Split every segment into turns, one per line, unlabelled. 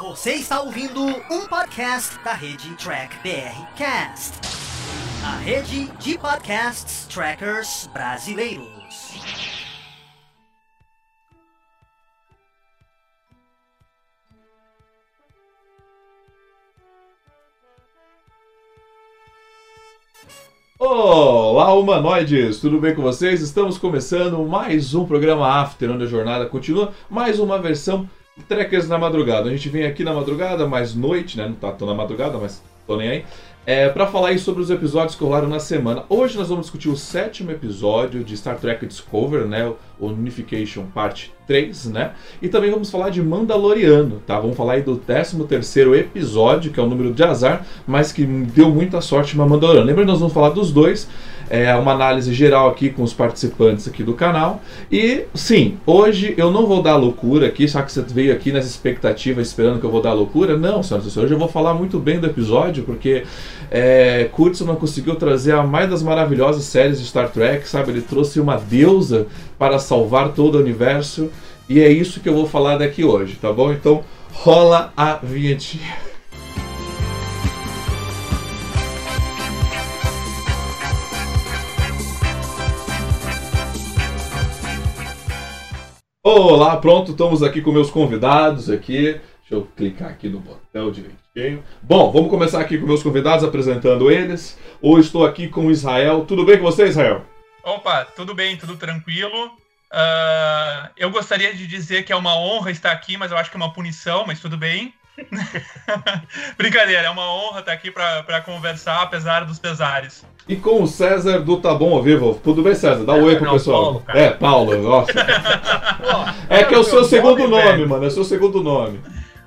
Você está ouvindo um podcast da rede Track BR Cast, a rede de podcasts trackers brasileiros.
Olá, humanoides! Tudo bem com vocês? Estamos começando mais um programa After, onde a jornada continua. Mais uma versão Trekkers na madrugada. A gente vem aqui na madrugada, mais noite, né? Não tá tão na madrugada, mas tô nem aí. É, para falar aí sobre os episódios que rolaram na semana. Hoje nós vamos discutir o sétimo episódio de Star Trek Discover, né? O Unification Parte 3, né? E também vamos falar de Mandaloriano, tá? Vamos falar aí do 13 terceiro episódio, que é o número de azar, mas que deu muita sorte para Mandaloriano. Lembra que nós vamos falar dos dois é, uma análise geral aqui com os participantes aqui do canal. E sim, hoje eu não vou dar loucura aqui, só que você veio aqui nessa expectativa esperando que eu vou dar loucura. Não, senhoras e senhores, eu vou falar muito bem do episódio, porque é, Kurtzman não conseguiu trazer a mais das maravilhosas séries de Star Trek, sabe? Ele trouxe uma deusa para salvar todo o universo. E é isso que eu vou falar daqui hoje, tá bom? Então rola a vinhetinha. Olá, pronto, estamos aqui com meus convidados aqui. Deixa eu clicar aqui no botão direitinho. Bom, vamos começar aqui com meus convidados, apresentando eles. Hoje estou aqui com o Israel. Tudo bem com você, Israel?
Opa, tudo bem, tudo tranquilo. Uh, eu gostaria de dizer que é uma honra estar aqui, mas eu acho que é uma punição, mas tudo bem. Brincadeira, é uma honra estar aqui para conversar, apesar dos pesares.
E com o César do Tá Bom ao Vivo. Tudo bem, César? Dá um oi pro não, pessoal. Paulo, é, Paulo, nossa. é que é o seu segundo nome, mano. É o seu segundo nome.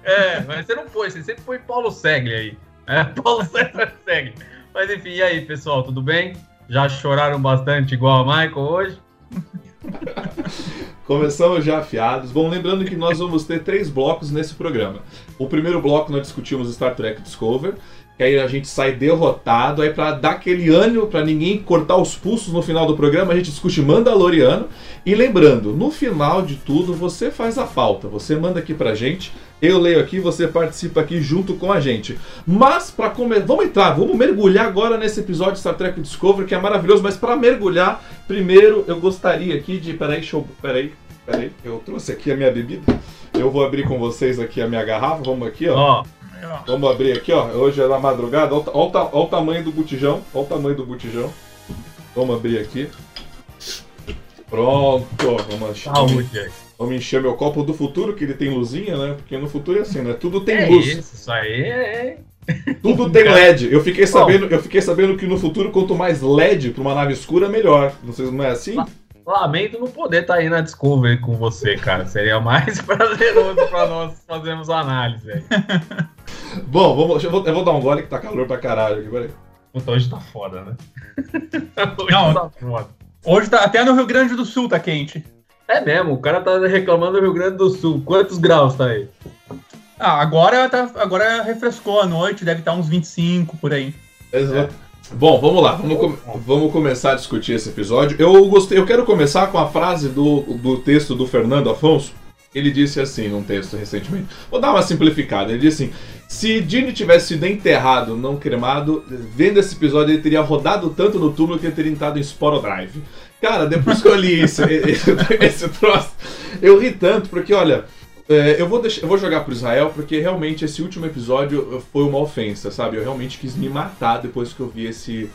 É, mas você não foi, você sempre foi Paulo Segli aí. É, Paulo César Segli. Mas enfim, e aí, pessoal, tudo bem? Já choraram bastante igual a Michael hoje?
Começamos já afiados. Bom, lembrando que nós vamos ter três blocos nesse programa. O primeiro bloco nós discutimos Star Trek Discover que aí a gente sai derrotado, aí para dar aquele ânimo para ninguém cortar os pulsos no final do programa, a gente discute Mandaloriano. E lembrando, no final de tudo, você faz a pauta, você manda aqui pra gente, eu leio aqui, você participa aqui junto com a gente. Mas para começar, vamos entrar, vamos mergulhar agora nesse episódio de Star Trek Discovery, que é maravilhoso, mas para mergulhar, primeiro eu gostaria aqui de, peraí, deixa eu, peraí, peraí, eu trouxe aqui a minha bebida. Eu vou abrir com vocês aqui a minha garrafa, vamos aqui, ó. Oh. Vamos abrir aqui, ó. Hoje é na madrugada. Olha, olha, olha o tamanho do botijão. Olha o tamanho do botijão. Vamos abrir aqui. Pronto. Vamos encher, vamos encher meu copo do futuro, que ele tem luzinha, né? Porque no futuro é assim, né? Tudo tem é luz.
Isso, isso aí é.
Tudo tem LED. Eu fiquei sabendo, eu fiquei sabendo que no futuro, quanto mais LED para uma nave escura, melhor. Não sei se não é assim?
Lamento não poder estar tá aí na Discovery com você, cara. Seria mais prazeroso para nós fazermos análise aí.
Bom, vamos, eu, vou, eu vou dar um gole que tá calor pra caralho aqui, peraí.
Puta, hoje tá foda, né?
hoje Não, tá foda. Hoje tá, até no Rio Grande do Sul tá quente.
É mesmo, o cara tá reclamando do Rio Grande do Sul. Quantos graus tá aí?
Ah, agora, tá, agora refrescou a noite, deve estar tá uns 25 por aí.
Exato. É. Bom, vamos lá, vamos, com vamos começar a discutir esse episódio. Eu gostei, eu quero começar com a frase do, do texto do Fernando Afonso. Ele disse assim num texto recentemente. Vou dar uma simplificada. Ele disse assim: se Dini tivesse sido enterrado, não cremado, vendo esse episódio, ele teria rodado tanto no túmulo que ele teria entrado em Sporo Drive. Cara, depois que eu li isso, esse, esse troço, eu ri tanto, porque olha. É, eu, vou deixar, eu vou jogar pro Israel porque realmente esse último episódio foi uma ofensa, sabe? Eu realmente quis me matar depois que eu vi esse,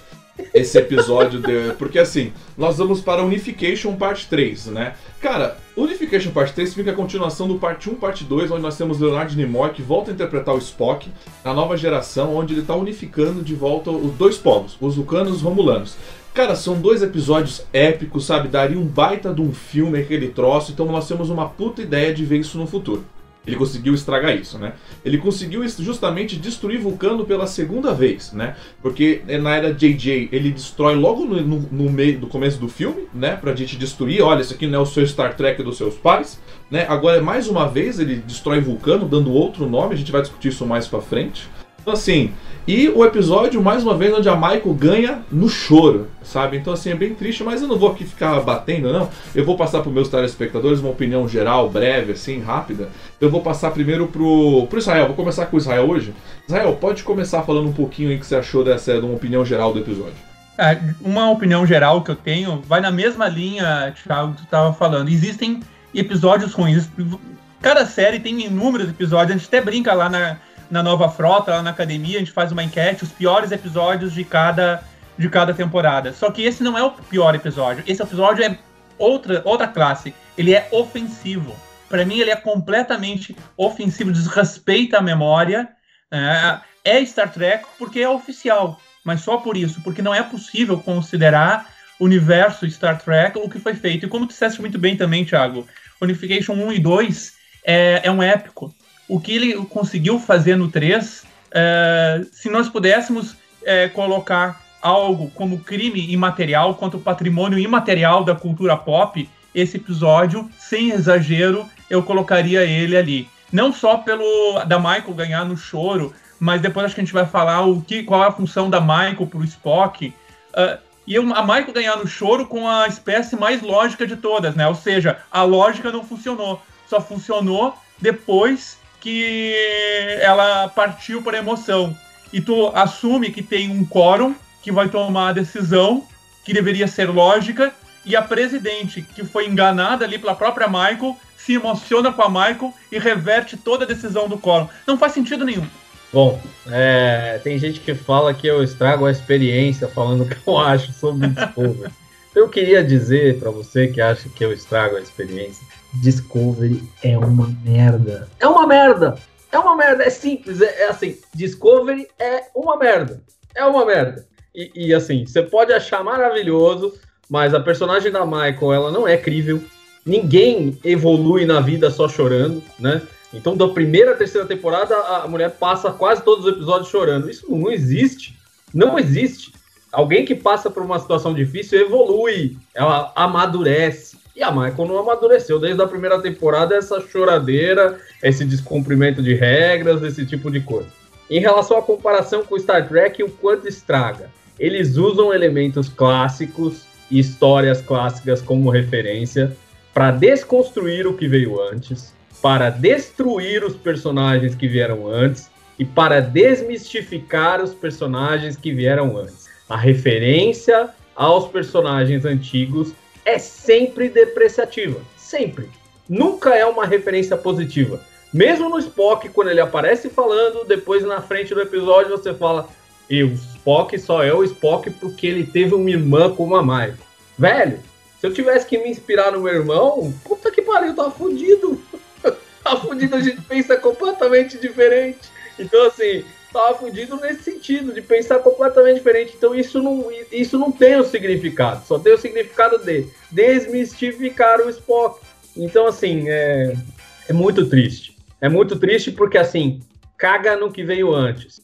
esse episódio. de, porque assim, nós vamos para Unification Parte 3, né? Cara, Unification Parte 3 fica a continuação do Parte 1 Parte 2, onde nós temos Leonard Nimoy que volta a interpretar o Spock na nova geração, onde ele está unificando de volta os dois povos, os Vulcanos e os Romulanos. Cara, são dois episódios épicos, sabe? Daria um baita de um filme aquele troço, então nós temos uma puta ideia de ver isso no futuro. Ele conseguiu estragar isso, né? Ele conseguiu justamente destruir Vulcano pela segunda vez, né? Porque na era JJ ele destrói logo no, no, no meio do começo do filme, né? Pra gente destruir. Olha, isso aqui não é o seu Star Trek dos seus pais, né? Agora mais uma vez ele destrói Vulcano, dando outro nome. A gente vai discutir isso mais pra frente. Então, assim, e o episódio, mais uma vez, onde a Michael ganha no choro, sabe? Então, assim, é bem triste, mas eu não vou aqui ficar batendo, não. Eu vou passar para os meus telespectadores uma opinião geral, breve, assim, rápida. Eu vou passar primeiro pro, pro Israel. Vou começar com o Israel hoje. Israel, pode começar falando um pouquinho aí que você achou dessa, de uma opinião geral do episódio.
É, uma opinião geral que eu tenho vai na mesma linha, Thiago, que tu estava falando. Existem episódios ruins. Cada série tem inúmeros episódios. A gente até brinca lá na na nova frota, lá na academia, a gente faz uma enquete, os piores episódios de cada, de cada temporada. Só que esse não é o pior episódio. Esse episódio é outra, outra classe. Ele é ofensivo. Para mim, ele é completamente ofensivo, desrespeita a memória. É, é Star Trek porque é oficial, mas só por isso, porque não é possível considerar o universo Star Trek o que foi feito. E como tu disseste muito bem também, Thiago, Unification 1 e 2 é, é um épico o que ele conseguiu fazer no 3, é, se nós pudéssemos é, colocar algo como crime imaterial contra o patrimônio imaterial da cultura pop, esse episódio, sem exagero, eu colocaria ele ali. Não só pelo da Michael ganhar no choro, mas depois acho que a gente vai falar o que, qual é a função da Michael para o Spock. Uh, e a Michael ganhar no choro com a espécie mais lógica de todas, né? Ou seja, a lógica não funcionou. Só funcionou depois que ela partiu por emoção. E tu assume que tem um quórum que vai tomar a decisão que deveria ser lógica, e a presidente, que foi enganada ali pela própria Michael, se emociona com a Michael e reverte toda a decisão do quórum. Não faz sentido nenhum.
Bom, é, tem gente que fala que eu estrago a experiência falando o que eu acho sobre Discovery. eu queria dizer para você que acha que eu estrago a experiência Discovery é uma merda. É uma merda! É uma merda, é simples, é, é assim, Discovery é uma merda. É uma merda. E, e, assim, você pode achar maravilhoso, mas a personagem da Michael, ela não é crível. Ninguém evolui na vida só chorando, né? Então, da primeira à terceira temporada, a mulher passa quase todos os episódios chorando. Isso não existe. Não existe. Alguém que passa por uma situação difícil evolui, ela amadurece. E a Michael não amadureceu desde a primeira temporada essa choradeira, esse descumprimento de regras, esse tipo de coisa. Em relação à comparação com Star Trek, o quanto estraga? Eles usam elementos clássicos e histórias clássicas como referência para desconstruir o que veio antes, para destruir os personagens que vieram antes e para desmistificar os personagens que vieram antes. A referência aos personagens antigos é sempre depreciativa. Sempre. Nunca é uma referência positiva. Mesmo no Spock, quando ele aparece falando, depois na frente do episódio você fala: e o Spock só é o Spock porque ele teve uma irmã como a Michael. Velho, se eu tivesse que me inspirar no meu irmão, puta que pariu, tá fudido. tá fudido, a gente pensa completamente diferente. Então, assim, estava fudido nesse sentido, de pensar completamente diferente. Então isso não, isso não tem o significado, só tem o significado de desmistificar o Spock. Então, assim, é, é muito triste. É muito triste porque, assim, caga no que veio antes.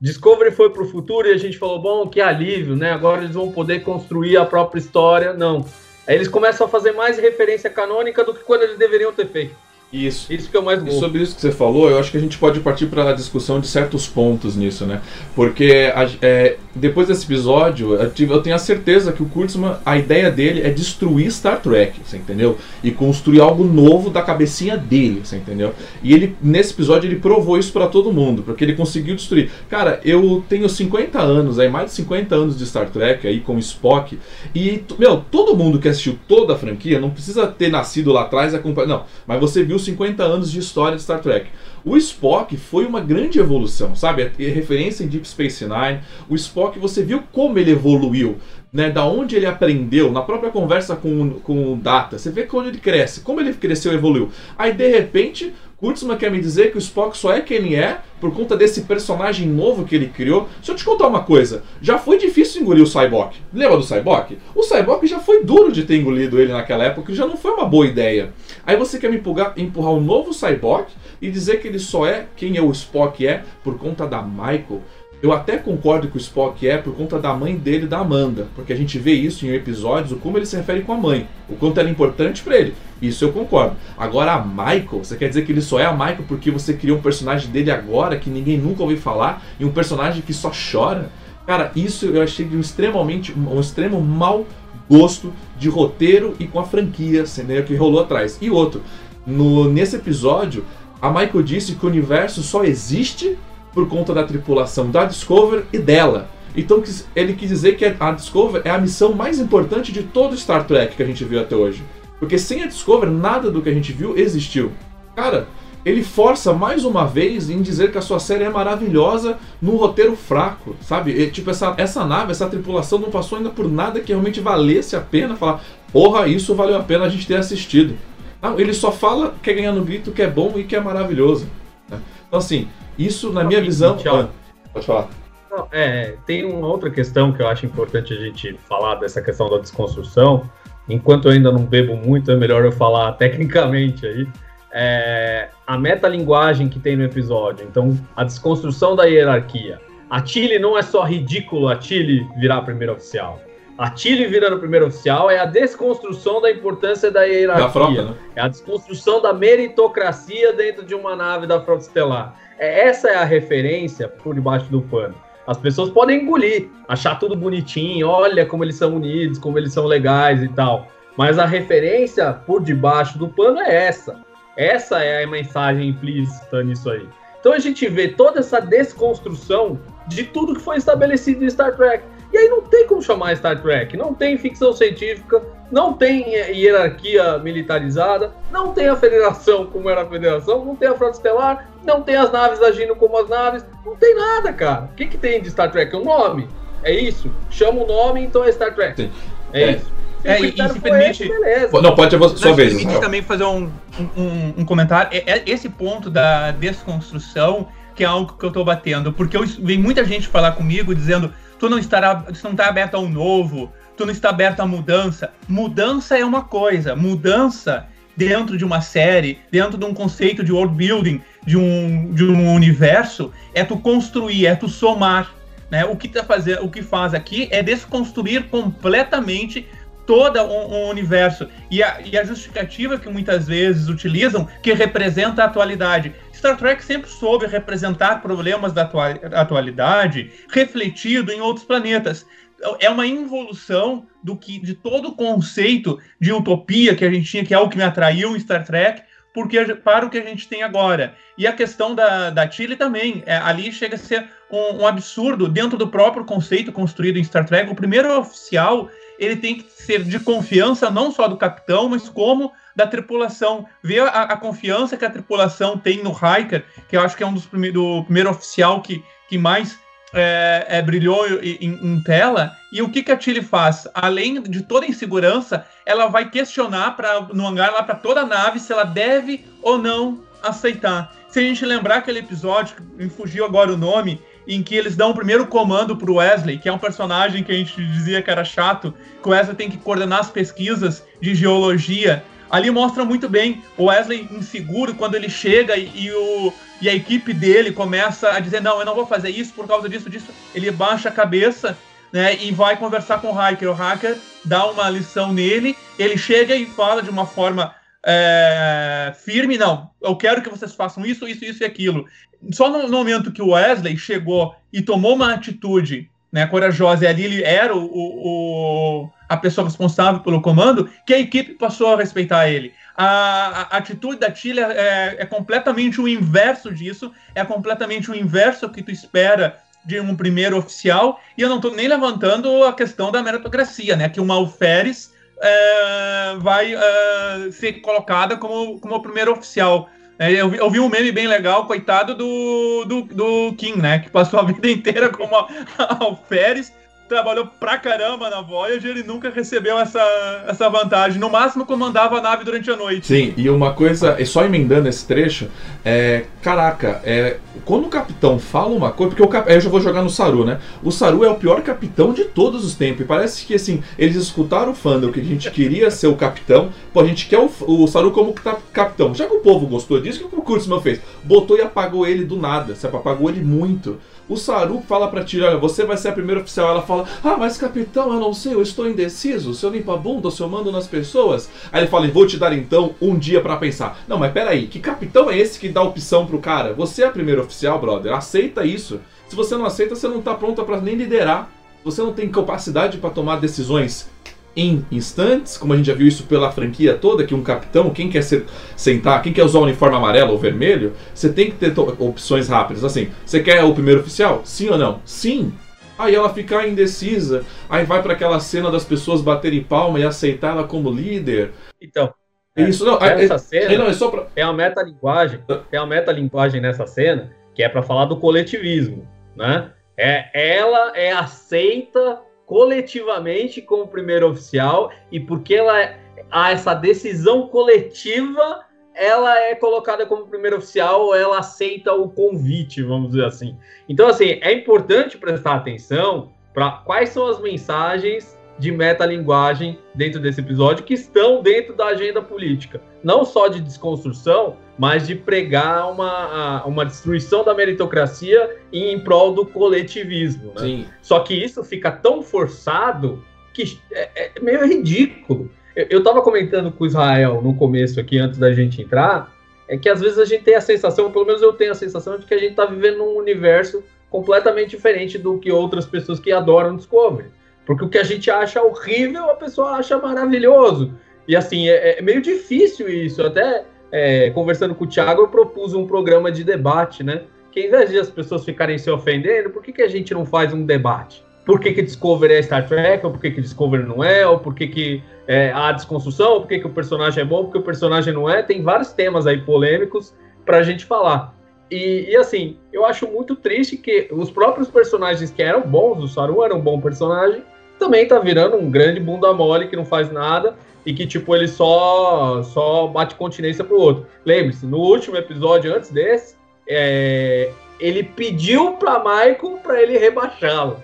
Discovery foi para o futuro e a gente falou, bom, que alívio, né? Agora eles vão poder construir a própria história. Não. Aí eles começam a fazer mais referência canônica do que quando eles deveriam ter feito.
Isso.
Isso que é o mais bom.
E sobre isso que você falou, eu acho que a gente pode partir para a discussão de certos pontos nisso, né? Porque a, é, depois desse episódio, eu, tive, eu, tenho a certeza que o Kurtzman, a ideia dele é destruir Star Trek, você entendeu? E construir algo novo da cabecinha dele, você entendeu? E ele, nesse episódio, ele provou isso para todo mundo, porque ele conseguiu destruir. Cara, eu tenho 50 anos, aí, mais de 50 anos de Star Trek aí com Spock, e, meu, todo mundo que assistiu toda a franquia não precisa ter nascido lá atrás e acompanhar. Não, mas você viu 50 anos de história de Star Trek. O Spock foi uma grande evolução, sabe? A referência em Deep Space Nine. O Spock, você viu como ele evoluiu, né? Da onde ele aprendeu, na própria conversa com, com o Data. Você vê quando ele cresce, como ele cresceu e evoluiu. Aí, de repente, Kurtzman quer me dizer que o Spock só é quem ele é por conta desse personagem novo que ele criou. Deixa eu te contar uma coisa. Já foi difícil engolir o Cyborg. Lembra do Cyborg? O Cyborg já foi duro de ter engolido ele naquela época já não foi uma boa ideia. Aí você quer me empurrar, empurrar um novo Cyborg e dizer que ele só é quem é o Spock é por conta da Michael. Eu até concordo que o Spock é por conta da mãe dele, da Amanda, porque a gente vê isso em episódios, o como ele se refere com a mãe, o quanto ela é importante para ele. Isso eu concordo. Agora a Michael, você quer dizer que ele só é a Michael porque você criou um personagem dele agora que ninguém nunca ouviu falar e um personagem que só chora? Cara, isso eu achei de um extremamente um extremo mau gosto de roteiro e com a franquia, entendeu? que rolou atrás. E outro, no nesse episódio, a Michael disse que o universo só existe por conta da tripulação da Discover e dela. Então ele quis dizer que a Discover é a missão mais importante de todo Star Trek que a gente viu até hoje. Porque sem a Discover, nada do que a gente viu existiu. Cara, ele força mais uma vez em dizer que a sua série é maravilhosa num roteiro fraco, sabe? E, tipo, essa, essa nave, essa tripulação não passou ainda por nada que realmente valesse a pena falar, porra, isso valeu a pena a gente ter assistido. Não, ele só fala que é ganhar no grito, que é bom e que é maravilhoso. Né? Então, assim, isso, na minha visão. Ah, pode falar.
Não, é, tem uma outra questão que eu acho importante a gente falar dessa questão da desconstrução. Enquanto eu ainda não bebo muito, é melhor eu falar tecnicamente aí. É, a metalinguagem que tem no episódio. Então, a desconstrução da hierarquia. A Chile não é só ridículo a Chile virar primeiro oficial. A Chile virando primeiro oficial é a desconstrução da importância da hierarquia. Da frota, né? É a desconstrução da meritocracia dentro de uma nave da frota estelar. É, essa é a referência por debaixo do pano. As pessoas podem engolir, achar tudo bonitinho, olha como eles são unidos, como eles são legais e tal. Mas a referência por debaixo do pano é essa. Essa é a mensagem implícita nisso aí. Então a gente vê toda essa desconstrução de tudo que foi estabelecido em Star Trek. E aí não tem como chamar Star Trek, não tem ficção científica, não tem hierarquia militarizada, não tem a federação como era a federação, não tem a frota estelar, não tem as naves agindo como as naves, não tem nada, cara. O que, que tem de Star Trek? É um nome. É isso. Chama o nome, então é Star Trek. Sim. É, é. isso.
É, e, e se permite.
Esse, não, pode ser sua vez. Se
permite também fazer um, um, um comentário. É, é, esse ponto da desconstrução que é algo que eu estou batendo. Porque eu, vem muita gente falar comigo dizendo: tu não estará, tu não está aberto ao novo, tu não está aberto à mudança. Mudança é uma coisa, mudança dentro de uma série, dentro de um conceito de world building, de um, de um universo, é tu construir, é tu somar. Né? O que tá fazendo, o que faz aqui é desconstruir completamente todo um, um, universo. E a, e a justificativa que muitas vezes utilizam, que representa a atualidade. Star Trek sempre soube representar problemas da atualidade refletido em outros planetas. É uma involução do que de todo o conceito de utopia que a gente tinha, que é o que me atraiu em Star Trek, porque para o que a gente tem agora. E a questão da, da Chile também, é, ali chega a ser um, um, absurdo dentro do próprio conceito construído em Star Trek. O primeiro oficial ele tem que ser de confiança não só do capitão, mas como da tripulação. Ver a, a confiança que a tripulação tem no Hiker, que eu acho que é um dos primeiros do primeiro oficial que, que mais é, é, brilhou em, em, tela. E o que, que a Tilly faz? Além de toda a insegurança, ela vai questionar pra, no hangar lá para toda a nave se ela deve ou não aceitar. Se a gente lembrar aquele episódio, me fugiu agora o nome, em que eles dão o primeiro comando pro Wesley, que é um personagem que a gente dizia que era chato, que o Wesley tem que coordenar as pesquisas de geologia Ali mostra muito bem o Wesley inseguro quando ele chega e, e, o, e a equipe dele começa a dizer: Não, eu não vou fazer isso por causa disso, disso. Ele baixa a cabeça né, e vai conversar com o hacker. O hacker dá uma lição nele, ele chega e fala de uma forma é, firme: Não, eu quero que vocês façam isso, isso, isso e aquilo. Só no momento que o Wesley chegou e tomou uma atitude né, corajosa, e ali ele era o, o, a pessoa responsável pelo comando, que a equipe passou a respeitar ele. A, a atitude da Tilly é, é, completamente o inverso disso, é completamente o inverso que tu espera de um primeiro oficial, e eu não estou nem levantando a questão da meritocracia, né, que o alferes é, vai é, ser colocada como, como primeiro oficial. É, eu, vi, eu vi um meme bem legal, coitado do, do, do Kim, né? Que passou a vida inteira como alferes trabalhou pra caramba na Voyager, ele nunca recebeu essa, essa vantagem. No máximo, comandava a nave durante a noite.
Sim, e uma coisa, e só emendando esse trecho, é. Caraca, é. Quando o capitão fala uma coisa, porque o cap, eu já vou jogar no Saru, né? O Saru é o pior capitão de todos os tempos. E parece que assim, eles escutaram o fandom que a gente queria ser o capitão. Pô, a gente quer o, o Saru como capitão. Já que o povo gostou disso, o que o Kurtzman fez? Botou e apagou ele do nada. Você apagou ele muito. O Saru fala pra Tira, olha, você vai ser a primeira oficial. Ela fala, ah, mas capitão, eu não sei, eu estou indeciso. Se eu limpo a bunda, se eu mando nas pessoas. Aí ele fala, vou te dar então um dia para pensar. Não, mas peraí, que capitão é esse que dá opção pro cara? Você é a primeira oficial, brother. Aceita isso. Se você não aceita, você não tá pronta para nem liderar. Você não tem capacidade para tomar decisões em instantes, como a gente já viu isso pela franquia toda, que um capitão, quem quer ser, sentar, quem quer usar o uniforme amarelo ou vermelho, você tem que ter opções rápidas. Assim, você quer o primeiro oficial? Sim ou não? Sim. Aí ela fica indecisa, aí vai para aquela cena das pessoas baterem palma e aceitar ela como líder.
Então,
é, isso não,
essa é, cena não, é só pra... tem uma metalinguagem, tem uma metalinguagem nessa cena que é para falar do coletivismo, né? É, ela é aceita coletivamente como primeiro oficial e porque ela há essa decisão coletiva, ela é colocada como primeiro oficial ela aceita o convite, vamos dizer assim. Então, assim, é importante prestar atenção para quais são as mensagens de metalinguagem dentro desse episódio que estão dentro da agenda política. Não só de desconstrução, mas de pregar uma, uma destruição da meritocracia em prol do coletivismo. Né? Só que isso fica tão forçado que é, é meio ridículo. Eu estava comentando com o Israel no começo aqui, antes da gente entrar, é que às vezes a gente tem a sensação, pelo menos eu tenho a sensação, de que a gente está vivendo num universo completamente diferente do que outras pessoas que adoram Discovery. Porque o que a gente acha horrível, a pessoa acha maravilhoso. E assim, é, é meio difícil isso. Até é, conversando com o Thiago, eu propus um programa de debate, né? Que ao invés de as pessoas ficarem se ofendendo, por que, que a gente não faz um debate? Por que, que Discovery é Star Trek, ou por que, que Discovery não é, ou por que, que é, há desconstrução, ou por que, que o personagem é bom, porque o personagem não é. Tem vários temas aí polêmicos para a gente falar. E, e, assim, eu acho muito triste que os próprios personagens que eram bons, o Saru era um bom personagem, também tá virando um grande bunda mole que não faz nada e que, tipo, ele só, só bate continência pro outro. Lembre-se, no último episódio, antes desse, é, ele pediu pra Michael pra ele rebaixá-lo.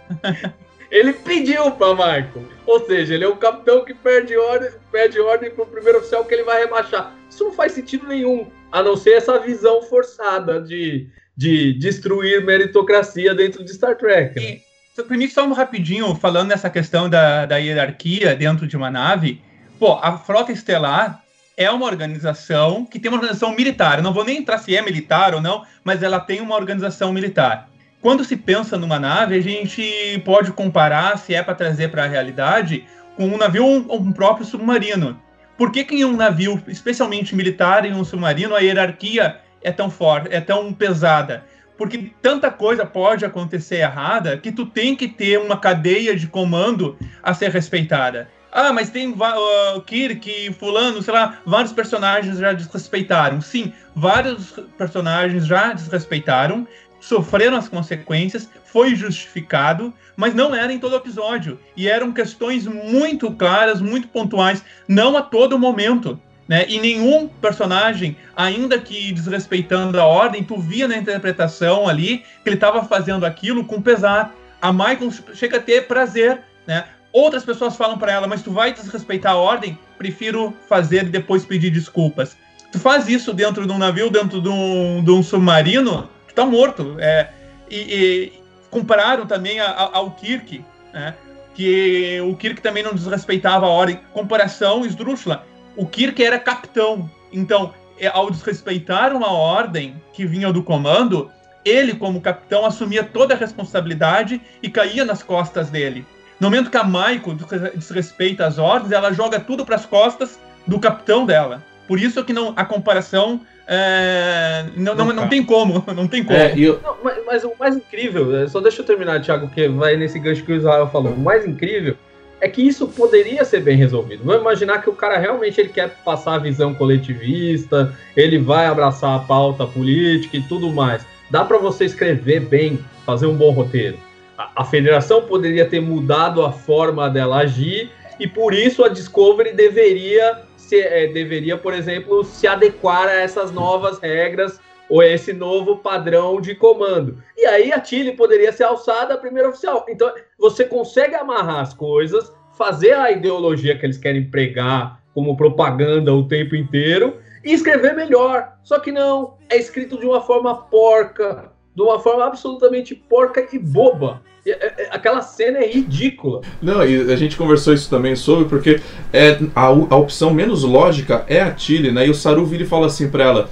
ele pediu pra Michael. Ou seja, ele é um capitão que perde ordem, perde ordem pro primeiro oficial que ele vai rebaixar. Isso não faz sentido nenhum, a não ser essa visão forçada de, de destruir meritocracia dentro de Star Trek. Né?
Primeiro, só um rapidinho, falando nessa questão da, da hierarquia dentro de uma nave. Pô, a Frota Estelar é uma organização que tem uma organização militar. Eu não vou nem entrar se é militar ou não, mas ela tem uma organização militar. Quando se pensa numa nave, a gente pode comparar, se é para trazer para a realidade, com um navio ou um, um, próprio submarino. Por que, que em um navio, especialmente militar, em um submarino, a hierarquia é tão forte, é tão pesada? Porque tanta coisa pode acontecer errada que tu tem que ter uma cadeia de comando a ser respeitada. Ah, mas tem uh, Kirk, Fulano, sei lá, vários personagens já desrespeitaram. Sim, vários personagens já desrespeitaram, sofreram as consequências, foi justificado, mas não era em todo episódio. E eram questões muito claras, muito pontuais, não a todo momento. Né? E nenhum personagem, ainda que desrespeitando a ordem, tu via na interpretação ali que ele estava fazendo aquilo com pesar. A Michael chega a ter prazer, né? Outras pessoas falam para ela, mas tu vai desrespeitar a ordem? Prefiro fazer e depois pedir desculpas. Tu faz isso dentro de um navio, dentro de um, de um submarino, tu tá morto. É, e, e compararam também a, a, ao Kirk, né? que o Kirk também não desrespeitava a ordem. Comparação esdrúxula o Kirk era capitão. Então, é, ao desrespeitar uma ordem que vinha do comando, ele, como capitão, assumia toda a responsabilidade e caía nas costas dele. No momento que a Maiko desrespeita as ordens, ela joga tudo para as costas do capitão dela. Por isso que não, a comparação é, não, não, não, tem como, não tem como. É,
eu... não, mas, mas, o mais incrível, é, só deixa eu terminar, Thiago, que vai nesse gancho que o Israel falou. O mais incrível é que isso poderia ser bem resolvido. Vamos imaginar que o cara realmente ele quer passar a visão coletivista, ele vai abraçar a pauta política e tudo mais. Dá para você escrever bem, fazer um bom roteiro. a, a federação poderia ter mudado a forma dela agir e por isso a Discovery deveria, se, é, deveria, por exemplo, se adequar a essas novas regras ou esse novo padrão de comando. E aí a Chile poderia ser alçada a primeira oficial. Então você consegue amarrar as coisas, fazer a ideologia que eles querem pregar como propaganda o tempo inteiro e escrever melhor. Só que não, é escrito de uma forma porca, de uma forma absolutamente porca e boba. É, é, aquela cena é ridícula.
Não, e a gente conversou isso também sobre, porque é, a, a opção menos lógica é a Tilly, né? E o Saru vira e fala assim pra ela: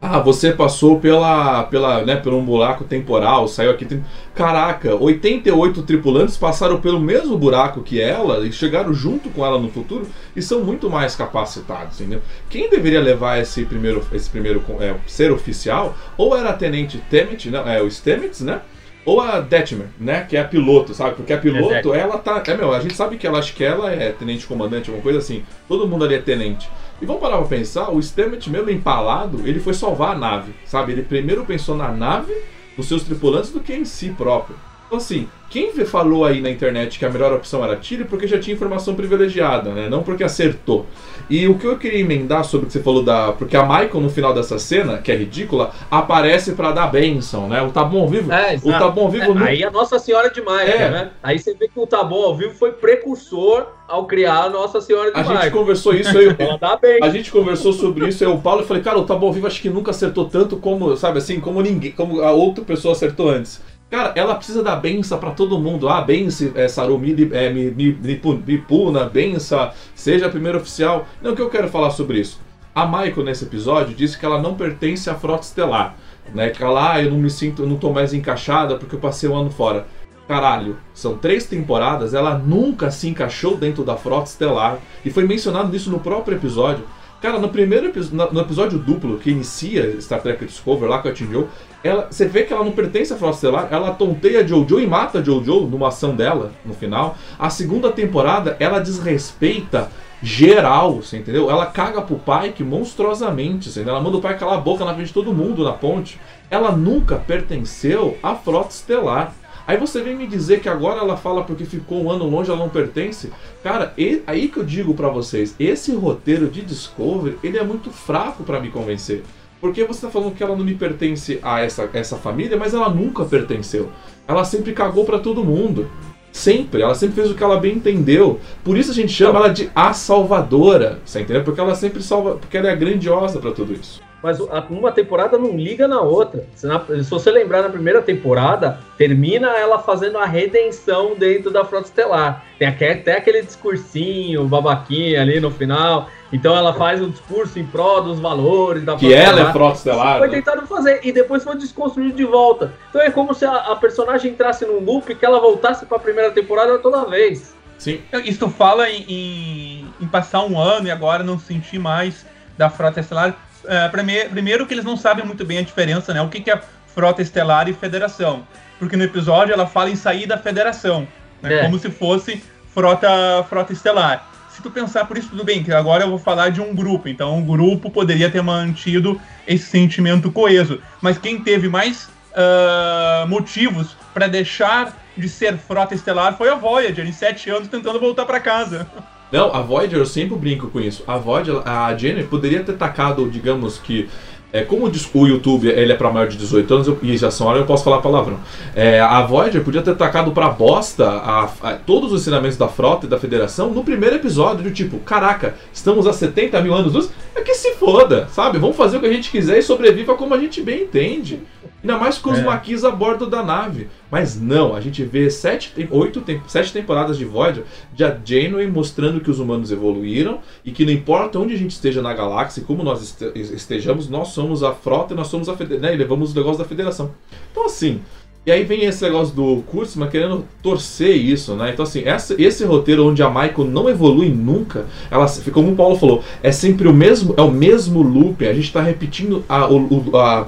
ah, você passou pela, pela, né, por um buraco temporal, saiu aqui. Tem... Caraca, 88 tripulantes passaram pelo mesmo buraco que ela e chegaram junto com ela no futuro e são muito mais capacitados, entendeu? Quem deveria levar esse primeiro, esse primeiro é, ser oficial ou era a Tenente Temet, não, é o Stamets, né? Ou a Detmer, né? Que é a piloto, sabe? Porque a piloto, ela tá. É, meu, a gente sabe que ela acha que ela é tenente comandante, alguma coisa assim. Todo mundo ali é tenente. E vamos parar pra pensar, o Stammet mesmo empalado, ele foi salvar a nave, sabe? Ele primeiro pensou na nave, nos seus tripulantes, do que em si próprio. Então assim, quem falou aí na internet que a melhor opção era tiro porque já tinha informação privilegiada, né? Não porque acertou. E o que eu queria emendar sobre o que você falou da. Porque a Michael, no final dessa cena, que é ridícula, aparece para dar bênção, né? O Tá Bom ao Vivo.
É,
o Tá Bom ao Vivo. É,
no... Aí a Nossa Senhora de Michael, é. né? Aí você vê que o Tá Bom ao Vivo foi precursor ao criar a Nossa Senhora de
a
Michael.
A gente conversou isso aí. Ela dá bem. A gente conversou sobre isso aí, o Paulo, eu falei, cara, o Tá Bom ao Vivo acho que nunca acertou tanto como, sabe assim, como ninguém, como a outra pessoa acertou antes. Cara, ela precisa dar benção para todo mundo. Ah, benção, é, Sarumi, é, mi, mi, mi, Puna, benção, seja a primeira oficial. Não, o que eu quero falar sobre isso? A Michael, nesse episódio, disse que ela não pertence à frota estelar. Né? Que ela, ah, eu não me sinto, eu não tô mais encaixada porque eu passei um ano fora. Caralho, são três temporadas, ela nunca se encaixou dentro da frota estelar. E foi mencionado isso no próprio episódio. Cara, no primeiro no episódio duplo que inicia Star Trek Discovery lá com a Joe, ela, você vê que ela não pertence à Frota Estelar, ela tonteia Jojo e mata Jojo numa ação dela no final. A segunda temporada, ela desrespeita geral, você entendeu? Ela caga pro Pike monstruosamente, você entendeu? Ela manda o Pike calar a boca na frente de todo mundo na ponte. Ela nunca pertenceu à Frota Estelar. Aí você vem me dizer que agora ela fala porque ficou um ano longe, ela não pertence. Cara, e, aí que eu digo para vocês, esse roteiro de Discovery, ele é muito fraco para me convencer. Porque você tá falando que ela não me pertence a essa, essa família, mas ela nunca pertenceu. Ela sempre cagou para todo mundo. Sempre, ela sempre fez o que ela bem entendeu. Por isso a gente chama ela de a salvadora, você entendeu? Porque ela sempre salva, porque ela é grandiosa para tudo isso
mas uma temporada não liga na outra. Se, na, se, você lembrar na primeira temporada, termina ela fazendo a redenção dentro da Frota Estelar. Tem até aquele discursinho, babaquinha ali no final. Então ela faz um discurso em prol dos valores da
Frota Que ela Estelar. é Frota Estelar.
Foi né? tentado fazer e depois foi desconstruído de volta. Então é como se a, a personagem entrasse num loop que ela voltasse para a primeira temporada toda vez.
Sim. Isso fala em, em, em passar um ano e agora não sentir mais da Frota Estelar é, primeiro que eles não sabem muito bem a diferença, né? O que, que é frota estelar e federação. Porque no episódio ela fala em sair da federação, né? É. Como se fosse frota, frota estelar. Se tu pensar por isso, tudo bem, que agora eu vou falar de um grupo. Então, o grupo poderia ter mantido esse sentimento coeso. Mas quem teve mais uh, motivos para deixar de ser frota estelar foi a Voyager, em sete anos tentando voltar para casa.
Não, a Voyager, eu sempre brinco com isso. A Voyager, a Jenny poderia ter tacado, digamos que. É, como o YouTube ele é para maior de 18 anos eu, e já são hora eu posso falar palavrão. É, a Voyager podia ter tacado pra bosta a, a, todos os ensinamentos da frota e da federação no primeiro episódio, do tipo, caraca, estamos a 70 mil anos luz, é que se foda, sabe? Vamos fazer o que a gente quiser e sobreviva como a gente bem entende. Ainda mais com os é. maquis a bordo da nave. Mas não, a gente vê sete, oito, sete temporadas de Voyager de a Janeway mostrando que os humanos evoluíram e que não importa onde a gente esteja na galáxia e como nós estejamos, nós somos a frota e nós somos a federação, né, e levamos os negócios da federação. Então assim, e aí vem esse negócio do Kurtzman querendo torcer isso, né? Então, assim, essa, esse roteiro onde a Michael não evolui nunca, ela, como o Paulo falou, é sempre o mesmo, é o mesmo loop, a gente está repetindo a, a,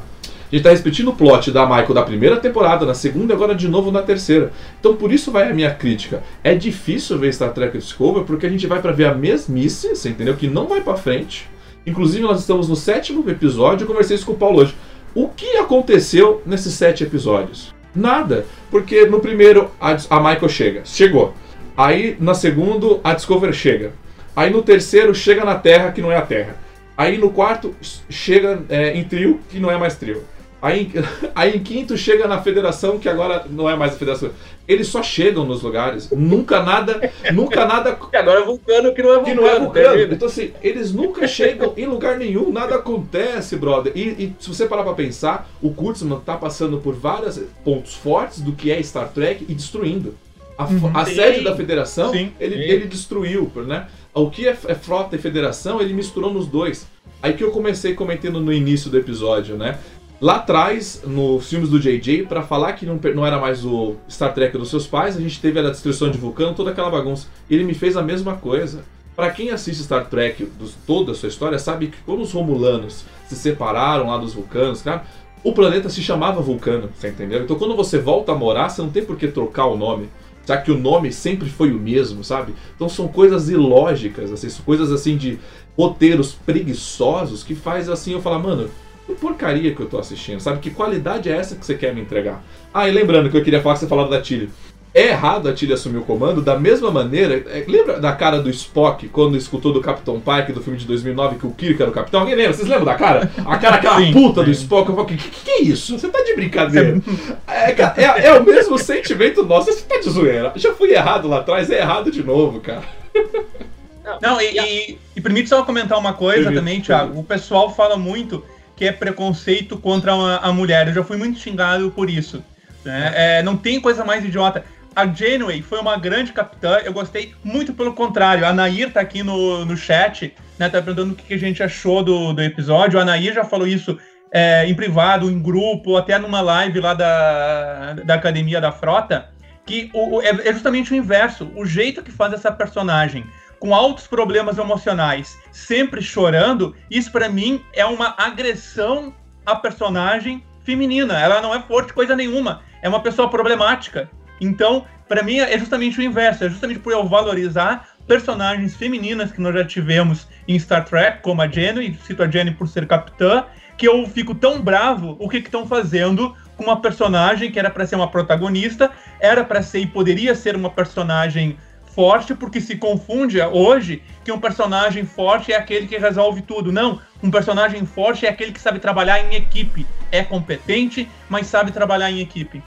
a gente tá repetindo o plot da Michael da primeira temporada, na segunda e agora de novo na terceira. Então por isso vai a minha crítica. É difícil ver Star Trek Discovery porque a gente vai para ver a mesmice, você entendeu? Que não vai para frente. Inclusive nós estamos no sétimo episódio, eu conversei isso com o Paulo hoje. O que aconteceu nesses sete episódios? Nada. Porque no primeiro a, a Michael chega. Chegou. Aí na segundo a Discover chega. Aí no terceiro chega na Terra, que não é a Terra. Aí no quarto chega é, em trio, que não é mais trio. Aí, aí em quinto chega na federação, que agora não é mais a federação. Eles só chegam nos lugares. Nunca nada. Nunca nada.
E agora é vulcano que não é vulcano.
Que não é vulcano. Então, assim, eles nunca chegam em lugar nenhum, nada acontece, brother. E, e se você parar pra pensar, o Kurtzman tá passando por vários pontos fortes do que é Star Trek e destruindo. A, uhum. a sede da federação, Sim. Ele, Sim. ele destruiu, né? O que é, é frota e federação, ele misturou nos dois. Aí que eu comecei comentando no início do episódio, né? Lá atrás, nos filmes do JJ, para falar que não, não, era mais o Star Trek dos seus pais, a gente teve a destruição de Vulcano, toda aquela bagunça. Ele me fez a mesma coisa. Para quem assiste Star Trek, dos, toda a sua história, sabe que quando os Romulanos se separaram lá dos Vulcanos, cara, o planeta se chamava Vulcano, você entendeu? Então quando você volta a morar, você não tem por que trocar o nome. Já que o nome sempre foi o mesmo, sabe? Então são coisas ilógicas, assim, coisas assim de roteiros preguiçosos que faz assim eu falar, mano, que porcaria que eu tô assistindo, sabe? Que qualidade é essa que você quer me entregar? Ah, e lembrando que eu queria falar que você falava da Tilly. É errado a Tilly assumir o comando da mesma maneira. É, lembra da cara do Spock quando escutou do Capitão Pike do filme de 2009 que o Kirk era o capitão? Alguém lembra? Vocês lembram da cara? A cara aquela sim, puta sim. do Spock. Eu falo, que, que, que é isso? Você tá de brincadeira? É, é, é, o mesmo sentimento nosso. Você tá de zoeira. Já fui errado lá atrás, é errado de novo, cara.
Não, e, e, e permite só comentar uma coisa permite, também, Thiago. O pessoal fala muito que é preconceito contra a, a mulher. Eu já fui muito xingado por isso. Né? É, não tem coisa mais idiota. A Janeway foi uma grande capitã, eu gostei muito pelo contrário. A Nair tá aqui no, no chat, né? Tá perguntando o que a gente achou do, do episódio. A Nair já falou isso é, em privado, em grupo, até numa live lá da, da Academia da Frota, que o, é, é justamente o inverso. O jeito que faz essa personagem com altos problemas emocionais, sempre chorando, isso para mim é uma agressão à personagem feminina. Ela não é forte coisa nenhuma, é uma pessoa problemática. Então, para mim é justamente o inverso, é justamente por eu valorizar personagens femininas que nós já tivemos em Star Trek, como a Jenny, cito a Jenny por ser capitã, que eu fico tão bravo o que estão fazendo com uma personagem que era para ser uma protagonista, era para ser e poderia ser uma personagem forte porque se confunde hoje que um personagem forte é aquele que resolve tudo. Não, um personagem forte é aquele que sabe trabalhar em equipe. É competente, mas sabe trabalhar em equipe.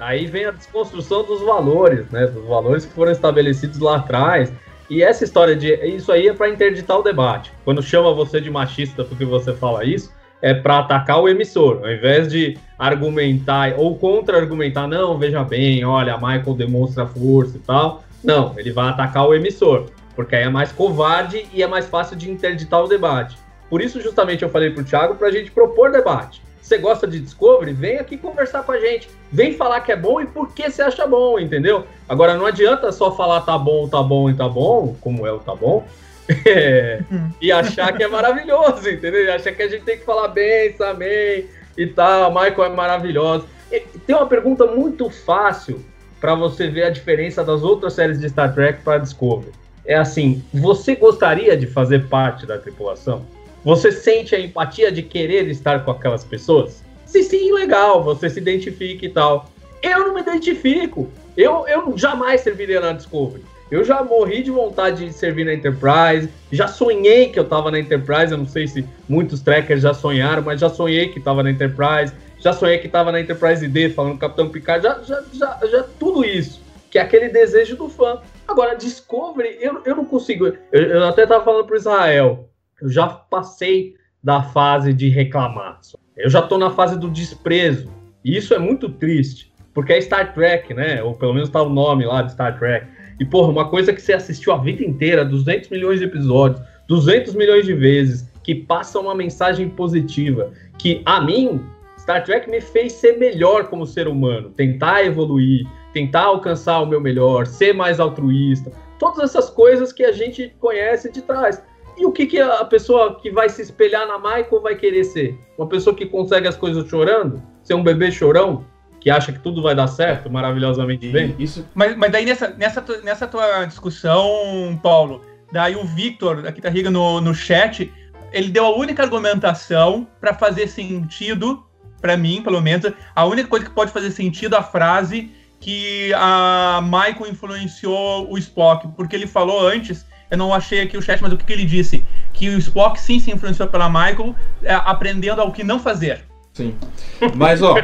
Aí vem a desconstrução dos valores, né? Dos valores que foram estabelecidos lá atrás. E essa história de. Isso aí é para interditar o debate. Quando chama você de machista porque você fala isso, é para atacar o emissor. Ao invés de argumentar ou contra-argumentar, não, veja bem, olha, Michael demonstra força e tal não, ele vai atacar o emissor, porque aí é mais covarde e é mais fácil de interditar o debate. Por isso, justamente, eu falei para o Thiago para a gente propor debate. Você gosta de Discovery? Vem aqui conversar com a gente. Vem falar que é bom e por que você acha bom, entendeu? Agora, não adianta só falar tá bom, tá bom e tá bom, como é o tá bom, é, e achar que é maravilhoso, entendeu? E achar que a gente tem que falar bem, amém e tal, Michael é maravilhoso. E tem uma pergunta muito fácil para você ver a diferença das outras séries de Star Trek para Discovery. É assim, você gostaria de fazer parte da tripulação? Você sente a empatia de querer estar com aquelas pessoas? Se sim, legal, você se identifica e tal. Eu não me identifico. Eu, eu jamais serviria na Discovery. Eu já morri de vontade de servir na Enterprise, já sonhei que eu tava na Enterprise, eu não sei se muitos trackers já sonharam, mas já sonhei que tava na Enterprise, já sonhei que estava na Enterprise D falando Capitão Picard, já, já, já, já tudo isso, que é aquele desejo do fã. Agora, Discovery, eu, eu não consigo. Eu, eu até estava falando para Israel, eu já passei da fase de reclamar. Eu já estou na fase do desprezo. E isso é muito triste, porque é Star Trek, né? Ou pelo menos tá o nome lá de Star Trek. E, porra, uma coisa que você assistiu a vida inteira, 200 milhões de episódios, 200 milhões de vezes, que passa uma mensagem positiva, que a mim Star Trek me fez ser melhor como ser humano, tentar evoluir, tentar alcançar o meu melhor, ser mais altruísta, todas essas coisas que a gente conhece de trás. E o que, que a pessoa que vai se espelhar na Michael vai querer ser? Uma pessoa que consegue as coisas chorando? Ser um bebê chorão? Que acha que tudo vai dar certo maravilhosamente bem?
Isso. Mas, mas daí nessa, nessa, nessa tua discussão, Paulo, daí o Victor, aqui tá Riga no, no chat, ele deu a única argumentação para fazer sentido para mim, pelo menos, a única coisa que pode fazer sentido a frase que a Michael influenciou o Spock, porque ele falou antes, eu não achei aqui o chat, mas o que, que ele disse? Que o Spock sim se influenciou pela Michael, é, aprendendo ao que não fazer.
Sim. Mas, ó,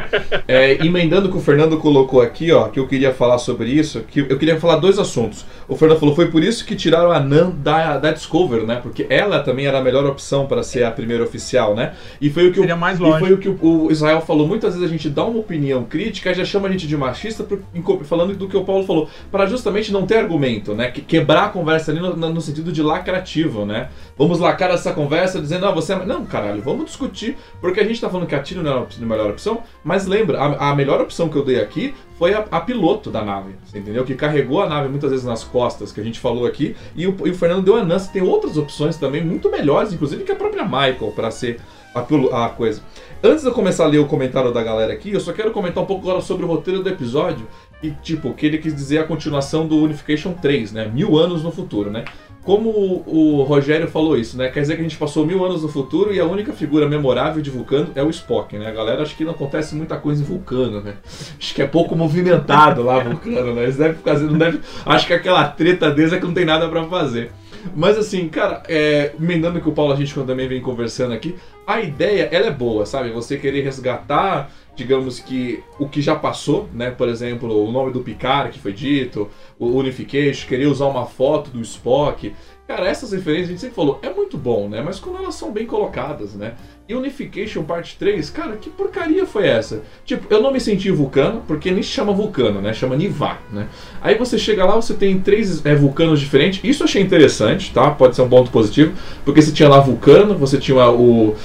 é, emendando o que o Fernando colocou aqui, ó, que eu queria falar sobre isso, que eu queria falar dois assuntos. O Fernando falou, foi por isso que tiraram a Nan da, da Discover, né? Porque ela também era a melhor opção para ser a primeira oficial, né? E foi o que,
Seria
o,
mais
e foi o, que o, o Israel falou. Muitas vezes a gente dá uma opinião crítica e já chama a gente de machista, por, falando do que o Paulo falou, para justamente não ter argumento, né? Que, quebrar a conversa ali no- no sentido de lacrativo, né? Vamos lacrar essa conversa dizendo, ah, você é... Não, caralho, vamos discutir, porque a gente tá falando que a Tino não era a melhor opção, mas lembra, a, a melhor opção que eu dei aqui foi a, a piloto da nave, entendeu? Que carregou a nave muitas vezes nas costas, que a gente falou aqui, e o, e o Fernando deu a Nancy, tem outras opções também muito melhores, inclusive que a própria Michael, para ser a, coisa. Antes de eu começar a ler o comentário da galera aqui, eu só quero comentar um pouco agora sobre o roteiro do episódio, e tipo, que ele quis dizer a continuação do Unification 3, né? Mil anos no futuro, né? Como o, Rogério falou isso, né? Quer dizer que a gente passou mil anos no futuro e a única figura memorável de Vulcano é o Spock, né? A galera acha que não acontece muita coisa em Vulcano, né? Acho que é pouco movimentado lá Vulcano, né? Eles devem ficar não deve, Acho que aquela treta deles é que não tem nada pra fazer. Mas assim, cara, é, emendando que o Paulo a gente também vem conversando aqui, a ideia ela é boa, sabe? Você querer resgatar, digamos que o que já passou, né? Por exemplo, o nome do Picard que foi dito, o Unification, querer usar uma foto do Spock. Cara, essas referências a gente sempre falou, é muito bom, né? Mas quando elas são bem colocadas, né? Unification Parte 3, cara, que porcaria foi essa? Tipo, eu não me senti vulcano, porque nem se chama vulcano, né? Chama Nivar, né? Aí você chega lá, você tem três é, vulcanos diferentes. Isso eu achei interessante, tá? Pode ser um ponto positivo, porque você tinha lá vulcano, você tinha o.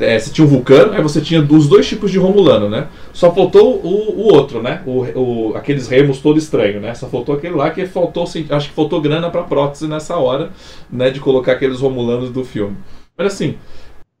É, você tinha o vulcano, aí você tinha os dois tipos de romulano, né? Só faltou o, o outro, né? O, o, aqueles remos todo estranho, né? Só faltou aquele lá que faltou, assim, acho que faltou grana pra prótese nessa hora, né? De colocar aqueles romulanos do filme. Mas assim,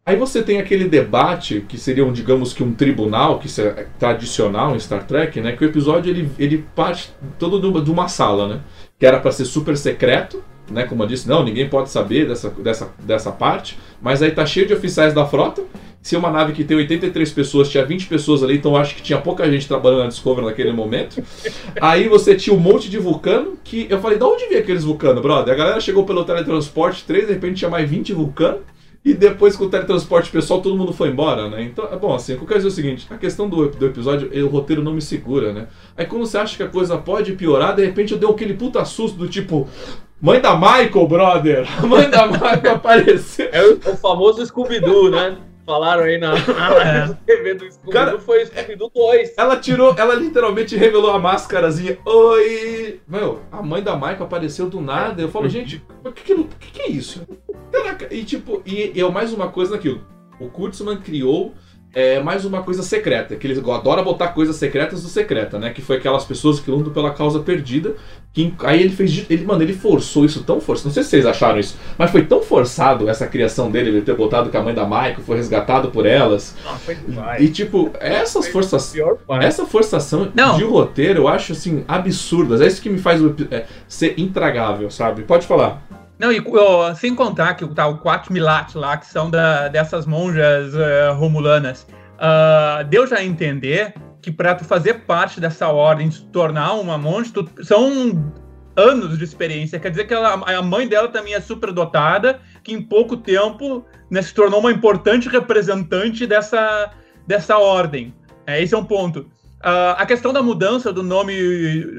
Aí você tem aquele debate que seria, um, digamos que um tribunal, que isso é tradicional em Star Trek, né? Que o episódio ele, ele parte todo de uma, de uma sala, né? Que era para ser super secreto, né? Como eu disse, não, ninguém pode saber dessa, dessa, dessa parte. Mas aí tá cheio de oficiais da frota. Se uma nave que tem 83 pessoas tinha 20 pessoas ali, então acho que tinha pouca gente trabalhando na Discovery naquele momento. Aí você tinha um monte de vulcano que eu falei, de onde veio aqueles vulcanos, brother? A galera chegou pelo teletransporte 3, de repente tinha mais 20 vulcanos. E depois com o teletransporte pessoal todo mundo foi embora, né? Então, é bom, assim, o que eu quero dizer é o seguinte, a questão do, do episódio, o roteiro não me segura, né? Aí quando você acha que a coisa pode piorar, de repente eu dei aquele puta susto do tipo, mãe da Michael, brother! Mãe da Michael apareceu!
É o, o famoso Scooby-Doo, né? Falaram aí na, na live do TV do Scooby-Doo,
Cara,
foi o Scooby-Doo 2.
Ela tirou, ela literalmente revelou a máscarazinha. Oi! Meu, a mãe da Michael apareceu do nada. Eu falo, gente, o que, que, que, que é isso? Caraca, e tipo, e, e é mais uma coisa naquilo. O Kurtzman criou é, mais uma coisa secreta, que eles adoram botar coisas secretas do secreta, né? Que foi aquelas pessoas que lutam pela causa perdida. Que, aí ele fez. Ele, mano, ele forçou isso tão forçado. Não sei se vocês acharam isso, mas foi tão forçado essa criação dele, ele ter botado que a mãe da Michael foi resgatado por elas.
Ah, foi
E tipo, essas forças. Essa forçação
Não.
de roteiro eu acho assim absurdas. É isso que me faz é, ser intragável, sabe? Pode falar.
Não, e ó, sem contar que tá, o Quat Milat lá, que são da, dessas monjas eh, romulanas, ah, deu já a entender que para tu fazer parte dessa ordem, se tornar uma monja, tu- são anos de experiência. Quer dizer que ela- a mãe dela também é super dotada, que em pouco tempo né, se tornou uma importante representante dessa, dessa ordem. É, esse é um ponto. Ah, a questão da mudança do nome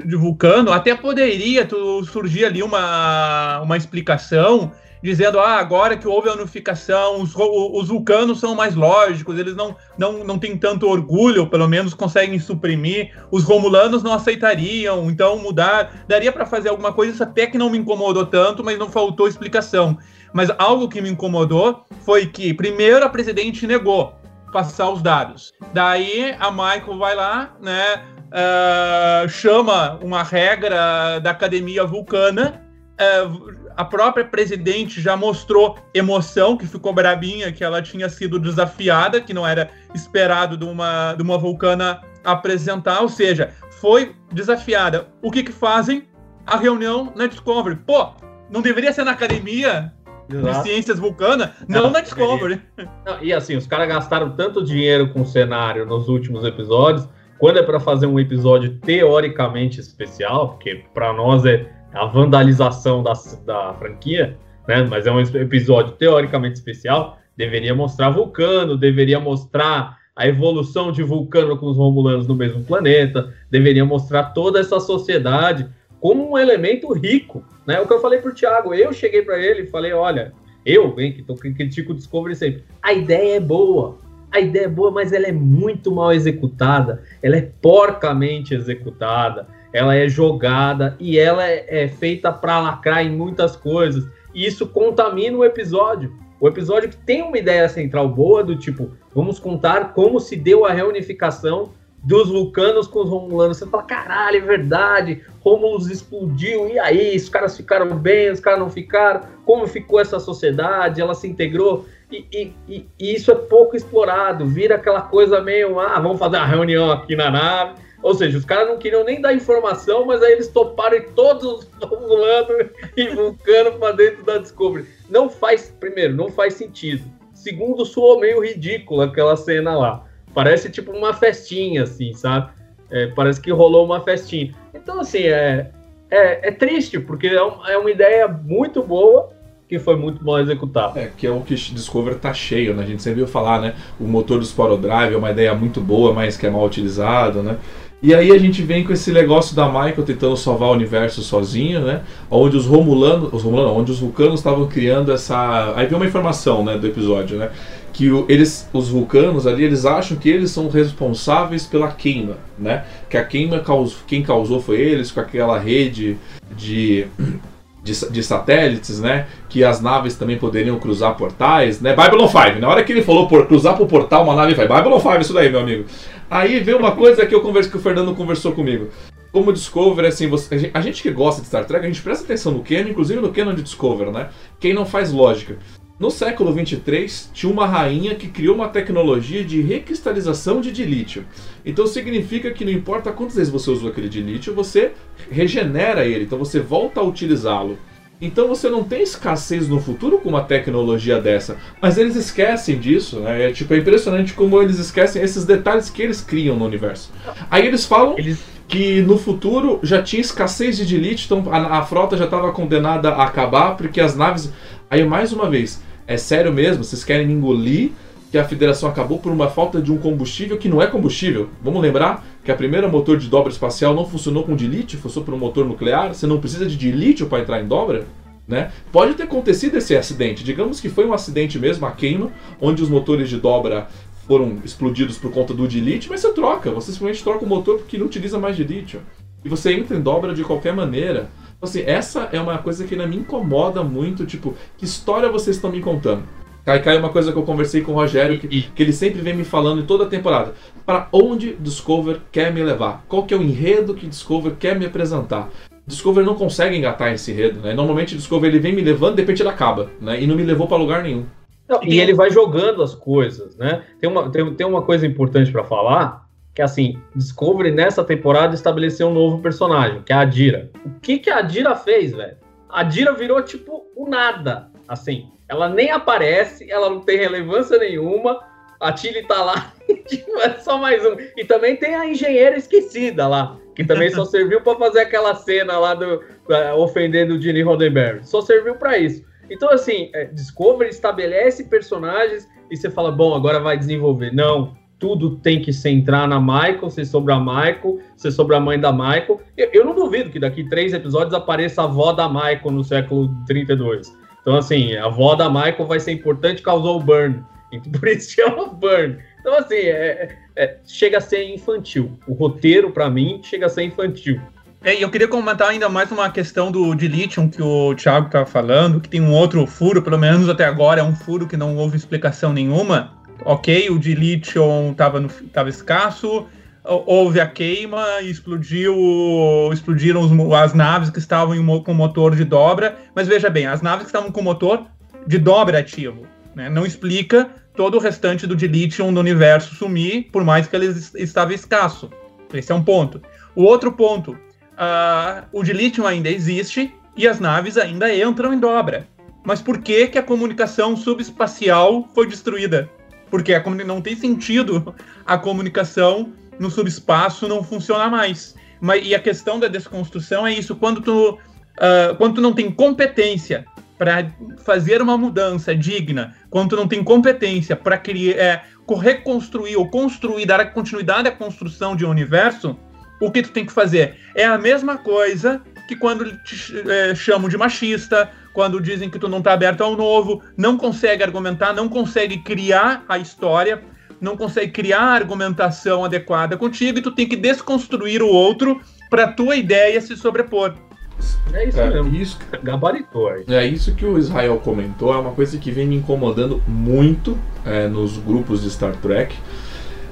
de Vulcano até poderia tu, surgir ali uma, uma explicação dizendo ah, agora que houve a unificação, os, os vulcanos são mais lógicos, eles não, não, não têm tanto orgulho, pelo menos conseguem suprimir, os romulanos não aceitariam, então mudar, daria para fazer alguma coisa, isso até que não me incomodou tanto, mas não faltou explicação. Mas algo que me incomodou foi que, primeiro, a presidente negou passar os dados. Daí a Michael vai lá, né? ah, chama uma regra da academia vulcana. ah, a própria presidente já mostrou emoção, que ficou brabinha, que ela tinha sido desafiada, que não era esperado de uma, de uma vulcana apresentar, ou seja, foi desafiada. O que que fazem? A reunião na Discovery. Pô, não deveria ser na academia? De ciências vulcana, não, não na Discovery.
Não, e assim, os caras gastaram tanto dinheiro com o cenário nos últimos episódios, quando é para fazer um episódio teoricamente especial, porque para nós é a vandalização da, da franquia, né? Mas é um episódio teoricamente especial, deveria mostrar Vulcano, deveria mostrar a evolução de Vulcano com os Romulanos no mesmo planeta, deveria mostrar toda essa sociedade como um elemento rico, né? O que eu falei para o Thiago, eu cheguei para ele e falei, olha, eu, bem, que tô, critico o Discovery sempre, a ideia é boa, a ideia é boa, mas ela é muito mal executada, ela é porcamente executada, ela é jogada e ela é, é feita para lacrar em muitas coisas, e isso contamina o episódio. O episódio que tem uma ideia central boa, do tipo, vamos contar como se deu a reunificação dos vulcanos com os romulanos. Você fala, caralho, é verdade, Romulus explodiu, e aí? Os caras ficaram bem, os caras não ficaram? Como ficou essa sociedade? Ela se integrou? E, e, e, e isso é pouco explorado, vira aquela coisa meio, ah, vamos fazer uma reunião aqui na nave. Ou seja, os caras não queriam nem dar informação, mas aí eles toparam todos os romulanos e vulcanos para dentro da Discovery. Não faz, primeiro, não faz sentido. Segundo, soou meio ridículo aquela cena lá. Parece tipo uma festinha, assim, sabe? É, parece que rolou uma festinha. Então, assim, é, é, é triste, porque é, um, é, uma ideia muito boa que foi muito mal executada.
É, que é o que Discover tá cheio, né? A gente sempre viu falar, né? O motor do Sporo Drive é uma ideia muito boa, mas que é mal utilizado, né? E aí a gente vem com esse negócio da Michael tentando salvar o universo sozinho, né? Onde os Romulanos, os Romulanos, onde os Vulcanos estavam criando essa, aí vem uma informação, né, do episódio, né? Que o, eles, os Vulcanos ali, eles acham que eles são responsáveis pela queima, né? Que a queima causou, quem causou foi eles com aquela rede de de, de, satélites, né? Que as naves também poderiam cruzar portais, né? Babylon 5. Na hora que ele falou por cruzar por portal uma nave, vai Babylon 5 isso daí, meu amigo. Aí veio uma coisa que eu conversei que o Fernando conversou comigo. Como Discovery, assim, você, a gente que gosta de Star Trek, a gente presta atenção no canon, inclusive no canon de Discovery, né? Quem não faz lógica. No século 23, tinha uma rainha que criou uma tecnologia de recristalização de dilítio. Então significa que não importa quantas vezes você usou aquele dilítio, você regenera ele, então você volta a utilizá-lo. Então você não tem escassez no futuro com uma tecnologia dessa. Mas eles esquecem disso, né? É, tipo, é impressionante como eles esquecem esses detalhes que eles criam no universo. Aí eles falam eles... que no futuro já tinha escassez de dilite, então a, a frota já estava condenada a acabar, porque as naves. Aí mais uma vez, é sério mesmo? Vocês querem me engolir? que a federação acabou por uma falta de um combustível que não é combustível. Vamos lembrar que a primeira motor de dobra espacial não funcionou com dilítio, funcionou por um motor nuclear. Você não precisa de dilítio para entrar em dobra. Né? Pode ter acontecido esse acidente. Digamos que foi um acidente mesmo, a queima, onde os motores de dobra foram explodidos por conta do dilítio, mas você troca. Você simplesmente troca o motor porque não utiliza mais dilítio. E você entra em dobra de qualquer maneira. Então, assim, essa é uma coisa que ainda me incomoda muito. Tipo, que história vocês estão me contando? Cai é uma coisa que eu conversei com o Rogério, que, que ele sempre vem me falando em toda a temporada. Para onde Discover quer me levar? Qual que é o enredo que Discover quer me apresentar? Discover não consegue engatar esse enredo, né? Normalmente Discover ele vem me levando, de repente ele acaba, né? E não me levou para lugar nenhum.
Não, e ele vai jogando as coisas, né? Tem uma, tem, tem uma coisa importante para falar, que assim, Discovery nessa temporada estabeleceu um novo personagem, que é a Adira. O que que a Adira fez, velho? A Adira virou tipo o nada, assim. Ela nem aparece, ela não tem relevância nenhuma. A Tilly tá lá, tipo, é só mais um. E também tem a engenheira esquecida lá, que também só serviu para fazer aquela cena lá do uh, ofendendo o Gene Roddenberry. Só serviu para isso. Então, assim, é, Discovery estabelece personagens e você fala, bom, agora vai desenvolver. Não, tudo tem que centrar na Michael, ser sobre a Michael, ser sobre a mãe da Michael. Eu, eu não duvido que daqui três episódios apareça a avó da Michael no século 32. Então, assim, a avó da Michael vai ser importante, causou o burn. Então, por isso chama burn. Então, assim, é, é, chega a ser infantil. O roteiro, para mim, chega a ser infantil.
É, eu queria comentar ainda mais uma questão do de lithium que o Thiago estava falando, que tem um outro furo, pelo menos até agora, é um furo que não houve explicação nenhuma. Ok, o de estava escasso, houve a queima explodiu, explodiram os, as naves que estavam em, com motor de dobra. Mas veja bem, as naves que estavam com motor de dobra ativo, né, não explica todo o restante do dilithium do universo sumir, por mais que ele estava escasso. Esse é um ponto. O outro ponto, uh, o dilithium ainda existe e as naves ainda entram em dobra. mas por que, que a comunicação subespacial foi destruída? Porque a, não tem sentido a comunicação no subespaço não funcionar mais. Mas, e a questão da desconstrução é isso, quando tu, uh, quando tu não tem competência para fazer uma mudança digna, quando tu não tem competência para criar, é, reconstruir ou construir, dar continuidade à construção de um universo, o que tu tem que fazer? É a mesma coisa que quando te é, chamam de machista, quando dizem que tu não está aberto ao novo, não consegue argumentar, não consegue criar a história, não consegue criar a argumentação adequada contigo e tu tem que desconstruir o outro para tua ideia se sobrepor.
É isso é, mesmo. Isso, Gabaritou aí.
É isso que o Israel comentou, é uma coisa que vem me incomodando muito é, nos grupos de Star Trek.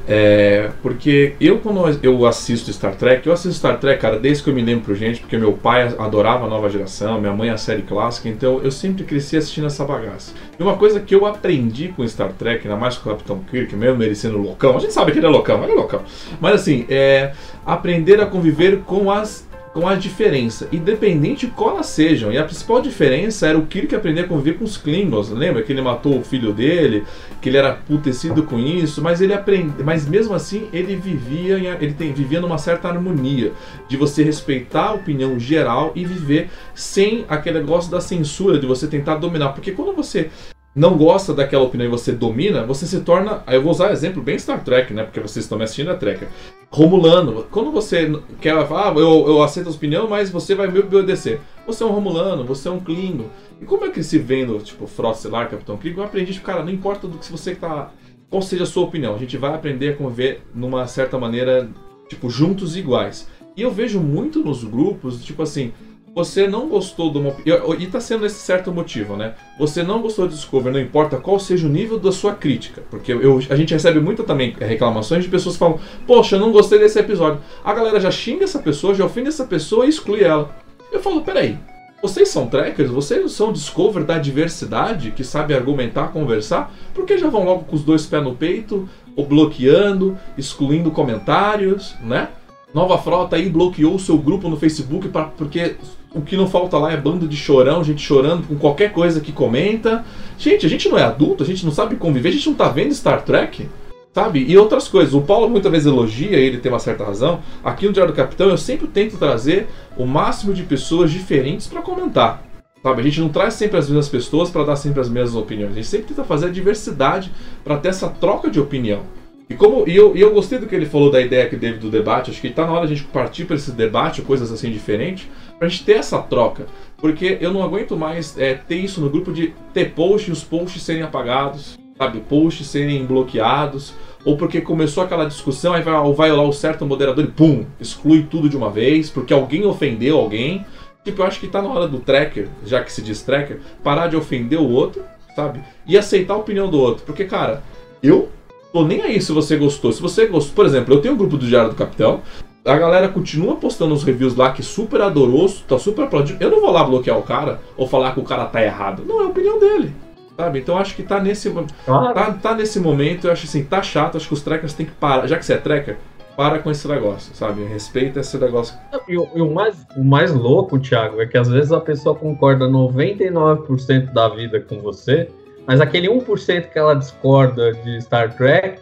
É, porque eu, quando eu assisto Star Trek, eu assisto Star Trek, cara, desde que eu me lembro gente, porque meu pai adorava a nova geração, minha mãe a série clássica, então eu sempre cresci assistindo essa bagaça. E uma coisa que eu aprendi com Star Trek, ainda mais com o Capitão Kirk, mesmo ele sendo loucão, a gente sabe que ele é loucão, ele é loucão, mas assim, é aprender a conviver com as com a diferença, independente de qual elas sejam. E a principal diferença era o Kirk aprender a conviver com os Klingons. Lembra que ele matou o filho dele, que ele era putecido com isso, mas ele aprende, mas mesmo assim ele vivia, ele tem, vivia numa certa harmonia de você respeitar a opinião geral e viver sem aquele negócio da censura de você tentar dominar, porque quando você não gosta daquela opinião e você domina, você se torna. Eu vou usar exemplo bem Star Trek, né? Porque vocês estão me assistindo a Trek. Romulano. Quando você quer falar, ah, eu, eu aceito a opinião, mas você vai me obedecer. Você é um Romulano, você é um Klingon. E como é que se vendo, tipo, Frostlar, Capitão Klingon, eu aprendi, tipo, cara, não importa do que você tá. Qual seja a sua opinião, a gente vai aprender a conviver numa certa maneira, tipo, juntos e iguais. E eu vejo muito nos grupos, tipo assim, você não gostou de uma. E está sendo esse certo motivo, né? Você não gostou de Discovery, não importa qual seja o nível da sua crítica. Porque eu, a gente recebe muito também reclamações de pessoas que falam: Poxa, eu não gostei desse episódio. A galera já xinga essa pessoa, já ofende essa pessoa e exclui ela. Eu falo: Peraí, vocês são trackers? Vocês são Discover da diversidade que sabe argumentar, conversar? Por que já vão logo com os dois pés no peito, ou bloqueando, excluindo comentários, né? Nova Frota aí bloqueou o seu grupo no Facebook pra, porque o que não falta lá é bando de chorão, gente chorando com qualquer coisa que comenta. Gente, a gente não é adulto, a gente não sabe conviver, a gente não tá vendo Star Trek. Sabe? E outras coisas. O Paulo muitas vezes elogia, ele tem uma certa razão. Aqui no Diário do Capitão eu sempre tento trazer o máximo de pessoas diferentes para comentar. Sabe? A gente não traz sempre as mesmas pessoas para dar sempre as mesmas opiniões. A gente sempre tenta fazer a diversidade para ter essa troca de opinião. E, como, e, eu, e eu gostei do que ele falou da ideia que teve do debate, acho que está na hora a gente partir para esse debate, coisas assim diferentes, para a gente ter essa troca. Porque eu não aguento mais é, ter isso no grupo de ter posts e os posts serem apagados, sabe? Posts serem bloqueados, ou porque começou aquela discussão, aí vai, vai lá o certo moderador e pum, exclui tudo de uma vez, porque alguém ofendeu alguém. Tipo, eu acho que está na hora do tracker, já que se diz tracker, parar de ofender o outro, sabe? E aceitar a opinião do outro. Porque, cara, eu tô nem aí se você gostou. Se você gostou, por exemplo, eu tenho um grupo do Diário do Capitão. A galera continua postando os reviews lá que super adorou, tá super aplaudindo. Eu não vou lá bloquear o cara ou falar que o cara tá errado. Não, é a opinião dele. Sabe? Então acho que tá nesse. Tá, tá nesse momento, eu acho assim, tá chato, acho que os trekkers têm que parar. Já que você é trekker, para com esse negócio, sabe? Respeita esse negócio.
E, o, e o, mais, o mais louco, Thiago, é que às vezes a pessoa concorda 99% da vida com você, mas aquele 1% que ela discorda de Star Trek,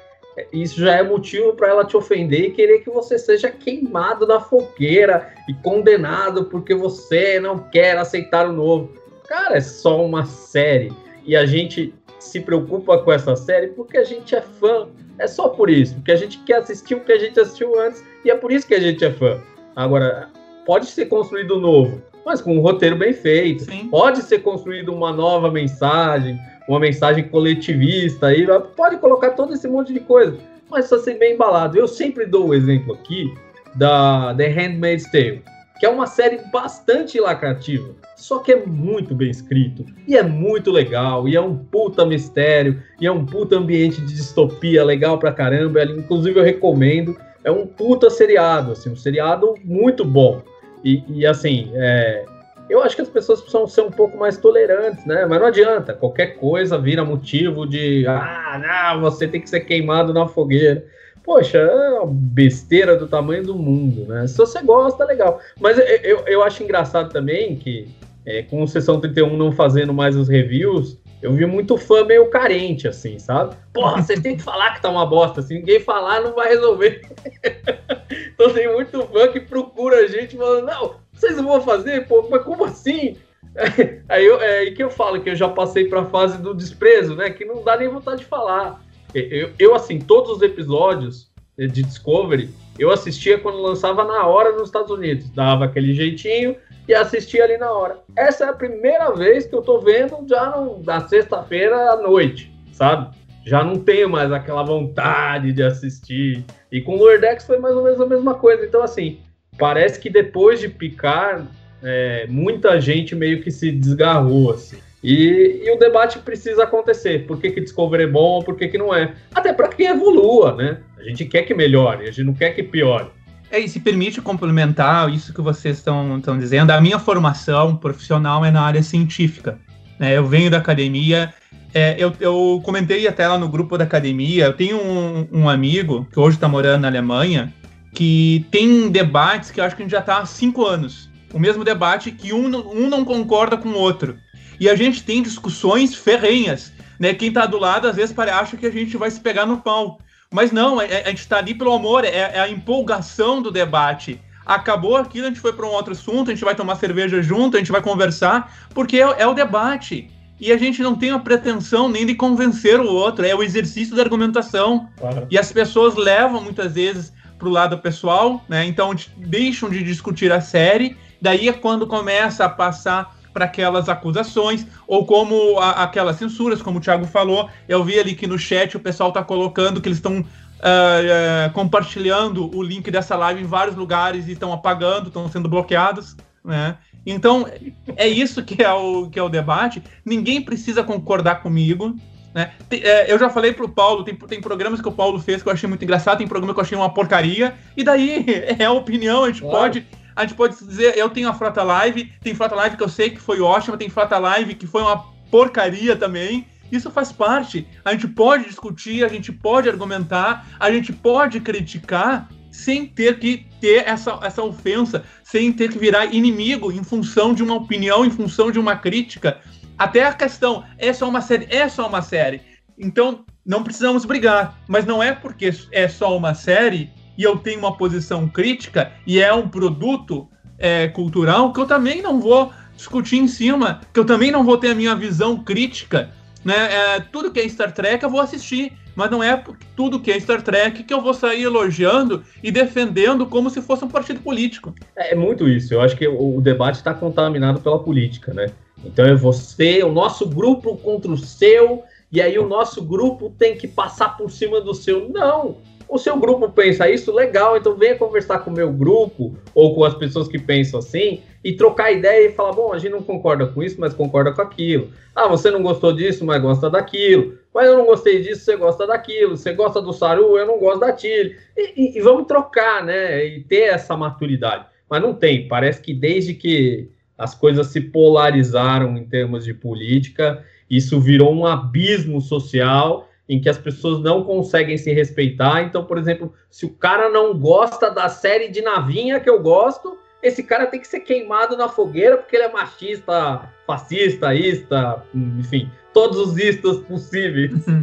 isso já é motivo para ela te ofender e querer que você seja queimado na fogueira e condenado porque você não quer aceitar o novo. Cara, é só uma série. E a gente se preocupa com essa série porque a gente é fã. É só por isso, porque a gente quer assistir o que a gente assistiu antes e é por isso que a gente é fã. Agora, pode ser construído novo, mas com um roteiro bem feito. Sim. Pode ser construído uma nova mensagem, uma mensagem coletivista aí, pode colocar todo esse monte de coisa, mas só ser bem embalado. Eu sempre dou o exemplo aqui da The Handmaid's Tale, que é uma série bastante lacrativa, só que é muito bem escrito, e é muito legal, e é um puta mistério, e é um puta ambiente de distopia legal pra caramba, inclusive eu recomendo, é um puta seriado, assim, um seriado muito bom. E, e assim, é, eu acho que as pessoas precisam ser um pouco mais tolerantes, né? Mas não adianta, qualquer coisa vira motivo de ah, não, você tem que ser queimado na fogueira. Poxa, é uma besteira do tamanho do mundo, né? Se você gosta, legal. Mas eu, eu, eu acho engraçado também que é, com o Sessão 31 não fazendo mais os reviews, eu vi muito fã meio carente, assim, sabe? Porra, vocês têm que falar que tá uma bosta. Se ninguém falar, não vai resolver. então tem muito fã que procura a gente falando, não, vocês vão fazer? Pô, mas como assim? Aí eu, é que eu falo que eu já passei para a fase do desprezo, né? Que não dá nem vontade de falar. Eu, eu, assim, todos os episódios de Discovery, eu assistia quando lançava na hora nos Estados Unidos. Dava aquele jeitinho e assistia ali na hora. Essa é a primeira vez que eu tô vendo já no, na sexta-feira à noite, sabe? Já não tenho mais aquela vontade de assistir. E com o Lordex foi mais ou menos a mesma coisa. Então, assim, parece que depois de picar, é, muita gente meio que se desgarrou, assim. E, e, o debate precisa acontecer. Por que, que Discovery é bom, por que, que não é? Até para que evolua, né? A gente quer que melhore, a gente não quer que piore.
É, e se permite complementar isso que vocês estão dizendo. A minha formação profissional é na área científica. Né? Eu venho da academia. É, eu, eu, comentei até lá no grupo da academia. Eu tenho um, um amigo que hoje está morando na Alemanha que tem debates que eu acho que a gente já está há cinco anos o mesmo debate que um, um não concorda com o outro. E a gente tem discussões ferrenhas. Né? Quem está do lado, às vezes, acha que a gente vai se pegar no pau. Mas não, a, é, é, a gente está ali pelo amor, é, é, a empolgação do debate. Acabou aquilo, a gente foi para um outro assunto, a gente vai tomar cerveja junto, a gente vai conversar, porque é, é o debate. E a gente não tem a pretensão nem de convencer o outro, é o exercício da argumentação. Claro. E as pessoas levam muitas vezes para o lado pessoal, né? Então deixam de discutir a série Daí é quando começa a passar para aquelas acusações, ou como a, aquelas censuras, como o Thiago falou. Eu vi ali que no chat o pessoal está colocando que eles estão uh, uh, compartilhando o link dessa live em vários lugares e estão apagando, estão sendo bloqueados. Né? Então, é isso que é, o, que é o debate. Ninguém precisa concordar comigo. Né? É, eu já falei pro Paulo, tem, tem programas que o Paulo fez que eu achei muito engraçado, tem programas que eu achei uma porcaria, e daí é a opinião, a gente claro. pode a gente pode dizer, eu tenho a Frota Live, tem Frota Live que eu sei que foi ótima, tem Frota Live que foi uma porcaria também. Isso faz parte. A gente pode discutir, a gente pode argumentar, a gente pode criticar sem ter que ter essa, essa ofensa, sem ter que virar inimigo em função de uma opinião, em função de uma crítica. Até a questão, é só uma série, é só uma série. Então, não precisamos brigar. Mas não é porque é só uma série e eu tenho uma posição crítica e é um produto é, cultural que eu também não vou discutir em cima, que eu também não vou ter a minha visão crítica. Né? É, tudo que é Star Trek eu vou assistir, mas não é tudo que é Star Trek que eu vou sair elogiando e defendendo como se fosse um partido político.
É, é muito isso. Eu acho que o, o debate está contaminado pela política, né? Então é você, o nosso grupo contra o seu, e aí o nosso grupo tem que passar por cima do seu. Não! o seu grupo pensa isso, legal, então venha conversar com o meu grupo ou com as pessoas que pensam assim e trocar ideia e falar, bom, a gente não concorda com isso, mas concorda com aquilo. Ah, você não gostou disso, mas gosta daquilo. Mas eu não gostei disso, você gosta daquilo. Você gosta do Saru, eu não gosto da Tilly. E, e, e vamos trocar, né? E ter essa maturidade. Mas não tem. Parece que desde que as coisas se polarizaram em termos de política, isso virou um abismo social em que as pessoas não conseguem se respeitar. Então, por exemplo, se o cara não gosta da série de navinha que eu gosto, esse cara tem que ser queimado na fogueira porque ele é machista, fascista, ista, enfim, todos os istas possíveis, uhum.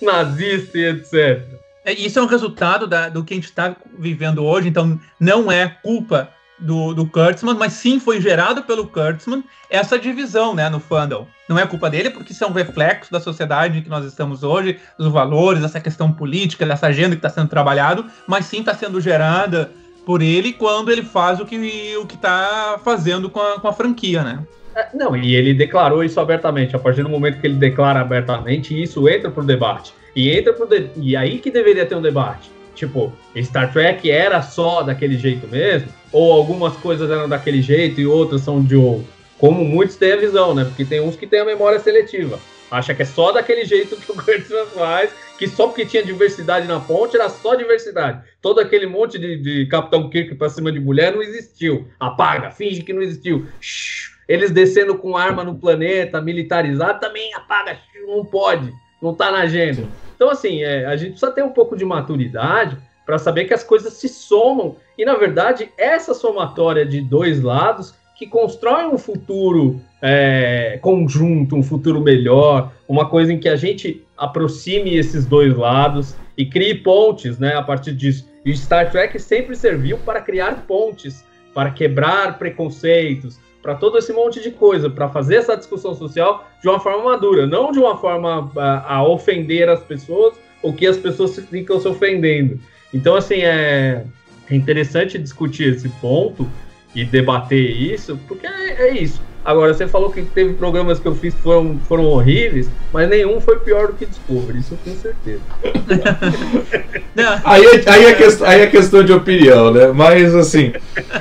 nazista e etc.
É, isso é um resultado da, do que a gente está vivendo hoje, então não é culpa do, do Kurtzman, mas sim foi gerado pelo Kurtzman essa divisão né, no fandom. Não é culpa dele, porque isso é um reflexo da sociedade que nós estamos hoje, dos valores, dessa questão política, dessa agenda que está sendo trabalhado, mas sim está sendo gerada por ele quando ele faz o que o está fazendo com a, com a franquia, né?
É, não, e ele declarou isso abertamente. A partir do momento que ele declara abertamente, isso entra para o debate. E entra pro de... e aí que deveria ter um debate. Tipo, Star Trek era só daquele jeito mesmo? Ou algumas coisas eram daquele jeito e outras são de outro? Como muitos têm a visão, né? Porque tem uns que têm a memória seletiva. Acha que é só daquele jeito que o Kurtzman faz, que só porque tinha diversidade na ponte era só diversidade. Todo aquele monte de, de Capitão Kirk pra cima de mulher não existiu. Apaga, finge que não existiu. Eles descendo com arma no planeta, militarizado, também apaga, não pode, não tá na agenda. Então, assim, é, a gente precisa ter um pouco de maturidade para saber que as coisas se somam. E, na verdade, essa somatória de dois lados que constrói um futuro é, conjunto, um futuro melhor, uma coisa em que a gente aproxime esses dois lados e crie pontes, né, a partir disso. E Star Trek sempre serviu para criar pontes, para quebrar preconceitos, para todo esse monte de coisa, para fazer essa discussão social de uma forma madura, não de uma forma a, a ofender as pessoas ou que as pessoas ficam se ofendendo. Então, assim, é, é interessante discutir esse ponto e debater isso, porque é, é, isso. Agora, você falou que teve programas que eu fiz que foram, foram horríveis, mas nenhum foi pior do que Discovery, isso eu tenho certeza.
aí, é, aí, é questão, aí é questão de opinião, né? Mas, assim,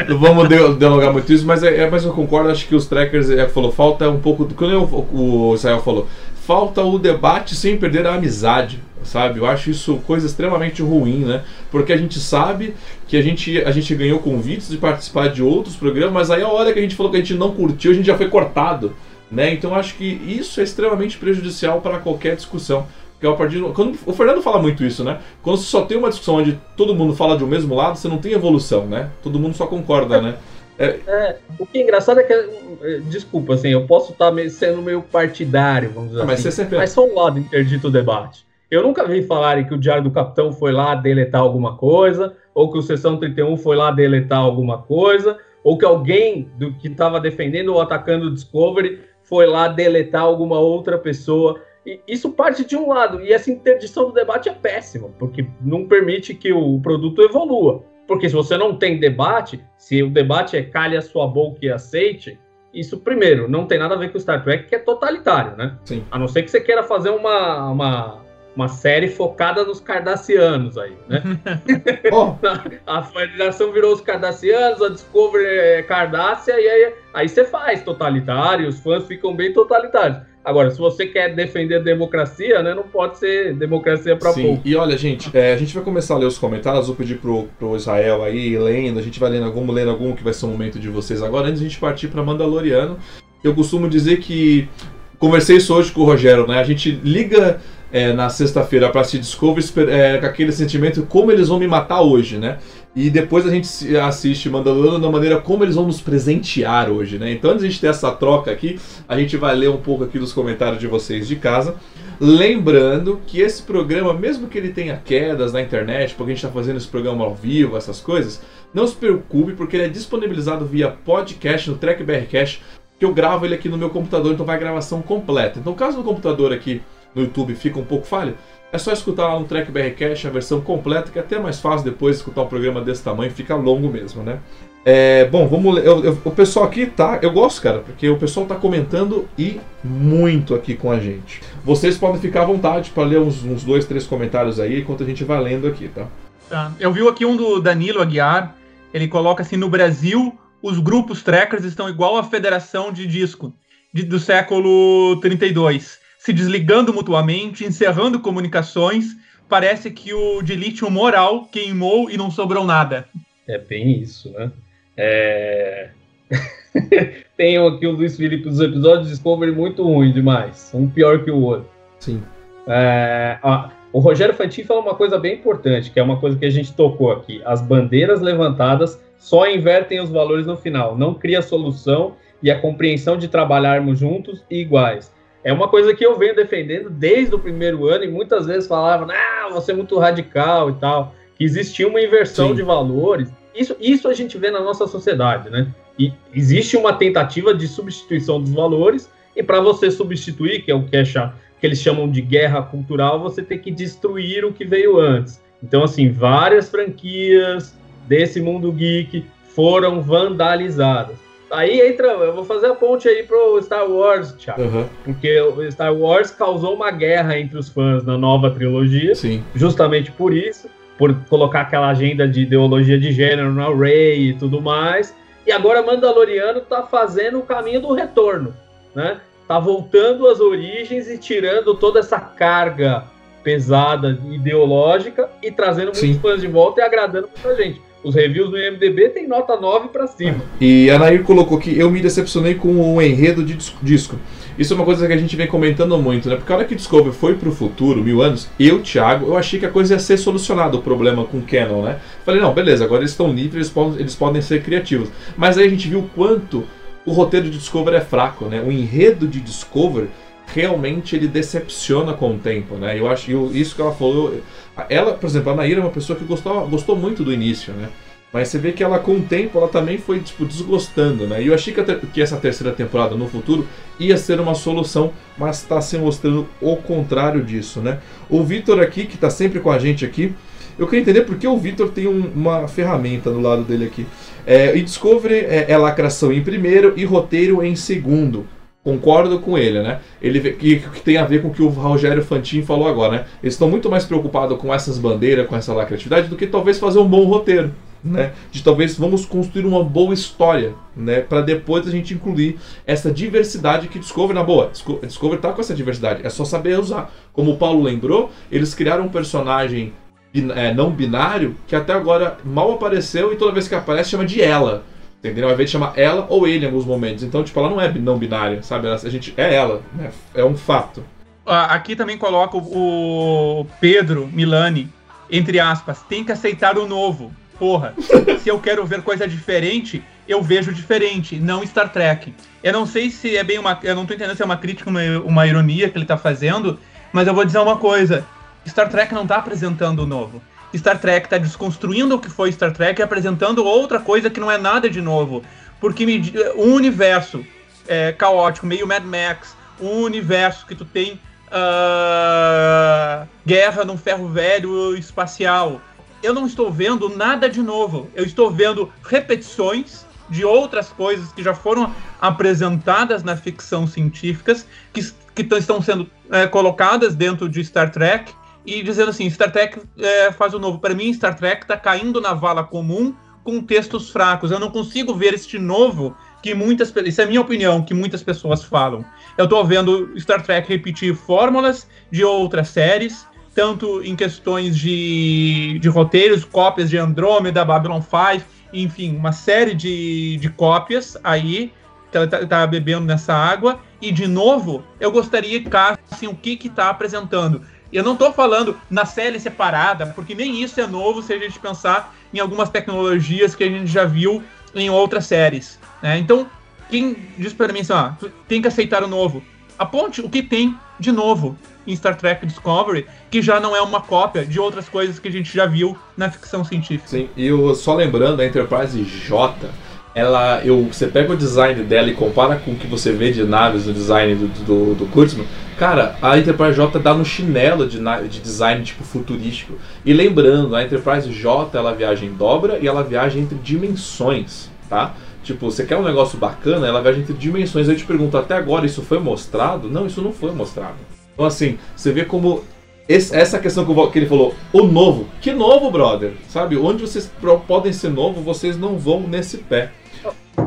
não vamos delongar muito isso, mas, é, é, mas eu concordo, acho que os trackers, é, falou, falta um pouco, quando eu, o Israel falou, falta o debate sem perder a amizade sabe? Eu acho isso coisa extremamente ruim, né? Porque a gente sabe que a gente, a gente ganhou convites de participar de outros programas, mas aí a hora que a gente falou que a gente não curtiu, a gente já foi cortado, né? Então acho que isso é extremamente prejudicial para qualquer discussão. Porque a partir do, quando, o Fernando fala muito isso, né? Quando você só tem uma discussão onde todo mundo fala de um mesmo lado, você não tem evolução, né? Todo mundo só concorda, né?
É, é, o que é engraçado é que, é, desculpa, assim, eu posso estar sendo meio partidário, vamos dizer ah, mas assim, mas só um lado interdito o debate. Eu nunca vi falarem que o Diário do Capitão foi lá deletar alguma coisa, ou que o Sessão 31 foi lá deletar alguma coisa, ou que alguém do que estava defendendo ou atacando o Discovery foi lá deletar alguma outra pessoa. E isso parte de um lado, e essa interdição do debate é péssima, porque não permite que o produto evolua. Porque se você não tem debate, se o debate é calhe a sua boca e aceite, isso primeiro, não tem nada a ver com Star Trek, que é totalitário, né?
Sim.
A não ser que você queira fazer uma, uma uma série focada nos cardassianos aí, né? oh. a federação virou os cardassianos, a Discovery é Cardassia, e aí, aí você faz totalitário, os fãs ficam bem totalitários. Agora, se você quer defender a democracia, né, não pode ser democracia para pouco.
E olha, gente, é, a gente vai começar a ler os comentários, vou pedir pro, pro Israel aí, lendo, a gente vai lendo algum, lendo algum que vai ser o momento de vocês agora, antes de a gente partir para Mandaloriano. Eu costumo dizer que conversei isso hoje com o Rogério, né? A gente liga é, na sexta-feira para assistir Discovery é, com aquele sentimento como eles vão me matar hoje, né? E depois a gente assiste Mandaloriano da maneira como eles vão nos presentear hoje, né? Então antes de a gente ter essa troca aqui, a gente vai ler um pouco aqui dos comentários de vocês de casa. Lembrando que esse programa, mesmo que ele tenha quedas na internet, porque a gente está fazendo esse programa ao vivo, essas coisas, não se preocupe, porque ele é disponibilizado via podcast no Track BRCast, que eu gravo ele aqui no meu computador, então vai gravação completa. Então caso no computador aqui no YouTube fica um pouco falho, é só escutar lá no Track BRCast a versão completa, que é até mais fácil depois escutar um programa desse tamanho, fica longo mesmo, né? É, bom, vamos. Eu, eu, o pessoal aqui tá. Eu gosto, cara, porque o pessoal tá comentando e muito aqui com a gente. Vocês podem ficar à vontade para ler uns, uns, dois, três comentários aí enquanto a gente vai lendo aqui, tá?
Tá. Eu vi aqui um do Danilo Aguiar. Ele coloca assim: no Brasil, os grupos trackers estão igual à federação de disco de, do século 32 se desligando mutuamente, encerrando comunicações. Parece que o de lítio moral queimou e não sobrou nada.
É bem isso, né? É... Tem aqui o Luiz Felipe dos episódios de Discovery muito ruim demais. Um pior que o outro.
Sim.
É... Ah, o Rogério Fantin fala uma coisa bem importante, que é uma coisa que a gente tocou aqui. As bandeiras levantadas só invertem os valores no final. Não cria solução e a compreensão de trabalharmos juntos e iguais. É uma coisa que eu venho defendendo desde o primeiro ano e muitas vezes falava, ah, você é muito radical e tal, que existia uma inversão Sim. de valores. Isso, isso a gente vê na nossa sociedade, né? E existe uma tentativa de substituição dos valores e para você substituir, que é o que, é que eles chamam de guerra cultural, você tem que destruir o que veio antes. Então, assim, várias franquias desse mundo geek foram vandalizadas. Aí entra, eu vou fazer a ponte aí pro Star Wars, Thiago. Uhum. Porque o Star Wars causou uma guerra entre os fãs na nova trilogia.
Sim.
Justamente por isso, por colocar aquela agenda de ideologia de gênero na Rey e tudo mais. E agora Mandaloriano tá fazendo o caminho do retorno, né? Tá voltando às origens e tirando toda essa carga pesada ideológica e trazendo muitos Sim. fãs de volta e agradando muita gente. Os reviews do IMDB tem nota 9 para cima.
E a Nair colocou que eu me decepcionei com o enredo de disco. Isso é uma coisa que a gente vem comentando muito, né? Porque a hora que Discovery foi pro futuro, mil anos, eu, Thiago, eu achei que a coisa ia ser solucionada, o problema com Canon, né? Falei, não, beleza, agora eles estão livres, eles podem, eles podem ser criativos. Mas aí a gente viu quanto o roteiro de Discovery é fraco, né? O enredo de Discovery realmente ele decepciona com o tempo, né? Eu acho isso que ela falou, ela, por exemplo, a Naira é uma pessoa que gostou, gostou muito do início, né? Mas você vê que ela, com o tempo, ela também foi tipo, desgostando, né? E eu achei que, que essa terceira temporada no futuro ia ser uma solução, mas está se mostrando o contrário disso, né? O Vitor aqui, que está sempre com a gente aqui, eu queria entender por que o Vitor tem um, uma ferramenta do lado dele aqui. É, e Discovery é, é lacração em primeiro e roteiro em segundo. Concordo com ele, né? Ele que, que tem a ver com o que o Rogério Fantin falou agora, né? Eles estão muito mais preocupados com essas bandeiras, com essa lacratividade, do que talvez fazer um bom roteiro. Né, de talvez vamos construir uma boa história, né, para depois a gente incluir essa diversidade que Discovery na boa. Discovery tá com essa diversidade, é só saber usar. Como o Paulo lembrou, eles criaram um personagem é, não binário que até agora mal apareceu e toda vez que aparece chama de ela. Entendeu? Ao invés de chamar ela ou ele em alguns momentos. Então, tipo, ela não é não binária, sabe? a gente é ela, né? É um fato.
Aqui também coloca o Pedro Milani, entre aspas, tem que aceitar o novo. Porra, se eu quero ver coisa diferente, eu vejo diferente, não Star Trek. Eu não sei se é bem uma. Eu não tô entendendo se é uma crítica, uma, uma ironia que ele tá fazendo, mas eu vou dizer uma coisa. Star Trek não tá apresentando o novo. Star Trek está desconstruindo o que foi Star Trek e apresentando outra coisa que não é nada de novo. Porque um universo é, caótico, meio Mad Max, um universo que tu tem uh, guerra num ferro velho espacial. Eu não estou vendo nada de novo. Eu estou vendo repetições de outras coisas que já foram apresentadas na ficção científica, que, que estão sendo é, colocadas dentro de Star Trek e dizendo assim: Star Trek é, faz o novo. Para mim, Star Trek está caindo na vala comum com textos fracos. Eu não consigo ver este novo que muitas isso é minha opinião que muitas pessoas falam. Eu estou vendo Star Trek repetir fórmulas de outras séries, tanto em questões de, de roteiros, cópias de Andrômeda, Babylon 5, enfim, uma série de, de cópias aí que ela está tá bebendo nessa água. E de novo, eu gostaria que assim, o que está apresentando. Eu não estou falando na série separada, porque nem isso é novo se a gente pensar em algumas tecnologias que a gente já viu em outras séries. Né? Então, quem diz para mim assim, ah, tem que aceitar o novo, aponte o que tem de novo em Star Trek Discovery, que já não é uma cópia de outras coisas que a gente já viu na ficção científica.
Sim, e eu, só lembrando, a Enterprise J ela, eu, você pega o design dela e compara com o que você vê de naves no design do, do, do Kurtzman, cara, a Enterprise J dá no chinelo de, de design tipo futurístico. E lembrando, a Enterprise J ela viaja em dobra e ela viaja entre dimensões, tá? Tipo, você quer um negócio bacana, ela viaja entre dimensões. Eu te pergunto, até agora isso foi mostrado? Não, isso não foi mostrado. Então assim, você vê como esse, essa questão que ele falou, o novo. Que novo, brother? Sabe? Onde vocês podem ser novo, vocês não vão nesse pé.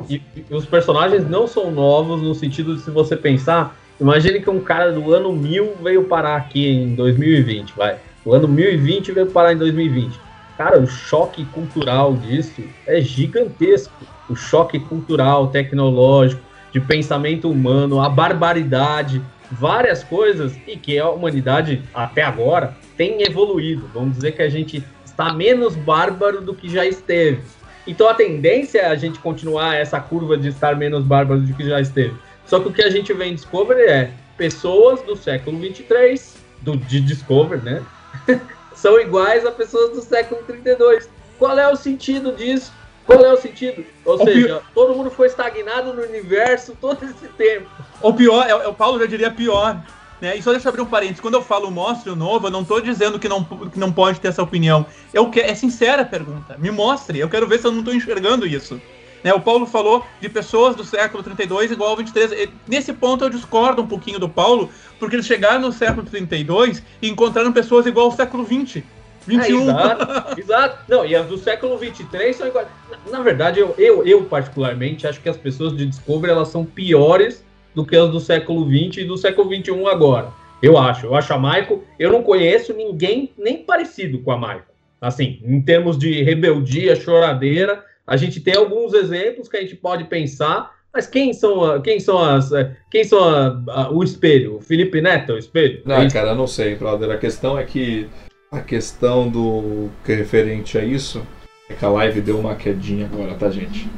E, e, os personagens não são novos no sentido de se você pensar, imagine que um cara do ano 1000 veio parar aqui em 2020, vai. O ano 1020 veio parar em 2020. Cara, o choque cultural disso é gigantesco. O choque cultural, tecnológico, de pensamento humano, a barbaridade, várias coisas e que a humanidade até agora tem evoluído. Vamos dizer que a gente está menos bárbaro do que já esteve. Então a tendência é a gente continuar essa curva de estar menos bárbaro do que já esteve. Só que o que a gente vê em Discovery é pessoas do século 23, do, de Discovery, né? São iguais a pessoas do século 32. Qual é o sentido disso? Qual é o sentido? Ou o seja, pior... todo mundo foi estagnado no universo todo esse tempo.
O pior, é, o Paulo já diria pior. Né? E só deixa eu abrir um parênteses. Quando eu falo mostre o novo, eu não estou dizendo que não, que não pode ter essa opinião. Eu que, é sincera a pergunta. Me mostre. Eu quero ver se eu não estou enxergando isso. Né? O Paulo falou de pessoas do século 32 igual ao 23. Nesse ponto eu discordo um pouquinho do Paulo, porque eles chegaram no século 32 e encontraram pessoas igual ao século 20. 21.
É, exato, exato. Não, e as do século 23 são iguais. Na, na verdade, eu, eu, eu, particularmente acho que as pessoas de Discovery elas são piores do que as do século 20 e do século 21 agora. Eu acho. Eu acho a Michael. Eu não conheço ninguém nem parecido com a Michael. Assim, em termos de rebeldia, choradeira, a gente tem alguns exemplos que a gente pode pensar, mas quem são, quem são as. Quem são a, a, o espelho? O Felipe Neto, o espelho?
Não, cara, eu não sei, brother. A questão é que a questão do que é referente a isso é que a live deu uma quedinha agora, tá, gente?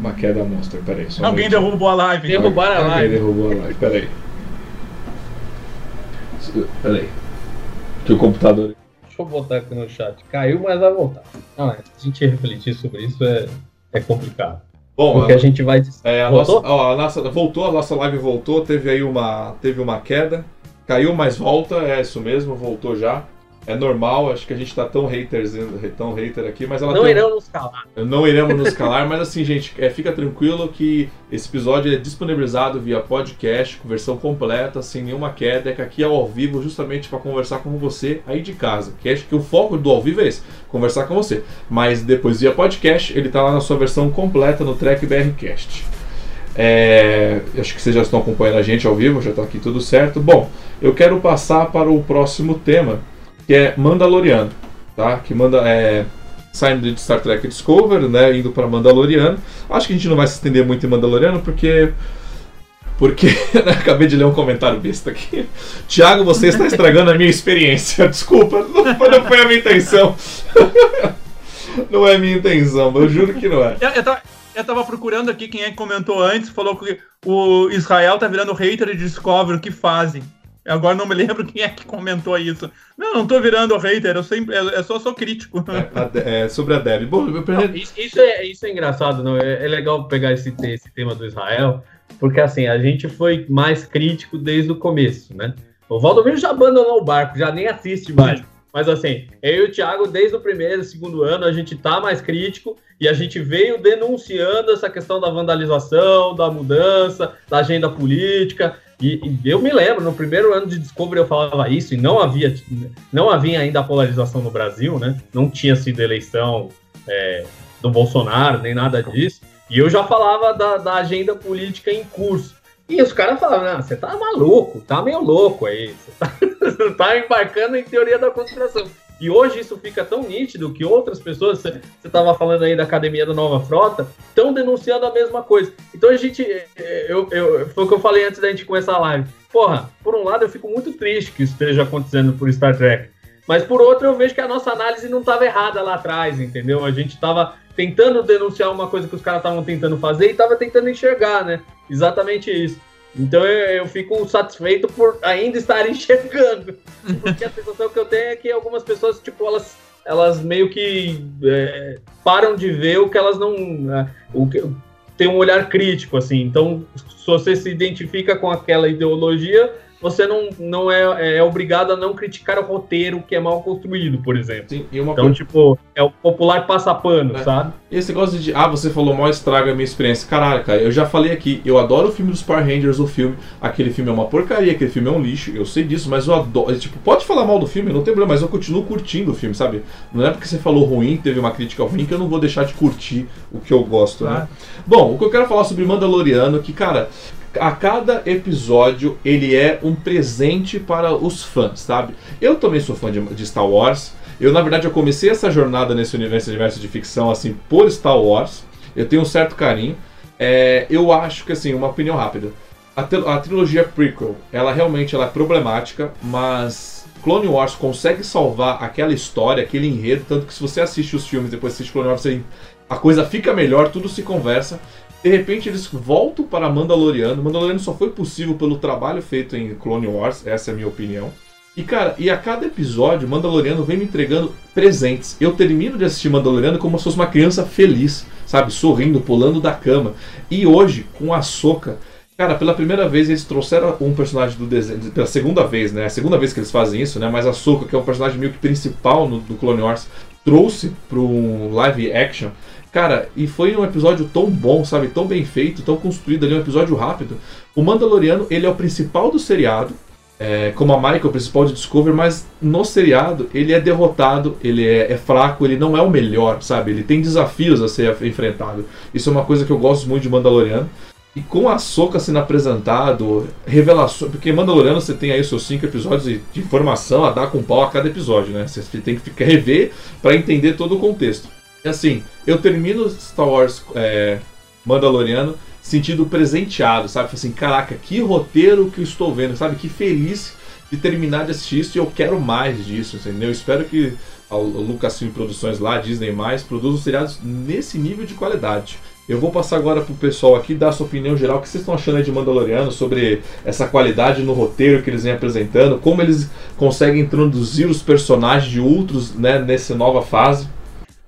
Uma queda monstro, peraí. Só um
Alguém
minutinho.
derrubou a live.
Derrubaram a
Alguém
live.
derrubou a live, peraí. Peraí. Que o computador.
Deixa eu botar aqui no chat. Caiu, mas vai voltar. Não, é, a gente refletir sobre isso é, é complicado.
Bom,
Porque a gente vai.
É, a nossa,
Voltou?
ó, a nossa, voltou, a nossa live voltou, teve aí uma, teve uma queda, caiu, mas volta, é isso mesmo, voltou já. É normal, acho que a gente tá tão haters, tão hater aqui, mas ela
Não
tem,
irão nos calar.
não iremos nos calar, mas assim, gente, é, fica tranquilo que esse episódio é disponibilizado via podcast, com versão completa, sem nenhuma queda, é que aqui é ao vivo justamente para conversar com você aí de casa. Que acho que o foco do ao vivo é esse, conversar com você. Mas depois via podcast, ele tá lá na sua versão completa no Track BRcast. É, acho que vocês já estão acompanhando a gente ao vivo, já tá aqui tudo certo. Bom, eu quero passar para o próximo tema, que é Mandaloriano, tá? Que manda é saindo de Star Trek Discovery, né, indo para Mandaloriano. Acho que a gente não vai se estender muito em Mandaloriano porque porque né, acabei de ler um comentário besta aqui. Tiago, você está estragando a minha experiência. Desculpa, não foi, não foi a minha intenção. Não é minha intenção, eu juro que não é.
Eu, eu, tava, eu tava procurando aqui quem é que comentou antes, falou que o Israel tá virando hater de Discovery, o que fazem? Agora não me lembro quem é que comentou isso. Não, não tô virando hater, eu, sempre, eu, eu só sou crítico.
É, é, sobre a Deb. Bom, eu
Não,
perdi-
isso, isso é, isso é engraçado, não? É, é legal pegar esse, esse tema do Israel, porque assim, a gente foi mais crítico desde o começo, né? O Valdomiro já abandonou o barco, já nem assiste mais. Mas assim, eu e o Thiago, desde o primeiro, segundo ano, a gente tá mais crítico e a gente veio denunciando essa questão da vandalização, da mudança, da agenda política. E, e eu me lembro, no primeiro ano de Discovery eu falava isso, e não havia, não havia ainda a polarização no Brasil, né? Não tinha sido eleição é, do Bolsonaro, nem nada disso. E eu já falava da, da agenda política em curso. E os caras falavam, não, você tá maluco, tá meio louco aí, você tá, tá embarcando em teoria da conspiração. E hoje isso fica tão nítido que outras pessoas, você estava falando aí da Academia da Nova Frota, estão denunciando a mesma coisa. Então a gente, eh, eu, eu, foi o que eu falei antes da gente começar a live. Porra, por um lado eu fico muito triste que isso esteja acontecendo por Star Trek. Mas por outro, eu vejo que a nossa análise não estava errada lá atrás, entendeu? A gente estava tentando denunciar uma coisa que os caras estavam tentando fazer e estava tentando enxergar, né? Exatamente isso. Então eu, eu fico satisfeito por ainda estar enxergando. Porque a sensação que eu tenho é que algumas pessoas, tipo, elas, elas meio que é, param de ver o que elas não. é, O que, tem um olhar crítico, assim. Então, se você se identifica com aquela ideologia, você não, não é, é obrigado a não criticar o roteiro que é mal construído, por exemplo.
Sim,
Então, tipo, é o popular passapano,
É.
sabe?
E esse negócio de, ah, você falou mal estraga a minha experiência. Caralho, cara, eu já falei aqui, eu adoro o filme dos Power Rangers, o filme. Aquele filme é uma porcaria, aquele filme é um lixo, eu sei disso, mas eu adoro. Tipo, pode falar mal do filme, não tem problema, mas eu continuo curtindo o filme, sabe? Não é porque você falou ruim, teve uma crítica ruim, que eu não vou deixar de curtir o que eu gosto, né? Bom, o que eu quero falar sobre Mandaloriano, que, cara, a cada episódio ele é um presente para os fãs, sabe? Eu também sou fã de, de Star Wars. Eu, na verdade, eu comecei essa jornada nesse universo, universo de ficção, assim, por Star Wars. Eu tenho um certo carinho. É, eu acho que, assim, uma opinião rápida. A, a trilogia prequel, ela realmente ela é problemática, mas Clone Wars consegue salvar aquela história, aquele enredo, tanto que se você assiste os filmes depois assiste Clone Wars, você- a coisa fica melhor, tudo se conversa. De repente eles voltam para Mandaloriano. Mandaloriano só foi possível pelo trabalho feito em Clone Wars, essa é a minha opinião. E cara, e a cada episódio, Mandaloriano vem me entregando presentes. Eu termino de assistir Mandaloriano como se fosse uma criança feliz, sabe? Sorrindo, pulando da cama. E hoje, com a Soca, cara, pela primeira vez eles trouxeram um personagem do desenho. Pela segunda vez, né? A segunda vez que eles fazem isso, né? Mas a Soca, que é um personagem meio que principal no, do Clone Wars, trouxe para um live action. Cara, e foi um episódio tão bom, sabe? Tão bem feito, tão construído ali, um episódio rápido. O Mandaloriano, ele é o principal do seriado, é, como a Michael, o principal de Discovery, mas no seriado ele é derrotado, ele é, é fraco, ele não é o melhor, sabe? Ele tem desafios a ser enfrentado. Isso é uma coisa que eu gosto muito de Mandaloriano. E com a Soca sendo apresentado, revelações. Porque Mandaloriano você tem aí seus cinco episódios de, de informação a dar com pau a cada episódio, né? Você tem que ficar, rever para entender todo o contexto. E assim, eu termino Star Wars é, Mandaloriano sentido presenteado, sabe? Assim, caraca, que roteiro que eu estou vendo, sabe? Que feliz de terminar de assistir isso e eu quero mais disso, entendeu? Eu espero que a Lucasfilm Produções lá, Disney+, produzam seriados nesse nível de qualidade. Eu vou passar agora pro pessoal aqui dar sua opinião geral. O que vocês estão achando aí de Mandaloriano sobre essa qualidade no roteiro que eles vêm apresentando? Como eles conseguem introduzir os personagens de outros né, nessa nova fase?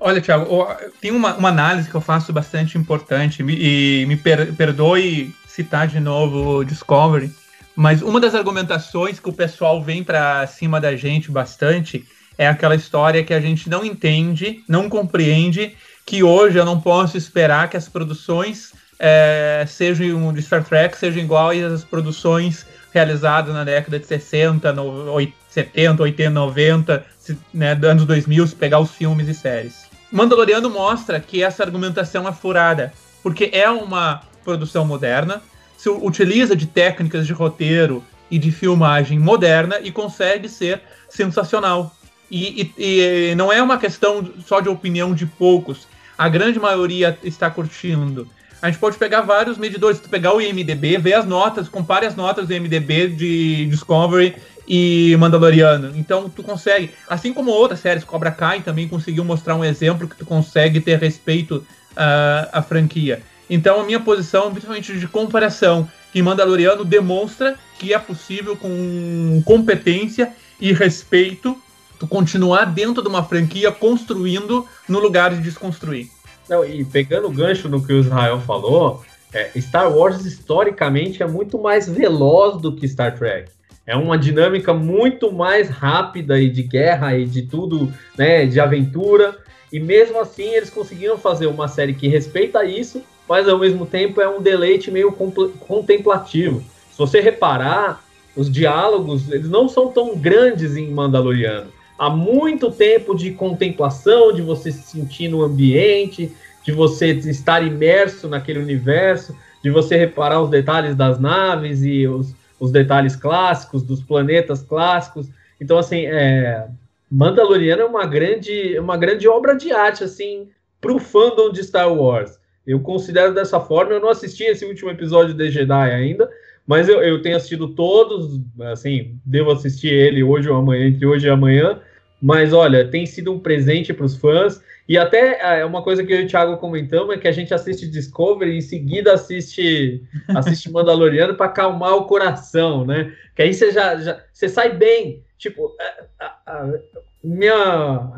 Olha, Thiago, tem uma, uma análise que eu faço bastante importante e me per, perdoe citar de novo o Discovery, mas uma das argumentações que o pessoal vem para cima da gente bastante é aquela história que a gente não entende, não compreende que hoje eu não posso esperar que as produções é, sejam de Star Trek sejam iguais às produções realizadas na década de 60, no, 70, 80, 90, né, anos 2000, se pegar os filmes e séries. Mandaloriano mostra que essa argumentação é furada, porque é uma produção moderna, se utiliza de técnicas de roteiro e de filmagem moderna e consegue ser sensacional. E, e, e, não é uma questão só de opinião de poucos. A grande maioria está curtindo. A gente pode pegar vários medidores. Se tu pegar o IMDB, ver as notas, compare as notas do IMDB de Discovery e Mandaloriano. Então tu consegue, assim como outras séries, Cobra Kai também conseguiu mostrar um exemplo que tu consegue ter respeito uh, à franquia. Então a minha posição, principalmente de comparação, que Mandaloriano demonstra que é possível com competência e respeito tu continuar dentro de uma franquia construindo no lugar de desconstruir.
Não, e pegando o gancho no que o Israel falou, é, Star Wars historicamente é muito mais veloz do que Star Trek. É uma dinâmica muito mais rápida e de guerra e de tudo, né, de aventura. E mesmo assim eles conseguiram fazer uma série que respeita isso, mas ao mesmo tempo é um deleite meio contemplativo. Se você reparar, os diálogos eles não são tão grandes em Mandaloriano há muito tempo de contemplação, de você se sentir no ambiente, de você estar imerso naquele universo, de você reparar os detalhes das naves e os, os detalhes clássicos, dos planetas clássicos. Então, assim, é, Mandaloriano é uma grande, uma grande obra de arte, assim, para o fandom de Star Wars. Eu considero dessa forma. Eu não assisti esse último episódio de Jedi ainda, mas eu, eu tenho assistido todos, assim, devo assistir ele hoje ou amanhã, entre hoje e amanhã, mas olha, tem sido um presente para os fãs. E até é uma coisa que eu e o Thiago comentamos é que a gente assiste Discovery e em seguida assiste assiste Mandaloriano para acalmar o coração, né? Que aí você já, já você sai bem. Tipo, a, a, a, minha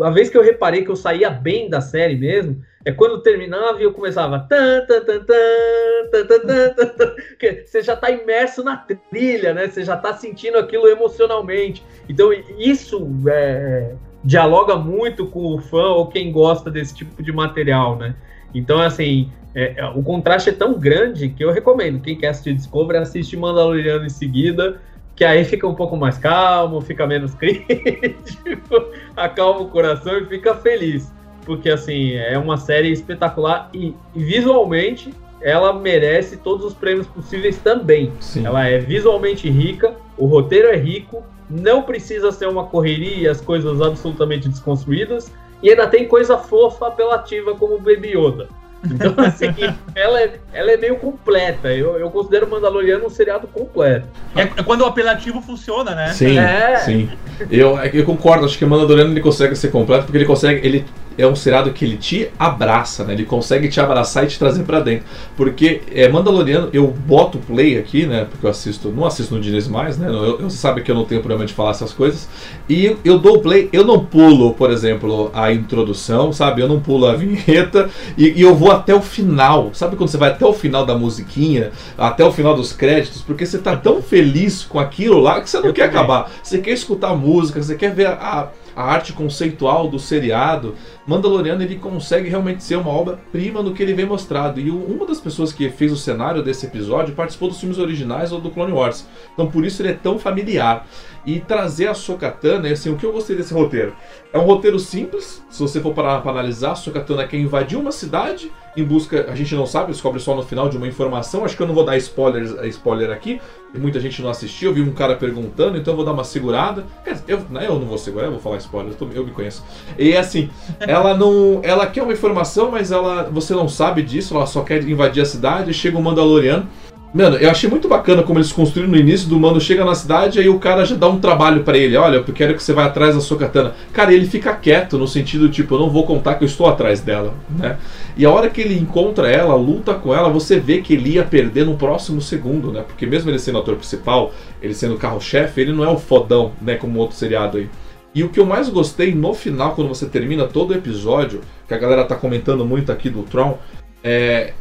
a vez que eu reparei que eu saía bem da série mesmo é quando terminava e eu começava. Tan, tan, tan, tan, tan, tan, tan, você já está imerso na trilha, né? Você já está sentindo aquilo emocionalmente. Então, isso é, dialoga muito com o fã ou quem gosta desse tipo de material, né? Então, assim, é, é, o contraste é tão grande que eu recomendo. Quem quer assistir Discovery, assiste Mandaloriano em seguida, que aí fica um pouco mais calmo, fica menos crítico, acalma o coração e fica feliz porque assim, é uma série espetacular e, e visualmente ela merece todos os prêmios possíveis também. Sim. Ela é visualmente rica, o roteiro é rico, não precisa ser uma correria e as coisas absolutamente desconstruídas, e ainda tem coisa fofa, apelativa como Baby Yoda. Então, assim, ela, é, ela é meio completa. Eu, eu considero Mandaloriano um seriado completo.
É, é quando o apelativo funciona, né?
Sim,
é.
sim. Eu, eu concordo, acho que o Mandaloriano ele consegue ser completo porque ele consegue. Ele é um seriado que ele te abraça, né? Ele consegue te abraçar e te trazer para dentro. Porque é Mandaloriano, eu boto play aqui, né? Porque eu assisto, não assisto no Disney mais, né? Eu, eu sabe que eu não tenho problema de falar essas coisas. E eu dou play, eu não pulo, por exemplo, a introdução, sabe? Eu não pulo a vinheta e, e eu vou até o final. Sabe quando você vai até o final da musiquinha, até o final dos créditos, porque você tá tão feliz com aquilo lá que você não eu quer também. acabar. Você quer escutar música, você quer ver a, a arte conceitual do seriado. Mandaloriano ele consegue realmente ser uma obra-prima no que ele vem mostrado. E uma das pessoas que fez o cenário desse episódio participou dos filmes originais ou do Clone Wars. Então por isso ele é tão familiar. E trazer a Sokatana, assim, o que eu gostei desse roteiro? É um roteiro simples, se você for parar para analisar, a Sokatana quer invadir uma cidade em busca, a gente não sabe, descobre só no final de uma informação. Acho que eu não vou dar spoilers, spoiler aqui, muita gente não assistiu, eu vi um cara perguntando, então eu vou dar uma segurada. Eu, né, eu não vou segurar, eu vou falar spoiler, eu, eu me conheço. E assim, ela não. Ela quer uma informação, mas ela. Você não sabe disso, ela só quer invadir a cidade, chega um Mandaloriano Mano, eu achei muito bacana como eles construíram no início do mano chega na cidade aí o cara já dá um trabalho para ele. Olha, eu quero que você vá atrás da sua katana. Cara, ele fica quieto no sentido tipo, eu não vou contar que eu estou atrás dela, né? E a hora que ele encontra ela, luta com ela, você vê que ele ia perder no próximo segundo, né? Porque mesmo ele sendo ator principal, ele sendo carro-chefe, ele não é o fodão, né, como outro seriado aí. E o que eu mais gostei no final, quando você termina todo o episódio, que a galera tá comentando muito aqui do Tron, é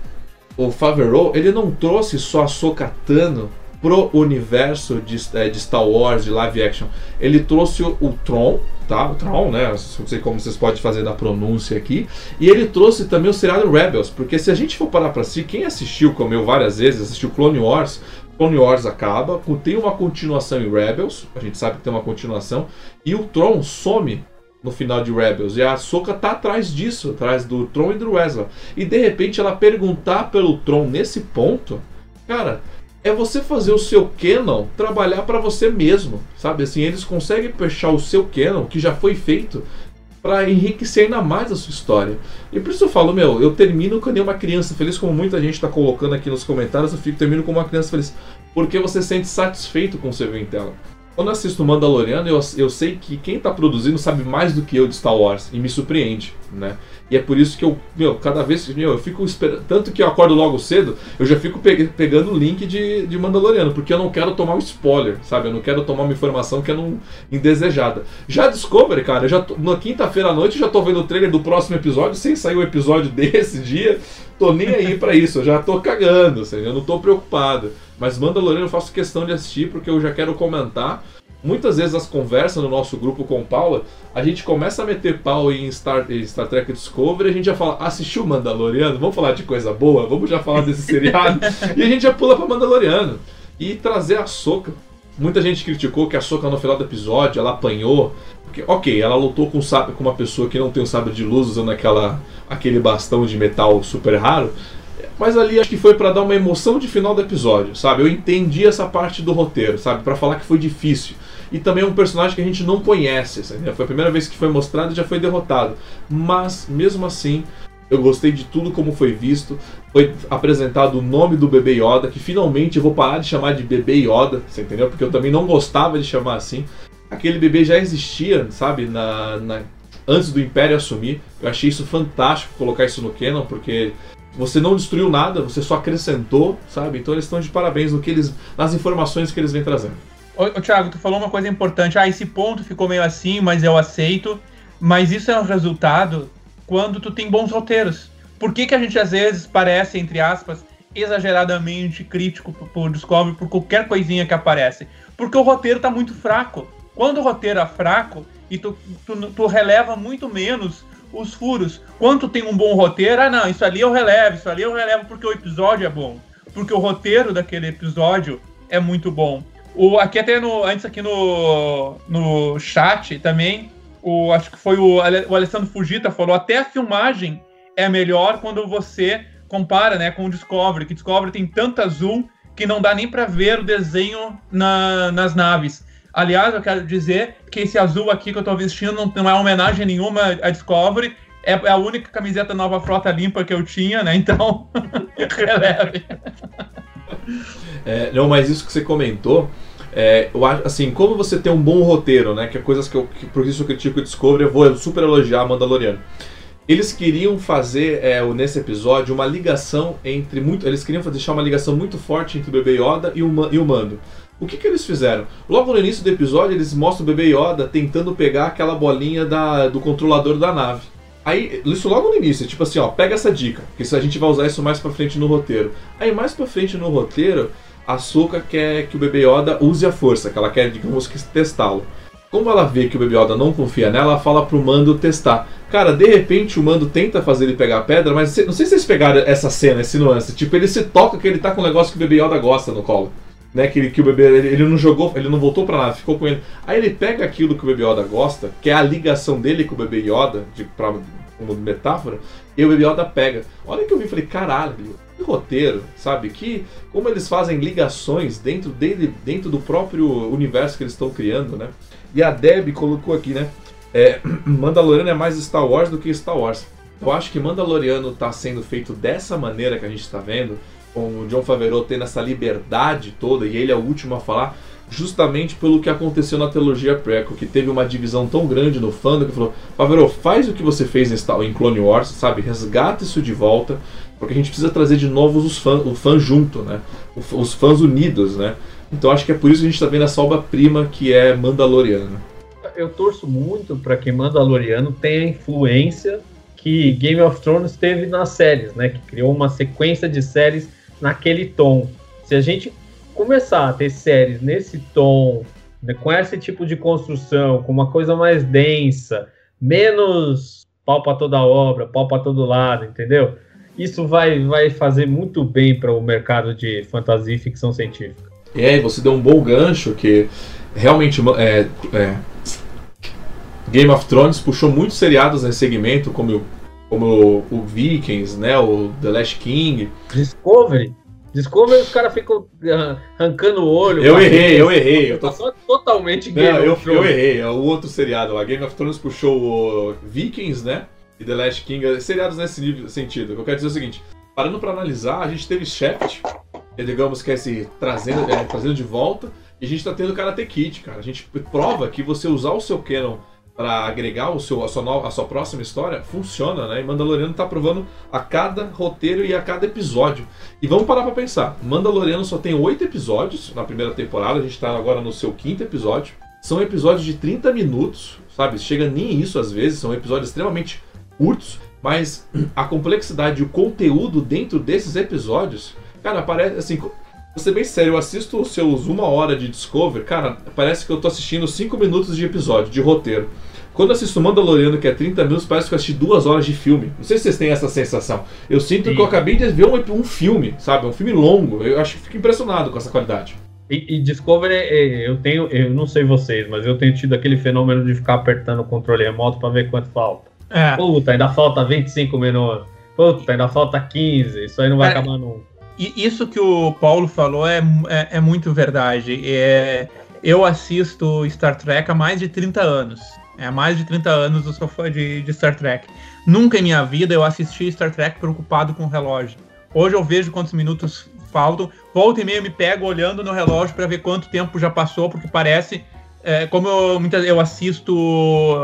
o Favreau, ele não trouxe só a Sokatano pro universo de, é, de, Star Wars, de live action. Ele trouxe o, o, Tron, tá? O Tron, né? Não sei como vocês podem fazer da pronúncia aqui. E ele trouxe também o seriado Rebels, porque se a gente for parar pra si, quem assistiu, como eu várias vezes, assistiu Clone Wars, Clone Wars acaba, tem uma continuação em Rebels, a gente sabe que tem uma continuação, e o Tron some no final de Rebels. E a Soka tá atrás disso, atrás do Tron e do Wesley. E de repente ela perguntar pelo Tron nesse ponto, cara, é você fazer o seu canon trabalhar para você mesmo, sabe? Assim, eles conseguem fechar o seu canon que já foi feito para enriquecer ainda mais a sua história. E por isso eu falo, meu, eu termino com uma criança feliz, como muita gente está colocando aqui nos comentários, eu fico termino como uma criança feliz, porque você se sente satisfeito com o seu em. Quando eu assisto Mandaloriano, eu, eu sei que quem está produzindo sabe mais do que eu de Star Wars e me surpreende, né? E é por isso que eu, meu, cada vez meu, eu fico esperando. Tanto que eu acordo logo cedo, eu já fico pe pegando o link de, de Mandaloriano, porque eu não quero tomar um spoiler, sabe? Eu não quero tomar uma informação que é não, indesejada. Já Discovery, cara, já tô, na quinta-feira à noite eu já tô vendo o trailer do próximo episódio, sem sair o episódio desse dia. Tô nem aí para isso, eu já tô cagando, assim, eu não tô preocupado. Mas Mandaloriano eu faço questão de assistir porque eu já quero comentar. Muitas vezes as conversas no nosso grupo com Paula, a gente começa a meter pau em Star, em Star Trek Discovery, a gente já fala, assistiu Mandaloriano? Vamos falar de coisa boa? Vamos já falar desse seriado? e a gente já pula para Mandaloriano. E trazer a Soca. Muita gente criticou que a Soca no final do episódio, ela apanhou. Porque, ok, ela lutou com, com uma pessoa que não tem um sabre de luz usando aquela, aquele bastão de metal super raro. Mas ali acho que foi para dar uma emoção de final do episódio, sabe? Eu entendi essa parte do roteiro, sabe? Para falar que foi difícil. E também é um personagem que a gente não conhece, sabe? Foi a primeira vez que foi mostrado e já foi derrotado. Mas, mesmo assim, eu gostei de tudo como foi visto. Foi apresentado o nome do bebê Yoda, que finalmente eu vou parar de chamar de bebê Yoda, você entendeu? Porque eu também não gostava de chamar assim. Aquele bebê já existia, sabe? Na, na antes do Império assumir. Eu achei isso fantástico colocar isso no canon, porque você não destruiu nada, você só acrescentou, sabe? Então eles estão de parabéns no que eles, nas informações que eles vêm trazendo.
Ô, ô Thiago, tu falou uma coisa importante. Ah, esse ponto ficou meio assim, mas eu aceito. Mas isso é um resultado quando tu tem bons roteiros. Por que, que a gente às vezes parece, entre aspas, exageradamente crítico por Discovery por qualquer coisinha que aparece? Porque o roteiro tá muito fraco. Quando o roteiro é fraco e tu, tu, tu releva muito menos os furos. Quanto tem um bom roteiro, ah não, isso ali eu relevo, isso ali eu relevo porque o episódio é bom. Porque o roteiro daquele episódio é muito bom. O, aqui até no, antes aqui no, no chat também, o, acho que foi o, o Alessandro Fugita falou, até a filmagem é melhor quando você compara né, com o Discovery, que Discovery tem tanto azul que não dá nem para ver o desenho na, nas naves. Aliás, eu quero dizer que esse azul aqui que eu tô vestindo não, não é homenagem nenhuma a Discovery. É, é a única camiseta nova frota limpa que eu tinha, né? Então, releve.
É, não, mas isso que você comentou, é, eu acho, assim, como você tem um bom roteiro, né? Que é coisas que eu, que, por isso eu critico o Discovery, eu vou super elogiar Mandaloriano. Eles queriam fazer é, nesse episódio uma ligação entre muito, eles queriam deixar uma ligação muito forte entre o Bebê Yoda e o, e o Mando. O que, que eles fizeram? Logo no início do episódio, eles mostram o bebê Yoda tentando pegar aquela bolinha da, do controlador da nave. Aí, isso logo no início, tipo assim, ó, pega essa dica, que a gente vai usar isso mais pra frente no roteiro. Aí, mais pra frente no roteiro, a Soka quer que o bebê Yoda use a força, que ela quer, digamos que, testá-lo. Como ela vê que o bebê Yoda não confia nela, ela fala pro Mando testar. Cara, de repente o Mando tenta fazer ele pegar a pedra, mas não sei se vocês pegaram essa cena, esse nuance. Tipo, ele se toca que ele tá com um negócio que o bebê Yoda gosta no colo né, que, que o bebê ele, ele, não jogou, ele não voltou para nada, ficou com ele. Aí ele pega aquilo que o bebê Yoda gosta, que é a ligação dele com o bebê Yoda, de pra, como metáfora, e o bebê Yoda pega. Olha que eu vi falei, caralho, que roteiro, sabe? Que como eles fazem ligações dentro dele, dentro do próprio universo que eles estão criando, né? E a Deb colocou aqui, né? É, Mandaloriano é mais Star Wars do que Star Wars. Eu acho que Mandaloriano está sendo feito dessa maneira que a gente está vendo com o John Favreau tendo essa liberdade toda e ele é o último a falar, justamente pelo que aconteceu na trilogia prequel, que teve uma divisão tão grande no fandom que falou: Favreau, faz o que você fez em Clone Wars, sabe? Resgata isso de volta, porque a gente precisa trazer de novo os fãs, o fã junto, né? Os fãs unidos, né? Então acho que é por isso que a gente está vendo essa obra-prima que é Mandaloriano.
Eu torço muito para que Mandaloriano tenha influência que Game of Thrones teve nas séries, né? Que criou uma sequência de séries naquele tom. Se a gente começar a ter séries nesse tom, né, com esse tipo de construção, com uma coisa mais densa, menos pau para toda obra, pau para todo lado, entendeu? Isso vai, vai fazer muito bem para o mercado de fantasia e ficção científica.
É, você deu um bom gancho que realmente é, é, Game of Thrones puxou muitos seriados nesse segmento, como, como o, o Vikings, né, o The Last King.
Discovery. Discovery os caras ficam arrancando o olho.
Eu errei, eu errei. Eu tô...
totalmente Game
Não, eu, eu errei. É o outro seriado lá. Game of Thrones puxou o Vikings, né? E The Last King. Seriados nesse sentido. O que eu quero dizer é o seguinte. Parando para analisar, a gente teve Shaft, digamos que é se trazendo, é, trazendo de volta, e a gente tá tendo Karate Kid, cara. A gente prova que você usar o seu canon para agregar o seu, a, sua a sua próxima história, funciona, né? E Mandaloriano tá provando a cada roteiro e a cada episódio. E vamos parar para pensar. Mandaloriano só tem oito episódios na primeira temporada, a gente tá agora no seu quinto episódio. São episódios de 30 minutos, sabe? Chega nem isso às vezes, são episódios extremamente curtos, mas a complexidade e o conteúdo dentro desses episódios, cara, parece assim, Vou ser bem sério, eu assisto os seus uma hora de Discover, cara, parece que eu tô assistindo cinco minutos de episódio, de roteiro. Quando eu assisto Mandaloriano, que é 30 minutos, parece que eu assisti duas horas de filme. Não sei se vocês têm essa sensação. Eu sinto Sim. que eu acabei de ver um, um filme, sabe? Um filme longo. Eu acho que fico impressionado com essa qualidade.
E, e Discovery, é, eu tenho, eu não sei vocês, mas eu tenho tido aquele fenômeno de ficar apertando o controle remoto para ver quanto falta. É. Puta, ainda falta 25 minutos. Puta, ainda falta 15. Isso aí não vai é. acabar nunca.
Isso que o Paulo falou é, é, é muito verdade. É, eu assisto Star Trek há mais de 30 anos. É, há mais de 30 anos eu sou fã de, de Star Trek. Nunca em minha vida eu assisti Star Trek preocupado com o relógio. Hoje eu vejo quantos minutos faltam. Volta e meia eu me pego olhando no relógio para ver quanto tempo já passou, porque parece. É, como eu, eu assisto.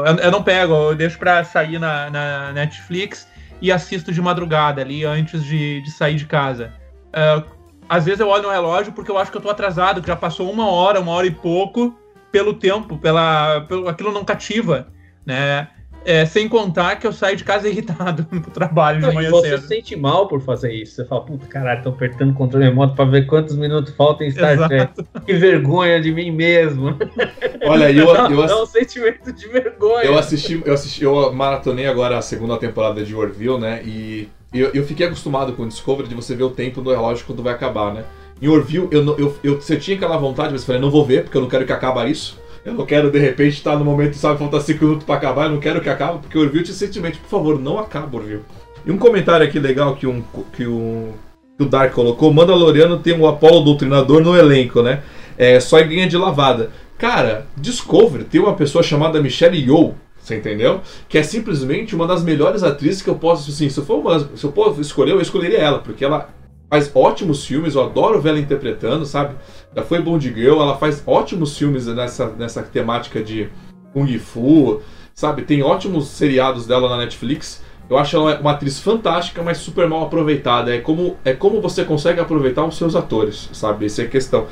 Eu, eu não pego, eu deixo para sair na, na, Netflix e assisto de madrugada ali antes de, de sair de casa. É, às vezes eu olho no relógio porque eu acho que eu tô atrasado, que já passou uma hora, uma hora e pouco, pelo tempo, pela, pelo, aquilo não cativa, né? É, sem contar que eu saio de casa irritado pro trabalho de manhã
você cedo. Você se sente mal por fazer isso. Você fala, puta caralho, tô apertando o controle remoto pra ver quantos minutos faltam em Star Trek. Que vergonha de mim mesmo.
Olha, eu, eu, eu
dá um sentimento de vergonha.
Eu assisti, eu assisti, eu maratonei agora a segunda temporada de Orville, né? E eu, eu fiquei acostumado com o Discovery de você ver o tempo do relógio quando vai acabar, né? Em Orville, eu, eu, eu, eu, tinha aquela vontade, mas eu falei, não vou ver, porque eu não quero que acabe isso. Eu não quero, de repente, estar no momento, sabe, falta 5 minutos pra acabar, eu não quero que acabe, porque Orville tinha sentimento, por favor, não acaba Orville. E um comentário aqui legal que, um, que, um, que o Dark colocou, Mandaloriano tem o Apollo Doutrinador no elenco, né? É só em de lavada. Cara, Discovery tem uma pessoa chamada Michelle Yeoh, você entendeu? Que é simplesmente uma das melhores atrizes que eu posso, assim, se eu for uma, se eu posso escolher, eu escolheria ela, porque ela faz ótimos filmes, eu adoro ver ela interpretando, sabe? Já foi Bond Girl, ela faz ótimos filmes nessa, nessa temática de Kung Fu, sabe? Tem ótimos seriados dela na Netflix. Eu acho ela uma atriz fantástica, mas super mal aproveitada. É como, é como você consegue aproveitar os seus atores, sabe? Essa é a questão.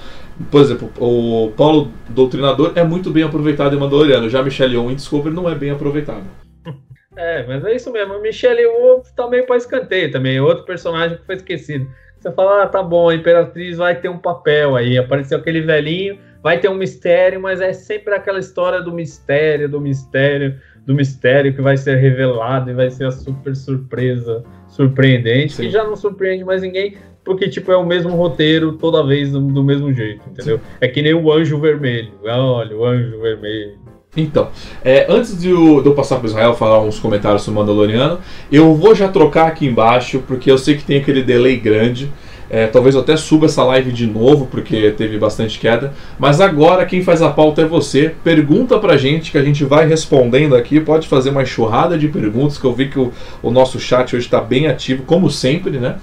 Por exemplo, o Paulo Doutrinador é muito bem aproveitado em Mandaloriano. Já Michelle Yeoh em Discovery não é bem aproveitado.
É, mas é isso mesmo. Michelle Yeoh tá meio para escanteio também. Outro personagem que foi esquecido. Você fala, ah, tá bom, a Imperatriz vai ter um papel aí. Apareceu aquele velhinho, vai ter um mistério, mas é sempre aquela história do mistério, do mistério, do mistério que vai ser revelado e vai ser a super surpresa surpreendente, Sim. que já não surpreende mais ninguém, porque tipo é o mesmo roteiro toda vez do, do mesmo jeito, entendeu? Sim. É que nem o Anjo Vermelho. Olha, o Anjo Vermelho.
Então, é, antes de eu, de eu passar para Israel falar uns comentários sobre o Mandaloriano, eu vou já trocar aqui embaixo, porque eu sei que tem aquele delay grande. É, talvez eu até suba essa live de novo, porque teve bastante queda. Mas agora quem faz a pauta é você. Pergunta pra gente que a gente vai respondendo aqui. Pode fazer uma enxurrada de perguntas, que eu vi que o, o nosso chat hoje está bem ativo, como sempre, né?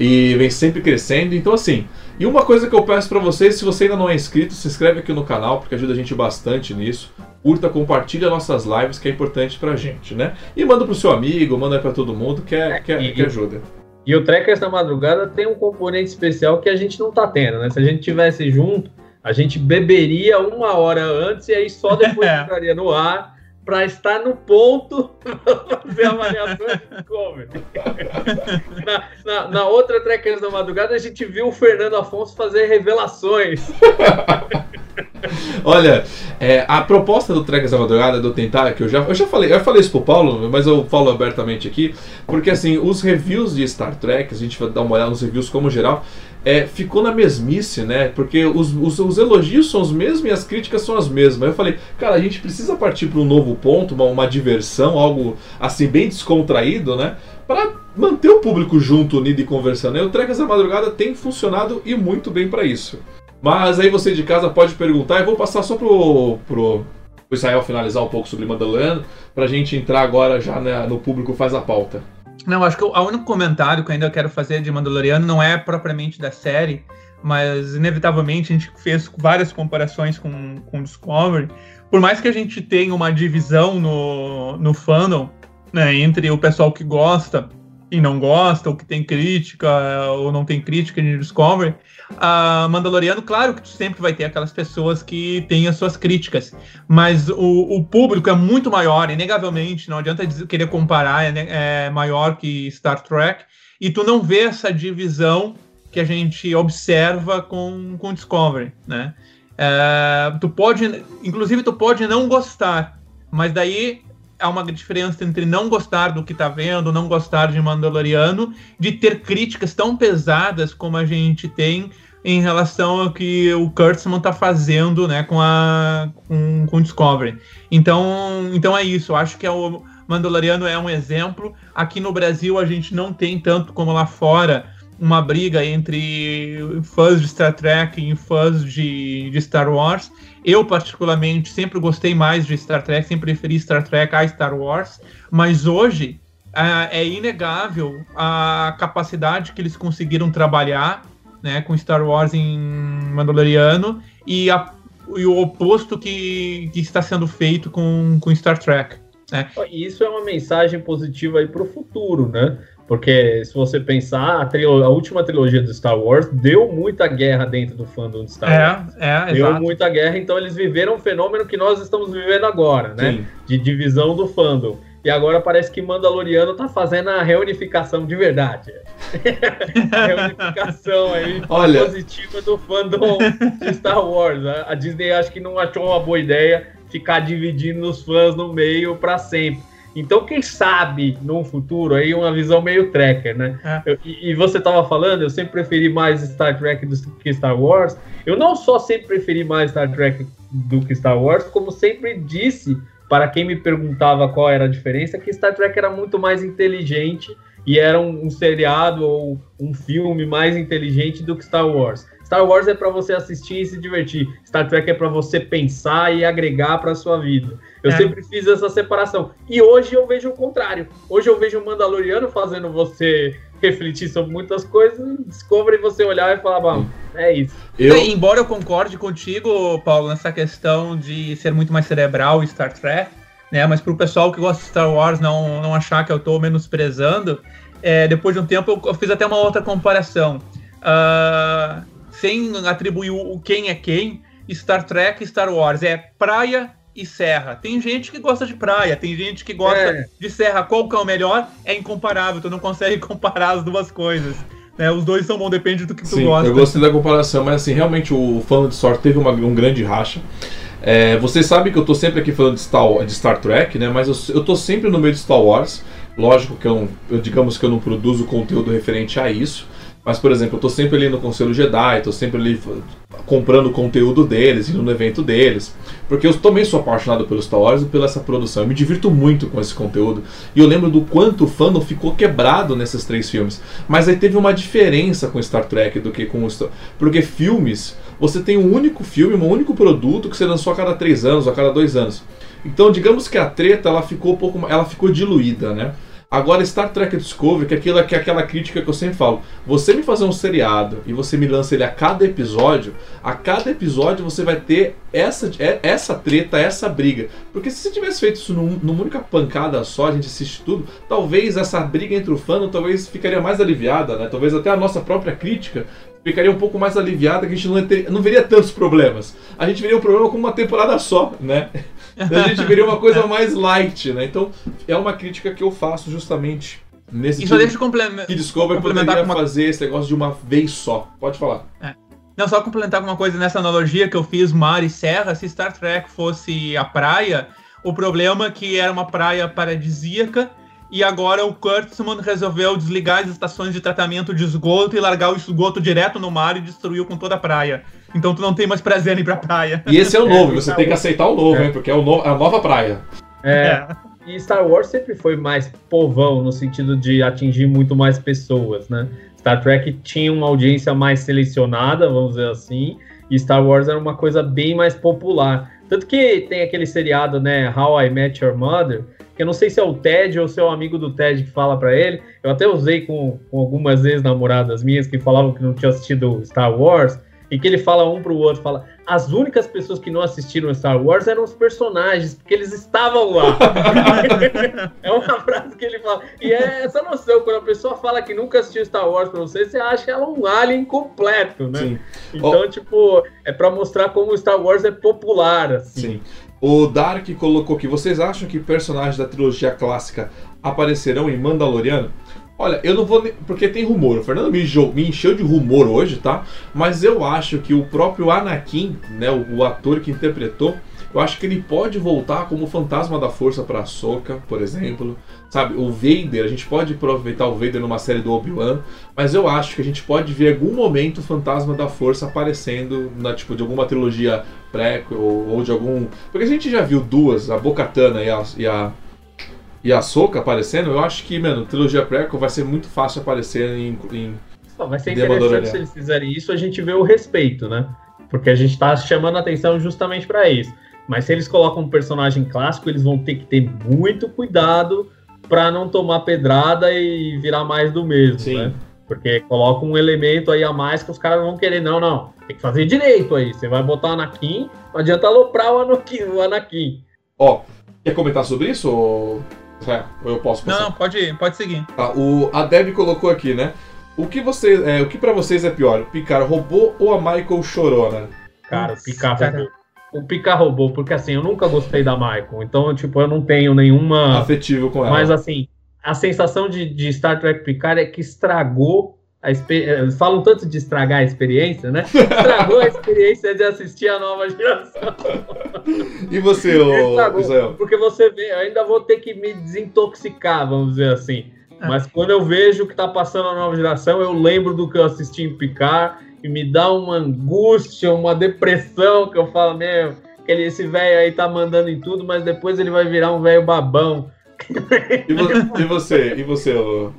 e vem sempre crescendo. Então, assim, e uma coisa que eu peço para vocês, se você ainda não é inscrito, se inscreve aqui no canal, porque ajuda a gente bastante nisso. Curta, compartilha nossas lives, que é importante pra gente, né? E manda pro seu amigo, manda para todo mundo, que, é, que, é, que ajuda.
E o Trekkers da Madrugada tem um componente especial que a gente não tá tendo, né? Se a gente tivesse junto, a gente beberia uma hora antes e aí só depois entraria no ar para estar no ponto para fazer a avaliação de cover. na, na, na, outra Trekkers da Madrugada, a gente viu o Fernando Afonso fazer revelações.
Olha, é, a proposta do Trekkers da Madrugada do tentar, que eu já, eu já falei, eu falei isso pro Paulo, mas eu falo abertamente aqui, porque assim, os reviews de Star Trek, a gente vai dar uma olhada nos reviews como geral, é, ficou na mesmice, né? Porque os, os, os, elogios são os mesmos e as críticas são as mesmas. Eu falei, cara, a gente precisa partir para um novo ponto, uma, uma diversão, algo assim bem descontraído, né? Para manter o público junto, unido e conversando. E o Trecas da Madrugada tem funcionado e muito bem para isso. Mas aí você de casa pode perguntar, e vou passar só pro, pro, Israel finalizar um pouco sobre Mandaloriano, pra gente entrar agora já né, no público faz a pauta.
Não, acho que o único comentário que eu ainda quero fazer de Mandaloriano não é propriamente da série, mas inevitavelmente a gente fez várias comparações com, com Discovery. Por mais que a gente tenha uma divisão no, no fandom, né, entre o pessoal que gosta e não gosta, ou que tem crítica ou não tem crítica de Discovery, a Mandaloriano, claro que sempre vai ter aquelas pessoas que têm as suas críticas, mas o, o público é muito maior, inegavelmente, não adianta dizer, querer comparar, é, é, maior que Star Trek, e tu não vê essa divisão que a gente observa com, com Discovery, né? É, tu pode, inclusive tu pode não gostar, mas daí há uma diferença entre não gostar do que tá vendo, não gostar de Mandaloriano, de ter críticas tão pesadas como a gente tem em relação ao que o Kurtzman tá fazendo, né, com a com, com Discovery. Então, então é isso. Eu acho que é o Mandaloriano é um exemplo. Aqui no Brasil a gente não tem tanto como lá fora uma briga entre fãs de Star Trek e fãs de, de Star Wars. Eu, particularmente, sempre gostei mais de Star Trek, sempre preferi Star Trek a Star Wars, mas hoje é, é inegável a capacidade que eles conseguiram trabalhar né, com Star Wars em Mandaloriano e, a, e o oposto que, que está sendo feito com, com Star Trek. Né?
Isso é uma mensagem positiva aí para o futuro, né? Porque se você pensar, a, a, última trilogia do Star Wars deu muita guerra dentro do fandom de Star
é, Wars. É,
deu
exato.
muita guerra, então eles viveram um fenômeno que nós estamos vivendo agora, né? Sim. De divisão do fandom. E agora parece que Mandaloriano tá fazendo a reunificação de verdade. a reunificação aí Olha... positiva do fandom de Star Wars. A Disney acho que não achou uma boa ideia ficar dividindo os fãs no meio para sempre. Então, quem sabe no futuro aí uma visão meio tracker, né? É. Eu, e, e, você estava falando, eu sempre preferi mais Star Trek do que Star Wars. Eu não só sempre preferi mais Star Trek do que Star Wars, como sempre disse para quem me perguntava qual era a diferença, que Star Trek era muito mais inteligente e era um, um seriado ou um filme mais inteligente do que Star Wars. Star Wars é para você assistir e se divertir. Star Trek é para você pensar e agregar para sua vida. Eu é. sempre fiz essa separação. E hoje eu vejo o contrário. Hoje eu vejo o Mandaloriano fazendo você refletir sobre muitas coisas, descobre você olhar e falar, bom, é isso.
Eu... Embora eu concorde contigo, Paulo, nessa questão de ser muito mais cerebral Star Trek, né? Mas para o pessoal que gosta de Star Wars não, não achar que eu estou menosprezando, é, depois de um tempo eu, eu, fiz até uma outra comparação. Uh, sem atribuir o quem é quem, Star Trek e Star Wars é praia e serra. Tem gente que gosta de praia, tem gente que gosta é. de serra. Qual que é o melhor? É incomparável, tu não consegue comparar as duas coisas. Né? Os dois são bons, depende do que tu Sim, gosta.
Eu gostei da comparação, mas assim, realmente o fã de Star teve uma, um grande racha. É, vocês sabem que eu tô sempre aqui falando de Star, de Star Trek, né? Mas eu, eu tô sempre no meio de Star Wars. Lógico que eu, eu digamos que eu não produzo conteúdo referente a isso. Mas, por exemplo, eu tô sempre ali no Conselho Jedi, tô sempre ali comprando o conteúdo deles, indo no evento deles. Porque eu também sou apaixonado pelos Star Wars e pela essa produção. Eu me divirto muito com esse conteúdo. E eu lembro do quanto o fandom ficou quebrado nesses três filmes. Mas aí teve uma diferença com Star Trek do que com o Star... Porque filmes, você tem um único filme, um único produto que você lançou a cada três anos, a cada dois anos. Então, digamos que a treta ela ficou um pouco, ela ficou diluída, né? Agora, Star Trek Discovery, que é, aquilo, que é aquela crítica que eu sempre falo. Você me fazer um seriado e você me lança ele a cada episódio, a cada episódio você vai ter essa, é, essa treta, essa briga. Porque se você tivesse feito isso num, numa única pancada só, a gente assiste tudo, talvez essa briga entre o fã talvez ficaria mais aliviada, né? Talvez até a nossa própria crítica ficaria um pouco mais aliviada, que a gente não, ter, não veria tantos problemas. A gente veria o um problema com uma temporada só, né? A gente veria uma coisa mais light, né? Então, é uma crítica que eu faço justamente nesse
e só deixa eu complementar,
que Discovery poderia uma... fazer esse negócio de uma vez só. Pode falar.
É. Não, só complementar alguma coisa nessa analogia que eu fiz mar e serra, se Star Trek fosse a praia, o problema é que era uma praia paradisíaca e agora o Kurtzman resolveu desligar as estações de tratamento de esgoto e largar o esgoto direto no mar e destruiu com toda a praia. Então tu não tem mais prazer em ir pra praia.
E esse é o novo, é, você tem que aceitar o novo, é. hein? Porque é no, a nova praia.
É. E Star Wars sempre foi mais povão, no sentido de atingir muito mais pessoas, né? Star Trek tinha uma audiência mais selecionada, vamos dizer assim, e Star Wars era uma coisa bem mais popular. Tanto que tem aquele seriado, né, How I Met Your Mother, que eu não sei se é o Ted ou se é o amigo do Ted que fala para ele. Eu até usei com, com algumas ex-namoradas minhas que falavam que não tinham assistido Star Wars, e que ele fala um pro outro, fala, as únicas pessoas que não assistiram Star Wars eram os personagens, porque eles estavam lá. é uma frase que ele fala. E é essa noção, quando a pessoa fala que nunca assistiu Star Wars pra você, você acha ela um alien completo, né? Sim. Então, oh. tipo, é para mostrar como Star Wars é popular, assim. Sim.
O Dark colocou aqui, vocês acham que personagens da trilogia clássica aparecerão em Mandaloriano? Olha, eu não vou. Porque tem rumor. O Fernando me, me, encheu de rumor hoje, tá? Mas eu acho que o próprio Anakin, né, o, o ator que interpretou, eu acho que ele pode voltar como fantasma da força para Soka, por exemplo. Sabe, o Vader, a gente pode aproveitar o Vader numa série do Obi-Wan, mas eu acho que a gente pode ver algum momento o fantasma da força aparecendo na tipo de alguma trilogia prequel ou, ou de algum. Porque a gente já viu duas, a Bocatana e a, e a e a Soca aparecendo, eu acho que, mano, trilogia prequel vai ser muito fácil aparecer em. em
vai ser interessante se eles fizerem isso, a gente vê o respeito, né? Porque a gente tá chamando a atenção justamente para isso. Mas se eles colocam um personagem clássico, eles vão ter que ter muito cuidado para não tomar pedrada e virar mais do mesmo, Sim. né? Porque coloca um elemento aí a mais que os caras vão querer. Não, não. Tem que fazer direito aí. Você vai botar o Anakin, não adianta aloprar o Anakin. O Anakin.
Ó, quer comentar sobre isso? Ou... É, eu posso
passar. Não, pode, pode seguir.
Tá, o, a Deb colocou aqui, né? O que, você, é, o que pra vocês é pior, Picar robô ou a Michael chorona?
Cara, o Picar robô. O Picar robô, porque assim, eu nunca gostei da Michael, então, tipo, eu não tenho nenhuma...
Afetivo com ela.
Mas assim, a sensação de, de Star Trek Picard é que estragou a experiência. Falam tanto de estragar a experiência, né? Estragou a experiência de assistir a nova geração.
E você, ô,
Porque você vê, eu ainda vou ter que me desintoxicar, vamos dizer assim. É. Mas quando eu vejo o que tá passando a nova geração, eu lembro do que eu assisti em Picard e me dá uma angústia, uma depressão que eu falo, meu, que esse velho aí tá mandando em tudo, mas depois ele vai virar um velho babão.
E, vo e você, e você, ô,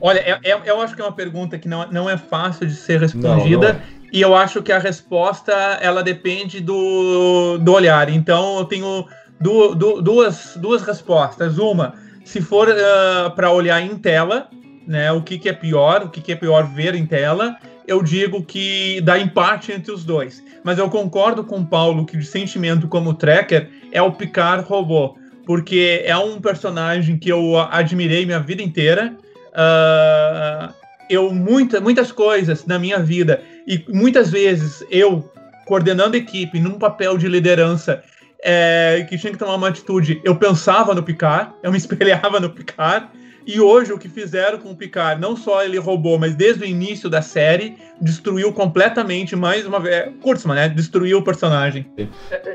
Olha, é, é, eu acho que é uma pergunta que não, não é fácil de ser respondida. Não, não. E eu acho que a resposta ela depende do, do olhar. Então eu tenho du, du, duas, duas respostas. Uma, se for uh, para olhar em tela, né, o que, que é pior, o que, que é pior ver em tela, eu digo que dá empate entre os dois. Mas eu concordo com o Paulo que o sentimento como tracker é o Picard robô, porque é um personagem que eu admirei minha vida inteira uh, eu muita, muitas coisas na minha vida e muitas vezes eu coordenando equipe num papel de liderança é, que tinha que tomar uma atitude, eu pensava no Picard, eu me espelhava no Picard. E hoje o que fizeram com o Picard, não só ele roubou, mas desde o início da série, destruiu completamente mais uma vez. Kurtzman, né? Destruiu o personagem.
É,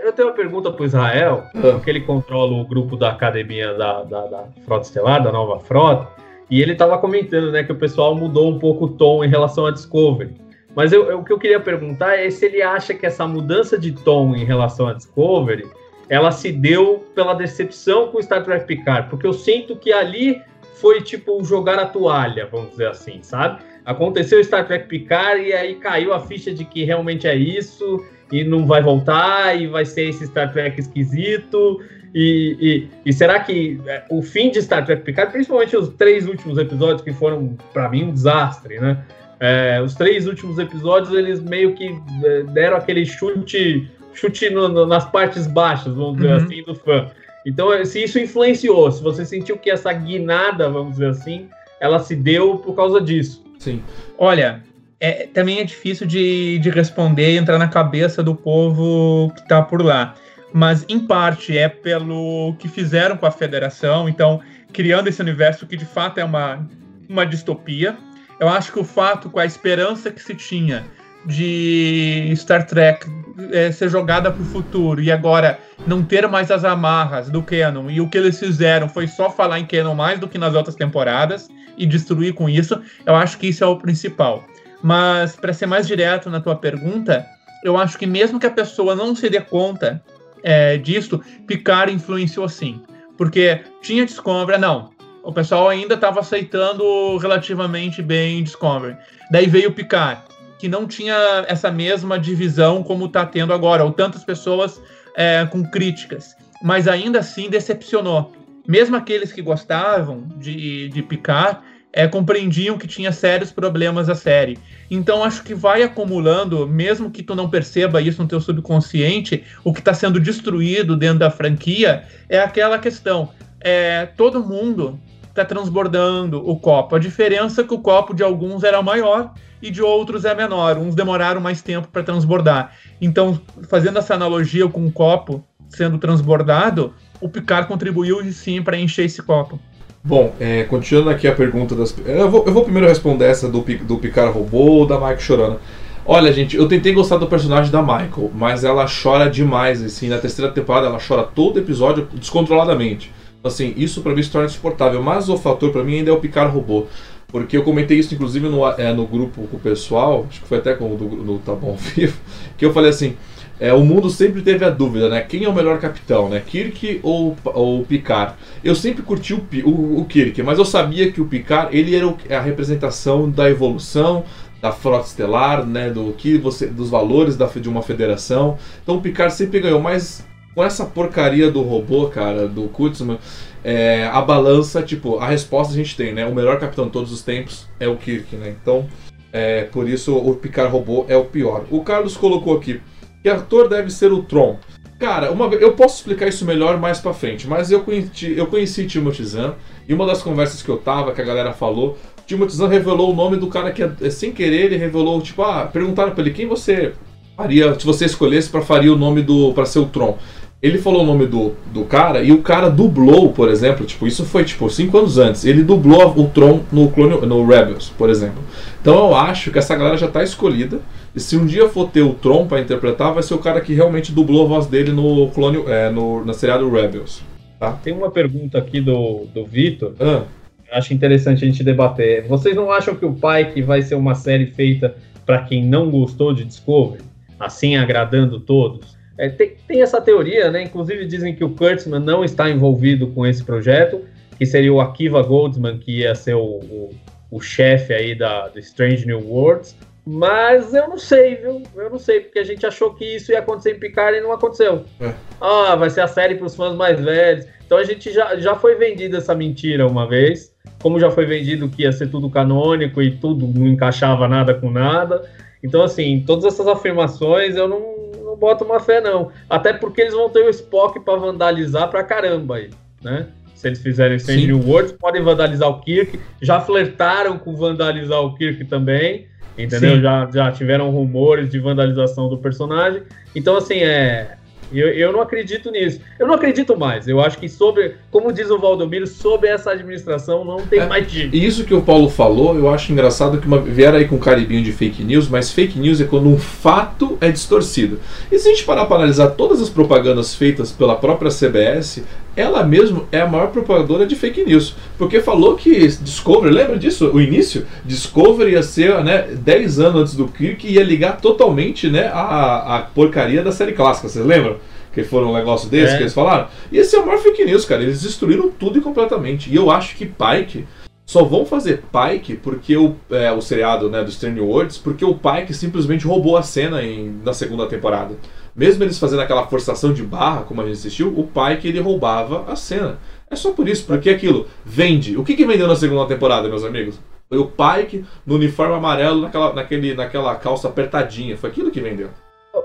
eu tenho uma pergunta pro Israel, ah. porque ele controla o grupo da academia da, da, da Frota Estelar, da nova frota. E ele estava comentando, né, que o pessoal mudou um pouco o tom em relação a Discovery. Mas eu, eu, o que eu queria perguntar é se ele acha que essa mudança de tom em relação a Discovery, ela se deu pela decepção com Star Trek Picard, porque eu sinto que ali foi tipo jogar a toalha, vamos dizer assim, sabe? Aconteceu Star Trek Picard e aí caiu a ficha de que realmente é isso e não vai voltar e vai ser esse Star Trek esquisito E, e, e, será que é, o fim de Star Trek Picard, principalmente os três últimos episódios que foram para mim um desastre, né? É, os três últimos episódios eles meio que é, deram aquele chute, chute no, no, nas partes baixas, vamos dizer uhum. assim, do fã. Então, é, se isso influenciou, se você sentiu que essa guinada, vamos dizer assim, ela se deu por causa disso.
Sim. Olha, é, também é difícil de, de responder e entrar na cabeça do povo que está por lá. Mas, em parte, é pelo que fizeram com a federação, então, criando esse universo que de fato é uma, uma distopia. Eu acho que o fato com a esperança que se tinha de Star Trek é, ser jogada para o futuro e agora não ter mais as amarras do canon e o que eles fizeram foi só falar em canon mais do que nas outras temporadas e destruir com isso, eu acho que isso é o principal. Mas, para ser mais direto na tua pergunta, eu acho que mesmo que a pessoa não se dê conta é, disso, Picard influenciou sim. Porque tinha Discovery, não. O pessoal ainda estava aceitando relativamente bem Discovery. Daí veio Picard, que não tinha essa mesma divisão como está tendo agora, ou tantas pessoas é, com críticas. Mas ainda assim decepcionou. Mesmo aqueles que gostavam de, de Picard é, compreendiam que tinha sérios problemas a série. Então acho que vai acumulando, mesmo que tu não perceba isso no teu subconsciente, o que está sendo destruído dentro da franquia é aquela questão. É, todo mundo está transbordando o copo. A diferença é que o copo de alguns era maior e de outros é menor. Uns demoraram mais tempo para transbordar. Então, fazendo essa analogia com o copo sendo transbordado, o Picard contribuiu sim para encher esse copo.
Bom, é, continuando aqui a pergunta das. Eu vou, eu vou primeiro responder essa do, do Picard robô ou da Mike chorando. Olha, gente, eu tentei gostar do personagem da Michael, mas ela chora demais, assim, na terceira temporada ela chora todo episódio descontroladamente. Assim, isso para mim se torna insuportável, mas o fator para mim ainda é o Picard robô. Porque eu comentei isso, inclusive, no, é, no grupo com o pessoal, acho que foi até com o do, Tá Bom Vivo, que eu falei assim, é, o mundo sempre teve a dúvida, né? Quem é o melhor capitão, né? Kirk ou, ou Picard? Eu sempre curti o, o, o Kirk, mas eu sabia que o Picard ele era a representação da evolução da frota estelar, né? Do que você, dos valores da, de uma federação. Então o Picard sempre ganhou, mas com essa porcaria do robô, cara, do Kurtzman, é, a balança, tipo, a resposta a gente tem, né? O melhor capitão de todos os tempos é o Kirk, né? Então, é, por isso o Picard robô é o pior. O Carlos colocou aqui que ator deve ser o Tron? Cara, uma, eu posso explicar isso melhor mais pra frente, mas eu conheci, eu conheci Timothy Zahn e uma das conversas que eu tava, que a galera falou, Timothy Zahn revelou o nome do cara que, é, sem querer, ele revelou, tipo, ah, perguntaram pra ele quem você faria, se você escolhesse para faria o nome do, para ser o Tron. Ele falou o nome do, do cara e o cara dublou, por exemplo, tipo, isso foi tipo 5 anos antes. Ele dublou o Tron no, Clone, no Rebels, por exemplo. Então eu acho que essa galera já tá escolhida. E se um dia for ter o Tron para interpretar, vai ser o cara que realmente dublou a voz dele no clone, é, no, na seriado Rebels. Tá?
Tem uma pergunta aqui do, do Vitor. Ah. Acho interessante a gente debater. Vocês não acham que o Pike vai ser uma série feita para quem não gostou de Discovery? Assim agradando todos? É, tem, tem, essa teoria, né? Inclusive dizem que o Kurtzman não está envolvido com esse projeto, que seria o Akiva Goldsman, que ia ser o, o, o chefe aí da, do Strange New Worlds. Mas eu não sei, viu? Eu não sei, porque a gente achou que isso ia acontecer em Picard e não aconteceu. É. Ah, vai ser a série para os fãs mais velhos. Então a gente já, já foi vendido essa mentira uma vez. Como já foi vendido que ia ser tudo canônico e tudo não encaixava nada com nada. Então, assim, todas essas afirmações eu não, boto uma fé, não. Até porque eles vão ter o Spock para vandalizar pra caramba aí, né? Se eles fizerem Strange New Worlds, podem vandalizar o Kirk. Já flertaram com vandalizar o Kirk também. Entendeu? Já, já tiveram rumores de vandalização do personagem. Então, assim, é. Eu, eu não acredito nisso. Eu não acredito mais. Eu acho que sobre, como diz o Valdomiro, sobre essa administração não tem é, mais jeito.
E isso que o Paulo falou, eu acho engraçado que uma, vieram aí com um caribinho de fake news, mas fake news é quando um fato é distorcido. E se a gente parar para analisar todas as propagandas feitas pela própria CBS, ela mesma é a maior propagadora de fake news. Porque falou que Discovery, lembra disso? O início? Discovery ia ser né, 10 anos antes do Kirk e ia ligar totalmente né, a, a porcaria da série clássica, vocês lembram? Que foram um negócio desse é. que eles falaram? E esse é o maior fake news, cara. Eles destruíram tudo e completamente. E eu acho que Pike só vão fazer Pike porque o, é, o seriado né, do Strange Worlds, porque o Pike simplesmente roubou a cena em, na segunda temporada. Mesmo eles fazendo aquela forçação de barra, como a gente assistiu, o Pike ele roubava a cena. É só por isso, porque aquilo vende. O que, que vendeu na segunda temporada, meus amigos? Foi o Pike no uniforme amarelo, naquela, naquele, naquela calça apertadinha. Foi aquilo que vendeu.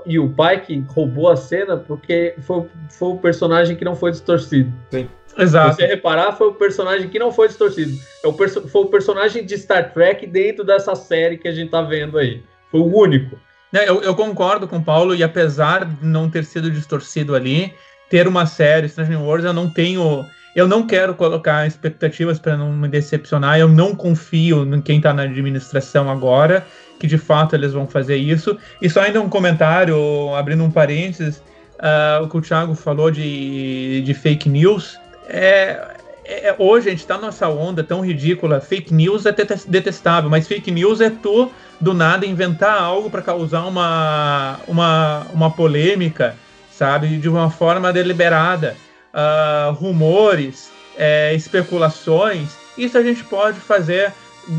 E o Pike roubou a cena porque foi, foi o personagem que não foi distorcido.
Sim.
Exato.
Se você reparar, foi o personagem que não foi distorcido. É o foi o personagem de Star Trek dentro dessa série que a gente tá vendo aí. Foi o único.
Eu, eu concordo com o Paulo, e apesar de não ter sido distorcido ali, ter uma série Strange New eu não tenho. Eu não quero colocar expectativas para não me decepcionar. Eu não confio em quem está na administração agora, que de fato eles vão fazer isso. E só ainda um comentário, abrindo um parênteses, ah, o que o Thiago falou de, de fake news. É, é- hoje a gente está nessa onda tão ridícula. Fake news é detes- detestável, mas fake news é tu do nada inventar algo para causar uma, uma, uma polêmica, sabe? De uma forma deliberada. Ah, rumores, é, especulações, isso a gente pode fazer.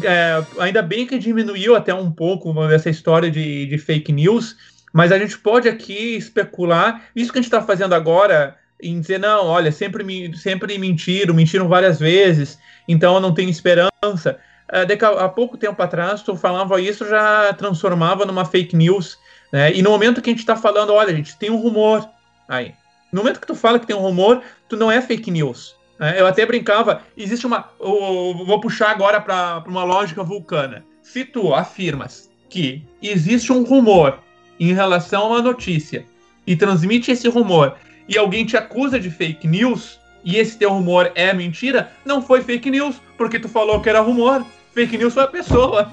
é, ainda bem que diminuiu até um pouco dessa história de, de fake news, mas a gente pode aqui especular. Isso que a gente está fazendo agora, em dizer, não, olha, sempre, me- sempre mentiram, mentiram várias vezes, então eu não tenho esperança. Uh, a, há pouco tempo atrás, tu falava isso, já transformava numa fake news. Né? E no momento que a gente está falando, olha, gente, tem um rumor aí. No momento que tu fala que tem um rumor, tu não é fake news. né? Eu até brincava, existe uma. eu vou puxar agora para uma lógica vulcana. Se tu afirmas que existe um rumor em relação a uma notícia e transmite esse rumor e alguém te acusa de fake news e esse teu rumor é mentira, não foi fake news, porque tu falou que era rumor. Fake news foi a pessoa.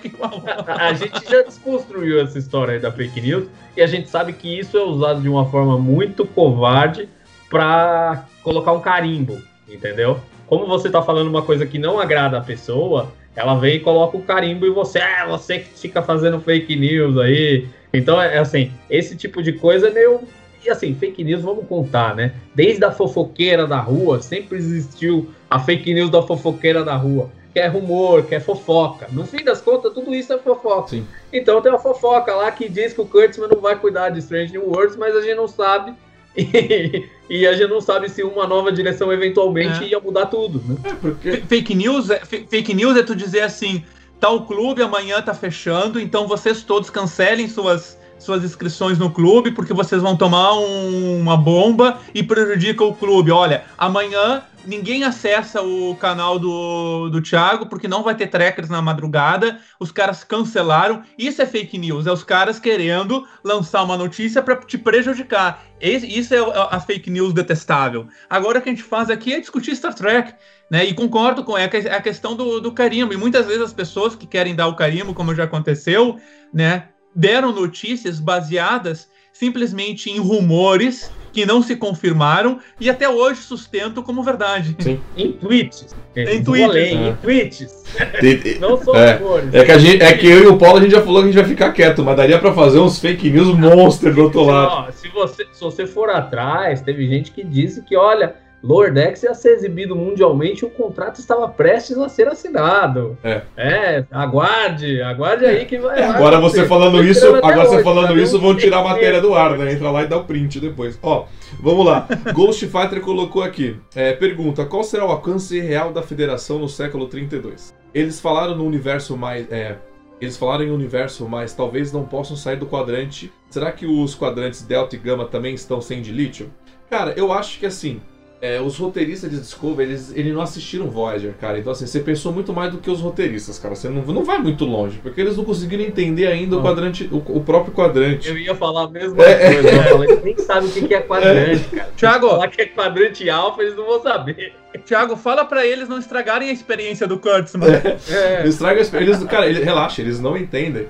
A gente já desconstruiu essa história aí da fake news e a gente sabe que isso é usado de uma forma muito covarde para colocar um carimbo, entendeu? Como você tá falando uma coisa que não agrada a pessoa, ela vem e coloca o carimbo e você, é você que fica fazendo fake news aí. Então é assim, esse tipo de coisa é meio e assim, fake news, vamos contar, né? Desde a fofoqueira da rua, sempre existiu a fake news da fofoqueira da rua que é rumor, que é fofoca. No fim das contas, tudo isso é fofoca.
Sim.
Então tem uma fofoca lá que diz que o Kurtzman não vai cuidar de Strange New Worlds, mas a gente não sabe. E, e a gente não sabe se uma nova direção eventualmente
É.
ia mudar tudo, né?
É, porque.
Fake news, é, fake news é tu dizer assim, tal clube amanhã tá fechando, então vocês todos cancelem suas, suas inscrições no clube, porque vocês vão tomar um- uma bomba e prejudica o clube. Olha, amanhã ninguém acessa o canal do, do Thiago, porque não vai ter trackers na madrugada, os caras cancelaram. Isso é fake news, é os caras querendo lançar uma notícia para te prejudicar. Esse- isso é a a fake news detestável. Agora o que a gente faz aqui é discutir Star Trek. Né? E concordo com é é a questão do, do carimbo. E muitas vezes as pessoas que querem dar o carimbo, como já aconteceu, né, deram notícias baseadas simplesmente em rumores que não se confirmaram e até hoje sustentam como verdade.
Em tweets.
Em tweets,
além,
é.
em tweets.
Te-
Não são
É.
rumores.
É que, a gente, é que eu e o Paulo a gente já falou que a gente vai ficar quieto, mas daria pra fazer uns fake news monster do outro lado.
Se, você, se você for atrás, teve gente que disse que, olha, Lordex ia ser exibido mundialmente e o contrato estava prestes a ser assinado.
É.
É, aguarde, aguarde aí que vai. vai
Agora você falando isso, agora você
hoje,
falando
sabe?
isso, vão tirar a matéria do ar, né? Entra lá e dá o print depois. Ó, vamos lá. Ghost Fighter colocou aqui. É, pergunta: qual será o alcance real da Federação no século 32? Eles falaram no universo mais. É, eles falaram em universo, mas talvez não possam sair do quadrante. Será que os quadrantes Delta e Gama também estão sem de lítio? Cara, eu acho que assim. É, os roteiristas de Discovery, eles, eles não assistiram Voyager, cara. Então, assim, você pensou muito mais do que os roteiristas, cara. Você não, não vai muito longe, porque eles não conseguiram entender ainda o
Não.
quadrante, o, o próprio quadrante.
Eu ia falar a mesma
É, é.
coisa. Eu falei, eles nem sabem o que que é quadrante, cara.
Thiago,
Falar que é quadrante alfa, eles não vão saber.
Thiago, fala pra eles não estragarem a experiência do Kurtzman.
É.
Eles tragam a exper- eles, cara, ele- relaxa, eles não entendem.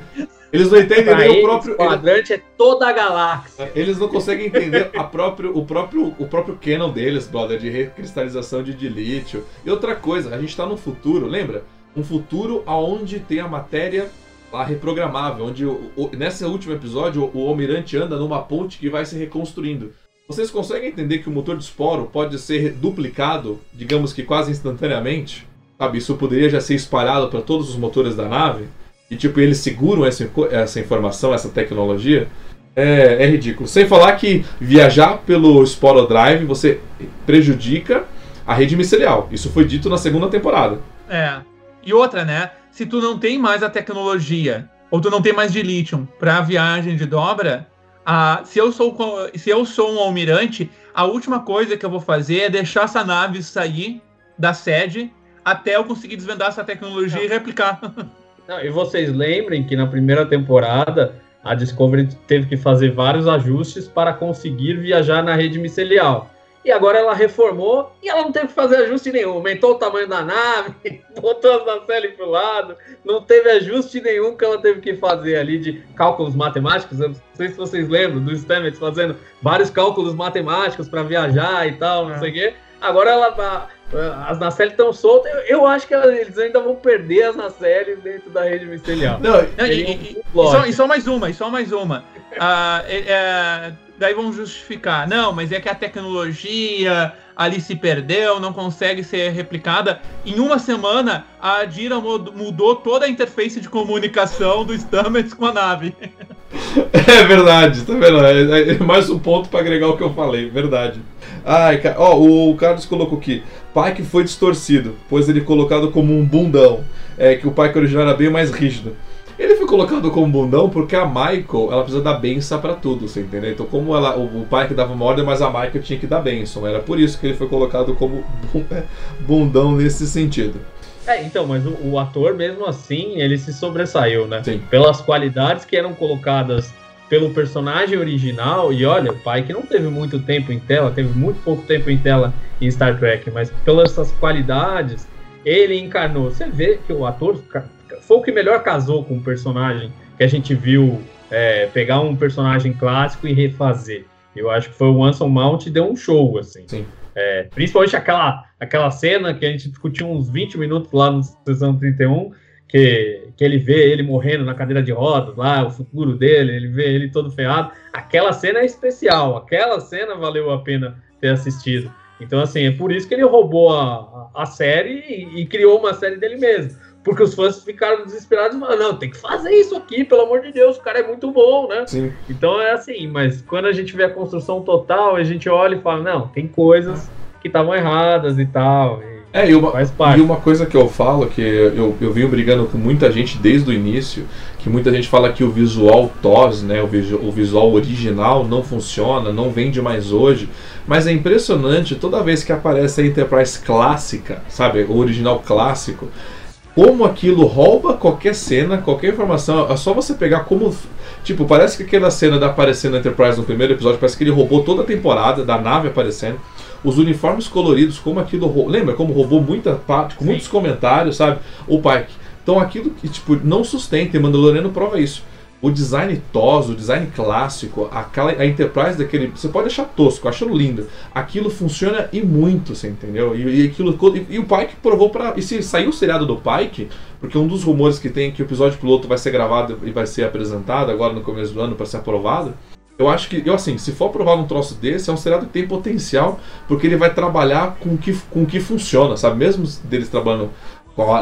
Eles não entendem
Pra
nem
eles,
o próprio. eles-
quadrante é toda a galáxia.
Eles não conseguem entender a próprio, o, próprio, o próprio canon deles, brother, de recristalização de, de lítio. E outra coisa, a gente tá num futuro, lembra? Um futuro onde tem a matéria lá reprogramável, onde o, o- nesse último episódio o, o almirante anda numa ponte que vai se reconstruindo. Vocês conseguem entender que o motor de esporo pode ser duplicado, digamos que quase instantaneamente? Sabe, isso poderia já ser espalhado para todos os motores da nave? E tipo, eles seguram essa, essa informação, essa tecnologia? É, é ridículo. Sem falar que viajar pelo Sporo Drive você prejudica a rede micelial. Isso foi dito na segunda temporada.
É. E outra, né? Se tu não tem mais a tecnologia, ou tu não tem mais de lítio para viagem de dobra, a, se, eu sou, se eu sou um almirante, a última coisa que eu vou fazer é deixar essa nave sair da sede até eu conseguir desvendar essa tecnologia não. e replicar.
Não, e vocês lembrem que na primeira temporada a Discovery teve que fazer vários ajustes para conseguir viajar na rede micelial. E agora ela reformou e ela não teve que fazer ajuste nenhum. Aumentou o tamanho da nave, botou as nacelles para o lado. Não teve ajuste nenhum que ela teve que fazer ali de cálculos matemáticos. Eu não sei se vocês lembram do Stamets fazendo vários cálculos matemáticos para viajar e tal, não é. sei o quê. Agora ela, as nacelles estão soltas. Eu, eu, acho que eles ainda vão perder as nacelles dentro da rede micelial.
Não, e, e, e, só, e, só, mais uma, e só mais uma. Ah, é, é, daí vão justificar. Não, mas é que a tecnologia ali se perdeu, não consegue ser replicada. Em uma semana, a Dira mudou toda a interface de comunicação do Stamets com a nave.
É verdade, tá vendo? É, é mais um ponto para agregar o que eu falei, verdade. Ai, cara, ó, o Carlos colocou aqui. Pike foi distorcido, pois ele é colocado como um bundão. É que o Pike original era bem mais rígido. Ele foi colocado como bundão porque a Michael, ela precisa dar benção para tudo, você entendeu? Então, como ela, o, o Pike dava uma ordem, mas a Michael tinha que dar benção. Era por isso que ele foi colocado como bundão nesse sentido.
É, então, mas o, o ator, mesmo assim, ele se sobressaiu, né?
Sim.
Pelas qualidades que eram colocadas pelo personagem original, e olha, o Pike não teve muito tempo em tela, teve muito pouco tempo em tela em Star Trek, mas pelas essas qualidades, ele encarnou. Você vê que o ator foi o que melhor casou com o personagem que a gente viu é, pegar um personagem clássico e refazer. Eu acho que foi o Anson Mount e deu um show, assim.
Sim.
É, principalmente aquela, aquela cena que a gente discutiu uns 20 minutos lá no Sessão 31, que, que ele vê ele morrendo na cadeira de rodas, lá, o futuro dele, ele vê ele todo ferrado. Aquela cena é especial, aquela cena valeu a pena ter assistido. Então, assim, é por isso que ele roubou a, a série e, e criou uma série dele mesmo. Porque os fãs ficaram desesperados e falaram, não, tem que fazer isso aqui, pelo amor de Deus, o cara é muito bom, né?
Sim.
Então é assim, mas quando a gente vê a construção total, a gente olha e fala, não, tem coisas que estavam erradas e tal. E
é, e uma, e uma coisa que eu falo, que eu, eu venho brigando com muita gente desde o início, que muita gente fala que o visual TOS, né, o, visu, o visual original não funciona, não vende mais hoje, mas é impressionante toda vez que aparece a Enterprise clássica, sabe, o original clássico, como aquilo rouba qualquer cena, qualquer informação, é só você pegar como Tipo, parece que aquela cena da aparecendo na Enterprise no primeiro episódio, parece que ele roubou toda a temporada da nave aparecendo os uniformes coloridos, como aquilo. Lembra como roubou muita parte, com Sim. muitos comentários, sabe? O Pike. Então aquilo que tipo, não sustenta, e Mandaloriano prova isso. O design toso, o design clássico, aquela, a Enterprise daquele. Você pode achar tosco, achando lindo. Aquilo funciona e muito, você entendeu? E, e aquilo, e, e, o Pike provou para E se saiu o seriado do Pike, porque um dos rumores que tem é que o episódio piloto vai ser gravado e vai ser apresentado agora no começo do ano para ser aprovado. Eu acho que, eu assim, se for aprovar um troço desse, é um seriado que tem potencial, porque ele vai trabalhar com o que, com que funciona, sabe? Mesmo deles trabalhando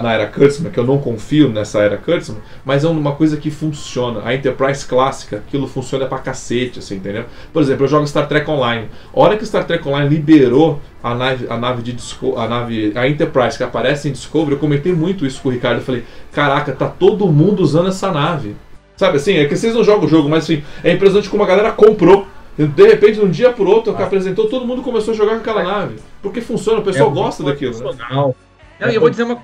na era Kurtzman, que eu não confio nessa era Kurtzman, mas é uma coisa que funciona. A Enterprise clássica, aquilo funciona pra cacete, assim, entendeu? Por exemplo, eu jogo Star Trek Online. A hora que Star Trek Online liberou a nave, a nave de a nave, a Enterprise que aparece em Discovery, eu comentei muito isso com o Ricardo. Eu falei, caraca, tá todo mundo usando essa nave. Sabe assim? É que vocês não jogam o jogo, mas assim, é impressionante como a galera comprou. De repente, de um dia por outro, ah. que apresentou, todo mundo começou a jogar com aquela é. nave. Porque funciona, o pessoal é gosta daquilo. Né? Não,
eu vou dizer uma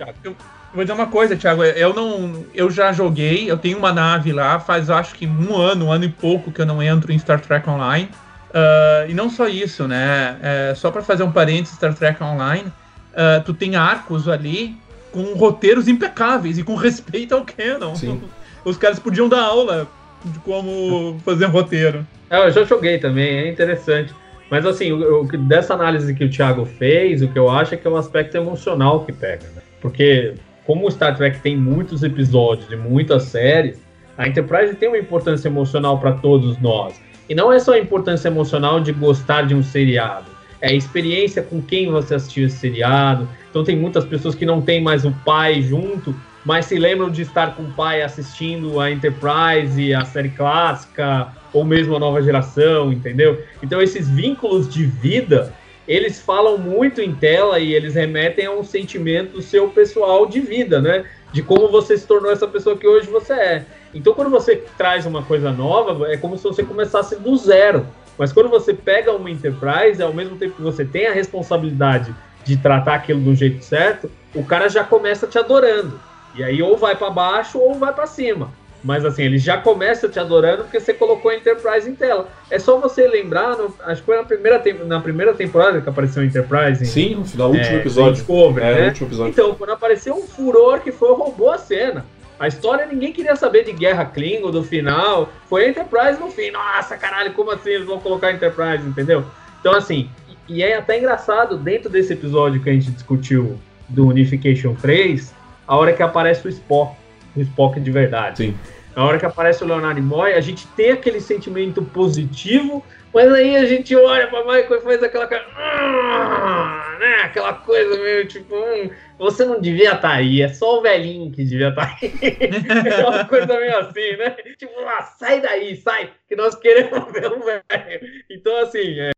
eu vou dizer uma coisa, Thiago. Eu não. Eu já joguei, eu tenho uma nave lá, faz acho que um ano, um ano e pouco que eu não entro em Star Trek Online. Uh, e não só isso, né? É, só para fazer um parênteses Star Trek Online, uh, tu tem arcos ali com roteiros impecáveis e com respeito ao canon.
Sim.
Os caras podiam dar aula de como fazer um roteiro.
É, eu já joguei também, é interessante. Mas assim, o, dessa análise que o Thiago fez, o que eu acho é que é um aspecto emocional que pega, né? Porque como o Star Trek tem muitos episódios e muitas séries, a Enterprise tem uma importância emocional para todos nós. E não é só a importância emocional de gostar de um seriado, é a experiência com quem você assistiu esse seriado. Então tem muitas pessoas que não tem mais o pai junto mas se lembram de estar com o pai assistindo a Enterprise, a série clássica, ou mesmo a nova geração, entendeu? Então esses vínculos de vida, eles falam muito em tela e eles remetem a um sentimento seu pessoal de vida, né? De como você se tornou essa pessoa que hoje você é. Então quando você traz uma coisa nova, é como se você começasse do zero. Mas quando você pega uma Enterprise, ao mesmo tempo que você tem a responsabilidade de tratar aquilo do jeito certo, o cara já começa te adorando. E aí ou vai para baixo ou vai para cima. Mas assim, ele já começa te adorando porque você colocou a Enterprise em tela. É só você lembrar, no, acho que foi na primeira, na primeira temporada que apareceu a Enterprise. Em,
Sim, no final, último é, episódio.
Discovery,
é,
né?
último episódio.
Então, quando apareceu um furor que foi, roubou a cena. A história ninguém queria saber de Guerra Klingon do final. Foi a Enterprise no fim. Nossa, caralho, como assim eles vão colocar a Enterprise, entendeu? Então, assim, e é até engraçado, dentro desse episódio que a gente discutiu do Unification 3, a hora que aparece o Spock, o Spock de verdade.
Sim.
A hora que aparece o Leonardo Nimoy, a gente tem aquele sentimento positivo, mas aí a gente olha para Michael e faz aquela cara, hum, né? Aquela coisa meio tipo, hum, você não devia estar tá aí, é só o velhinho que devia estar tá aí. é uma coisa meio assim, né? Tipo, ah, sai daí, sai, que nós queremos ver o velho. Então, assim, é,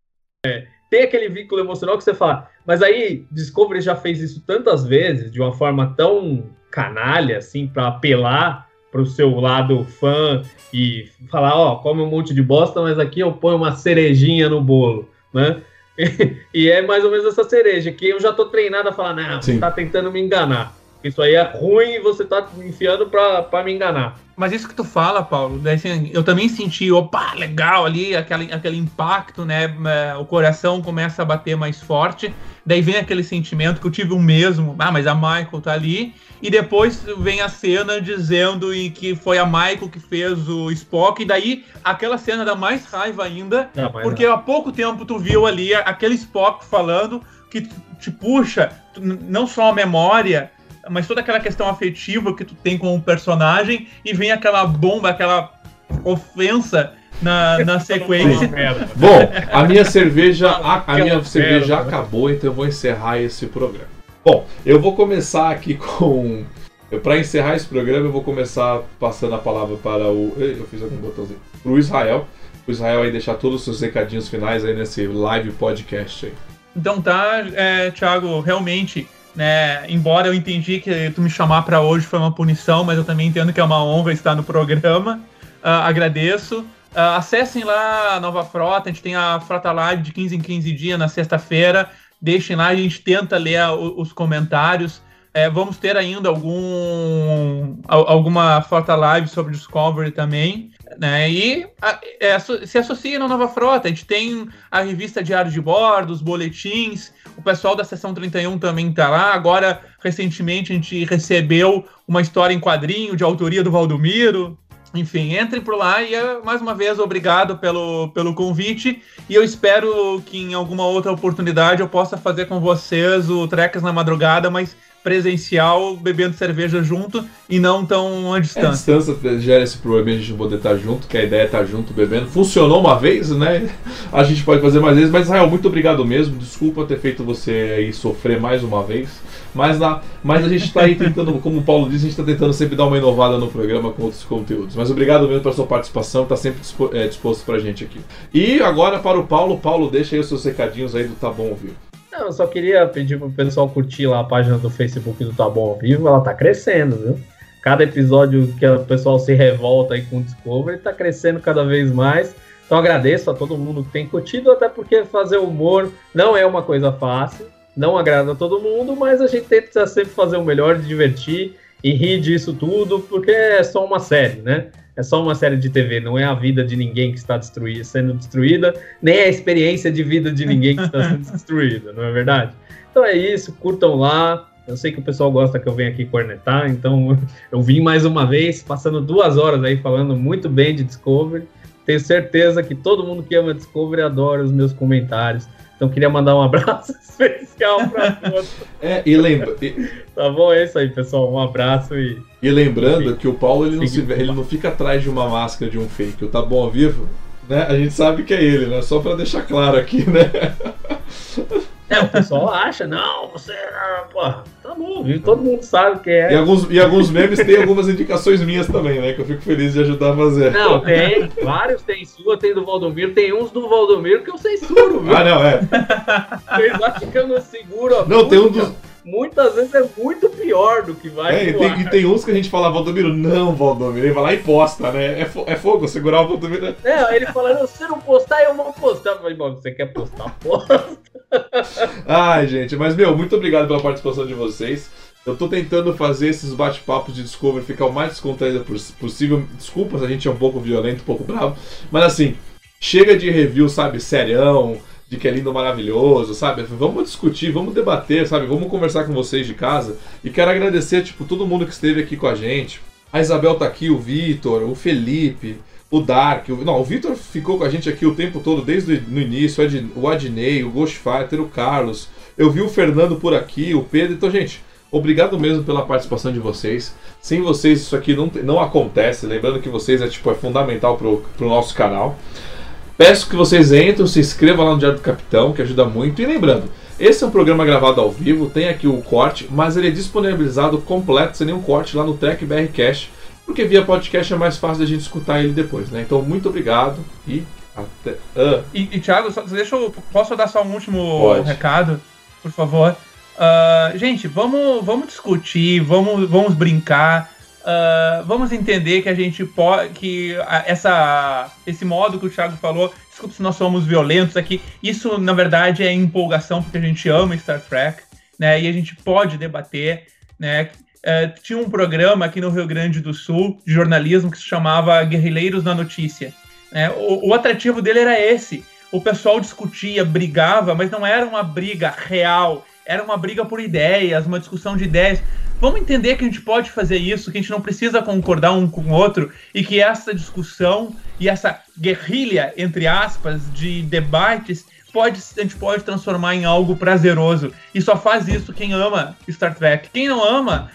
é, tem aquele vínculo emocional que você fala, mas aí Discovery já fez isso tantas vezes, de uma forma tão canalha, assim, para apelar para o seu lado fã e falar, ó, come um monte de bosta, mas aqui eu ponho uma cerejinha no bolo, né? e é mais ou menos essa cereja, que eu já tô treinado a falar, não, Sim. você tá tentando me enganar. Isso aí é ruim e você tá enfiando para me enganar.
Mas isso que tu fala, Paulo, né, assim, eu também senti, opa, legal ali, aquele, aquele impacto, né? É, o coração começa a bater mais forte. Daí vem aquele sentimento que eu tive o mesmo, ah, mas a Michael tá ali. E depois vem a cena dizendo em que foi a Michael que fez o Spock. E daí aquela cena dá mais raiva ainda, não, porque não. há pouco tempo tu viu ali aquele Spock falando que te puxa não só a memória mas toda aquela questão afetiva que tu tem com o personagem e vem aquela bomba, aquela ofensa na, na sequência.
Bom, a minha cerveja, a, a minha cerveja acabou, então eu vou encerrar esse programa. Bom, eu vou começar aqui com. Para encerrar esse programa, eu vou começar passando a palavra para o. Eu fiz algum botãozinho. Para o Israel. O Israel aí deixar todos os seus recadinhos finais aí nesse live podcast aí.
Então tá, é, Thiago, realmente né? Embora eu entendi que tu me chamar para hoje foi uma punição, mas eu também entendo que é uma honra estar no programa. Uh, agradeço. Uh, acessem lá a nova frota, a gente tem a Frota Live de 15 em 15 dias na sexta-feira. Deixem lá, a gente tenta ler os comentários. É, vamos ter ainda algum alguma frota live sobre Discovery também, né? E a, é, se associa na nova frota. A gente tem a revista Diário de Bordo, os boletins. O pessoal da seção 31 também está lá. Agora, recentemente, a gente recebeu uma história em quadrinho de autoria do Valdomiro. Enfim, entrem por lá e é, mais uma vez obrigado pelo, pelo convite. E eu espero que em alguma outra oportunidade eu possa fazer com vocês o Trecas na Madrugada, mas presencial, bebendo cerveja junto e não tão à distância.
É, a distância gera esse problema de a gente poder estar junto, que a ideia é estar junto bebendo. Funcionou uma vez, né? A gente pode fazer mais vezes, mas Israel, muito obrigado mesmo. Desculpa ter feito você aí sofrer mais uma vez. Mas, na, mas a gente está aí tentando, como o Paulo disse, a gente está tentando sempre dar uma inovada no programa com outros conteúdos. Mas obrigado mesmo pela sua participação, está sempre disposto, é, disposto para a gente aqui. E agora para o Paulo. Paulo, deixa aí os seus recadinhos aí do Tá Bom Ouvir.
Não, eu só queria pedir pro pessoal curtir lá a página do Facebook do Tá Bom ao Vivo, ela tá crescendo, viu? Cada episódio que o pessoal se revolta aí com o Discovery tá crescendo cada vez mais. Então agradeço a todo mundo que tem curtido, até porque fazer humor não é uma coisa fácil, não agrada a todo mundo, mas a gente tenta sempre fazer o melhor, divertir e rir disso tudo, porque é só uma série, né? é só uma série de TV, não é a vida de ninguém que está sendo destruída, nem a experiência de vida de ninguém que está sendo destruída, não é verdade? Então é isso, curtam lá. Eu sei que o pessoal gosta que eu venha aqui cornetar, então eu vim mais uma vez, passando duas horas aí falando muito bem de Discovery. Tenho certeza que todo mundo que ama Discovery adora os meus comentários. Então queria mandar um abraço especial para todos.
É, e lembra.
Tá bom, é isso aí, pessoal. Um abraço e.
E lembrando que o Paulo ele não, se, ele não fica atrás de uma máscara de um fake. O Tá Bom ao Vivo, né? A gente sabe que é ele, né? Só para deixar claro aqui, né?
É, o pessoal acha, não, você. Pô, tá bom, viu? Todo mundo sabe que é.
E alguns, e alguns memes têm algumas indicações minhas também, né? Que eu fico feliz de ajudar a fazer.
Não, tem. Vários tem sua, tem do Valdomiro, tem uns do Valdomiro que eu censuro, viu?
Ah, não, é.
Vocês acham que eu não seguro a
Não, tem um
música?
dos.
Muitas vezes é muito pior do que vai
É, e tem, e tem uns que a gente fala, Valdomiro, não, Valdomiro. Ele vai lá e posta, né? É, fo- é fogo, segurar o Valdomiro.
É, aí ele fala, não, se não postar, eu vou postar. Eu falei, bom, você quer postar, porra?
Ai, gente, mas meu, muito obrigado pela participação de vocês. Eu tô tentando fazer esses bate-papos de Discovery ficar o mais descontraído poss- possível. Desculpa se a gente é um pouco violento, um pouco bravo. Mas assim, chega de review, sabe, serião, de que é lindo, maravilhoso, sabe? Vamos discutir, vamos debater, sabe? Vamos conversar com vocês de casa. E quero agradecer, tipo, todo mundo que esteve aqui com a gente. A Isabel tá aqui, o Vitor, o Felipe, o Dark. O... Não, o Vitor ficou com a gente aqui o tempo todo, desde o início. o Ad- O Adnei, o Ghostfighter, o Carlos. Eu vi o Fernando por aqui, o Pedro. Então, gente, obrigado mesmo pela participação de vocês. Sem vocês isso aqui não, não acontece. Lembrando que vocês é, tipo, é fundamental pro, pro nosso canal. Peço que vocês entrem, se inscrevam lá no Diário do Capitão, que ajuda muito. E lembrando, esse é um programa gravado ao vivo, tem aqui o corte, mas ele é disponibilizado completo, sem nenhum corte, lá no Trek BR Cash, porque via podcast é mais fácil da gente escutar ele depois, né? Então, muito obrigado e até. Ah,
E, e Thiago, só, deixa eu. Posso dar só um último
Pode.
recado, por favor? Ah, gente, vamos, vamos discutir, vamos, vamos brincar. ah, vamos entender que a gente pode. que essa, esse modo que o Thiago falou, desculpa se nós somos violentos aqui, isso na verdade é empolgação, porque a gente ama Star Trek, né? E a gente pode debater, né? Eh, tinha um programa aqui no Rio Grande do Sul de jornalismo que se chamava Guerrilheiros na Notícia. né? O, o atrativo dele era esse. O pessoal discutia, brigava, mas não era uma briga real, era uma briga por ideias, uma discussão de ideias. Vamos entender que a gente pode fazer isso, que a gente não precisa concordar um com o outro e que essa discussão e essa guerrilha, entre aspas, de debates pode, a gente pode transformar em algo prazeroso. E só faz isso quem ama Star Trek. Quem não ama,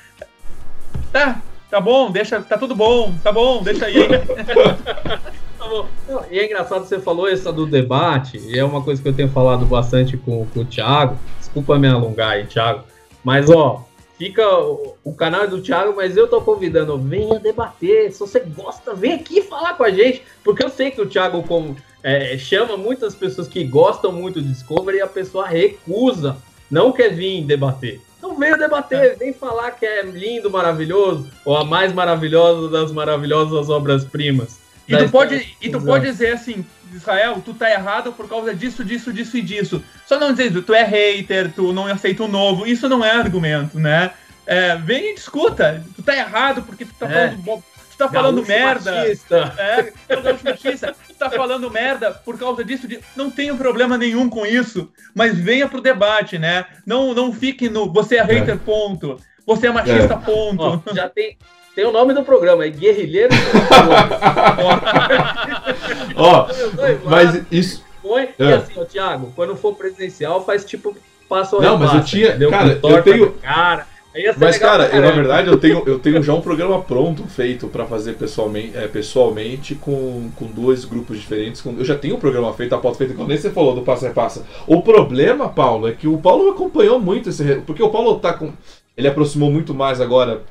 tá, tá bom, deixa, tá tudo bom, tá bom, deixa aí.
Tá bom. Não, E é engraçado você falou essa do debate, e é uma coisa que eu tenho falado bastante com, com o Thiago. Desculpa me alongar aí, Thiago. Mas ó, fica o, o canal é do Thiago, mas eu tô convidando, venha debater. Se você gosta, vem aqui falar com a gente, porque eu sei que o Thiago como, é, chama muitas pessoas que gostam muito de Discovery e a pessoa recusa, não quer vir debater. Então venha debater, vem falar que é lindo, maravilhoso, ou a mais maravilhosa das maravilhosas obras-primas.
E tu pode, e tu pode dizer assim, Israel, tu tá errado por causa disso, disso, disso e disso. Só não dizer, tu é hater, tu não aceita o novo. Isso não é argumento, né? É, vem e discuta. Tu tá errado porque tu tá
É.
falando, tu tá falando
Gaúcho
merda.
machista.
É, é machista. Tu tá falando merda por causa disso. De... Não tenho problema nenhum com isso. Mas venha pro debate, né? Não, não fique no. Você é hater, ponto. Você é machista, ponto.
Ó, já tem, tem o nome do programa, é Guerrilheiro.
ó, mas isso.
Põe, e
É.
assim, ó, Thiago, quando for presidencial, faz tipo, passa o
Não, mas eu tinha-
entendeu?
cara, eu tenho-
Cara.
Mas, cara, eu, na verdade, eu tenho, eu tenho já um programa pronto, feito pra fazer pessoalmente, é, pessoalmente com, com dois grupos diferentes. com- eu já tenho um programa feito, a pauta feita, como nem você falou do Passa Repassa. O problema, Paulo, é que o Paulo acompanhou muito esse. Porque o Paulo tá com. Ele aproximou muito mais agora.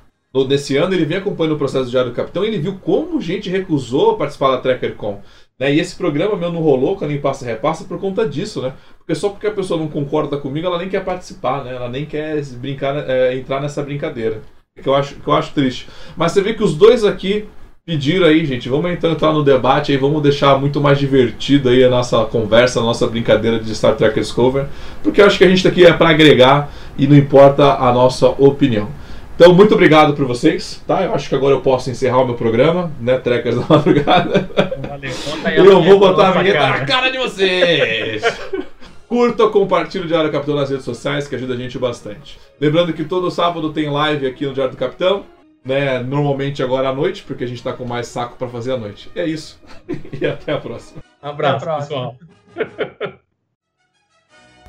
Nesse ano, ele vem acompanhando o processo do Diário do Capitão e ele viu como gente recusou participar da TrekkerCon. Né? E esse programa meu não rolou com a Nem Passa Repassa por conta disso, né? Porque só porque a pessoa não concorda comigo, ela nem quer participar, né? Ela nem quer brincar, é, entrar nessa brincadeira. Que eu, acho, que eu acho triste. Mas você vê que os dois aqui pediram aí, gente, vamos então entrar no debate aí, vamos deixar muito mais divertido aí a nossa conversa, a nossa brincadeira de Star Trek Discover. Porque eu acho que a gente tá aqui é para agregar e não importa a nossa opinião. Então, muito obrigado por vocês, tá? Eu acho que agora eu posso encerrar o meu programa, né? Trekkers da madrugada.
Valeu, conta aí
E
a
eu vou botar a vinheta
cara.
na cara de vocês! Curta, compartilhe o Diário do Capitão nas redes sociais, que ajuda a gente bastante. Lembrando que todo sábado tem live aqui no Diário do Capitão, né? Normalmente agora à noite, porque a gente tá com mais saco pra fazer à noite. E é isso. e até a próxima.
Abraço,
Até a próxima.
pessoal.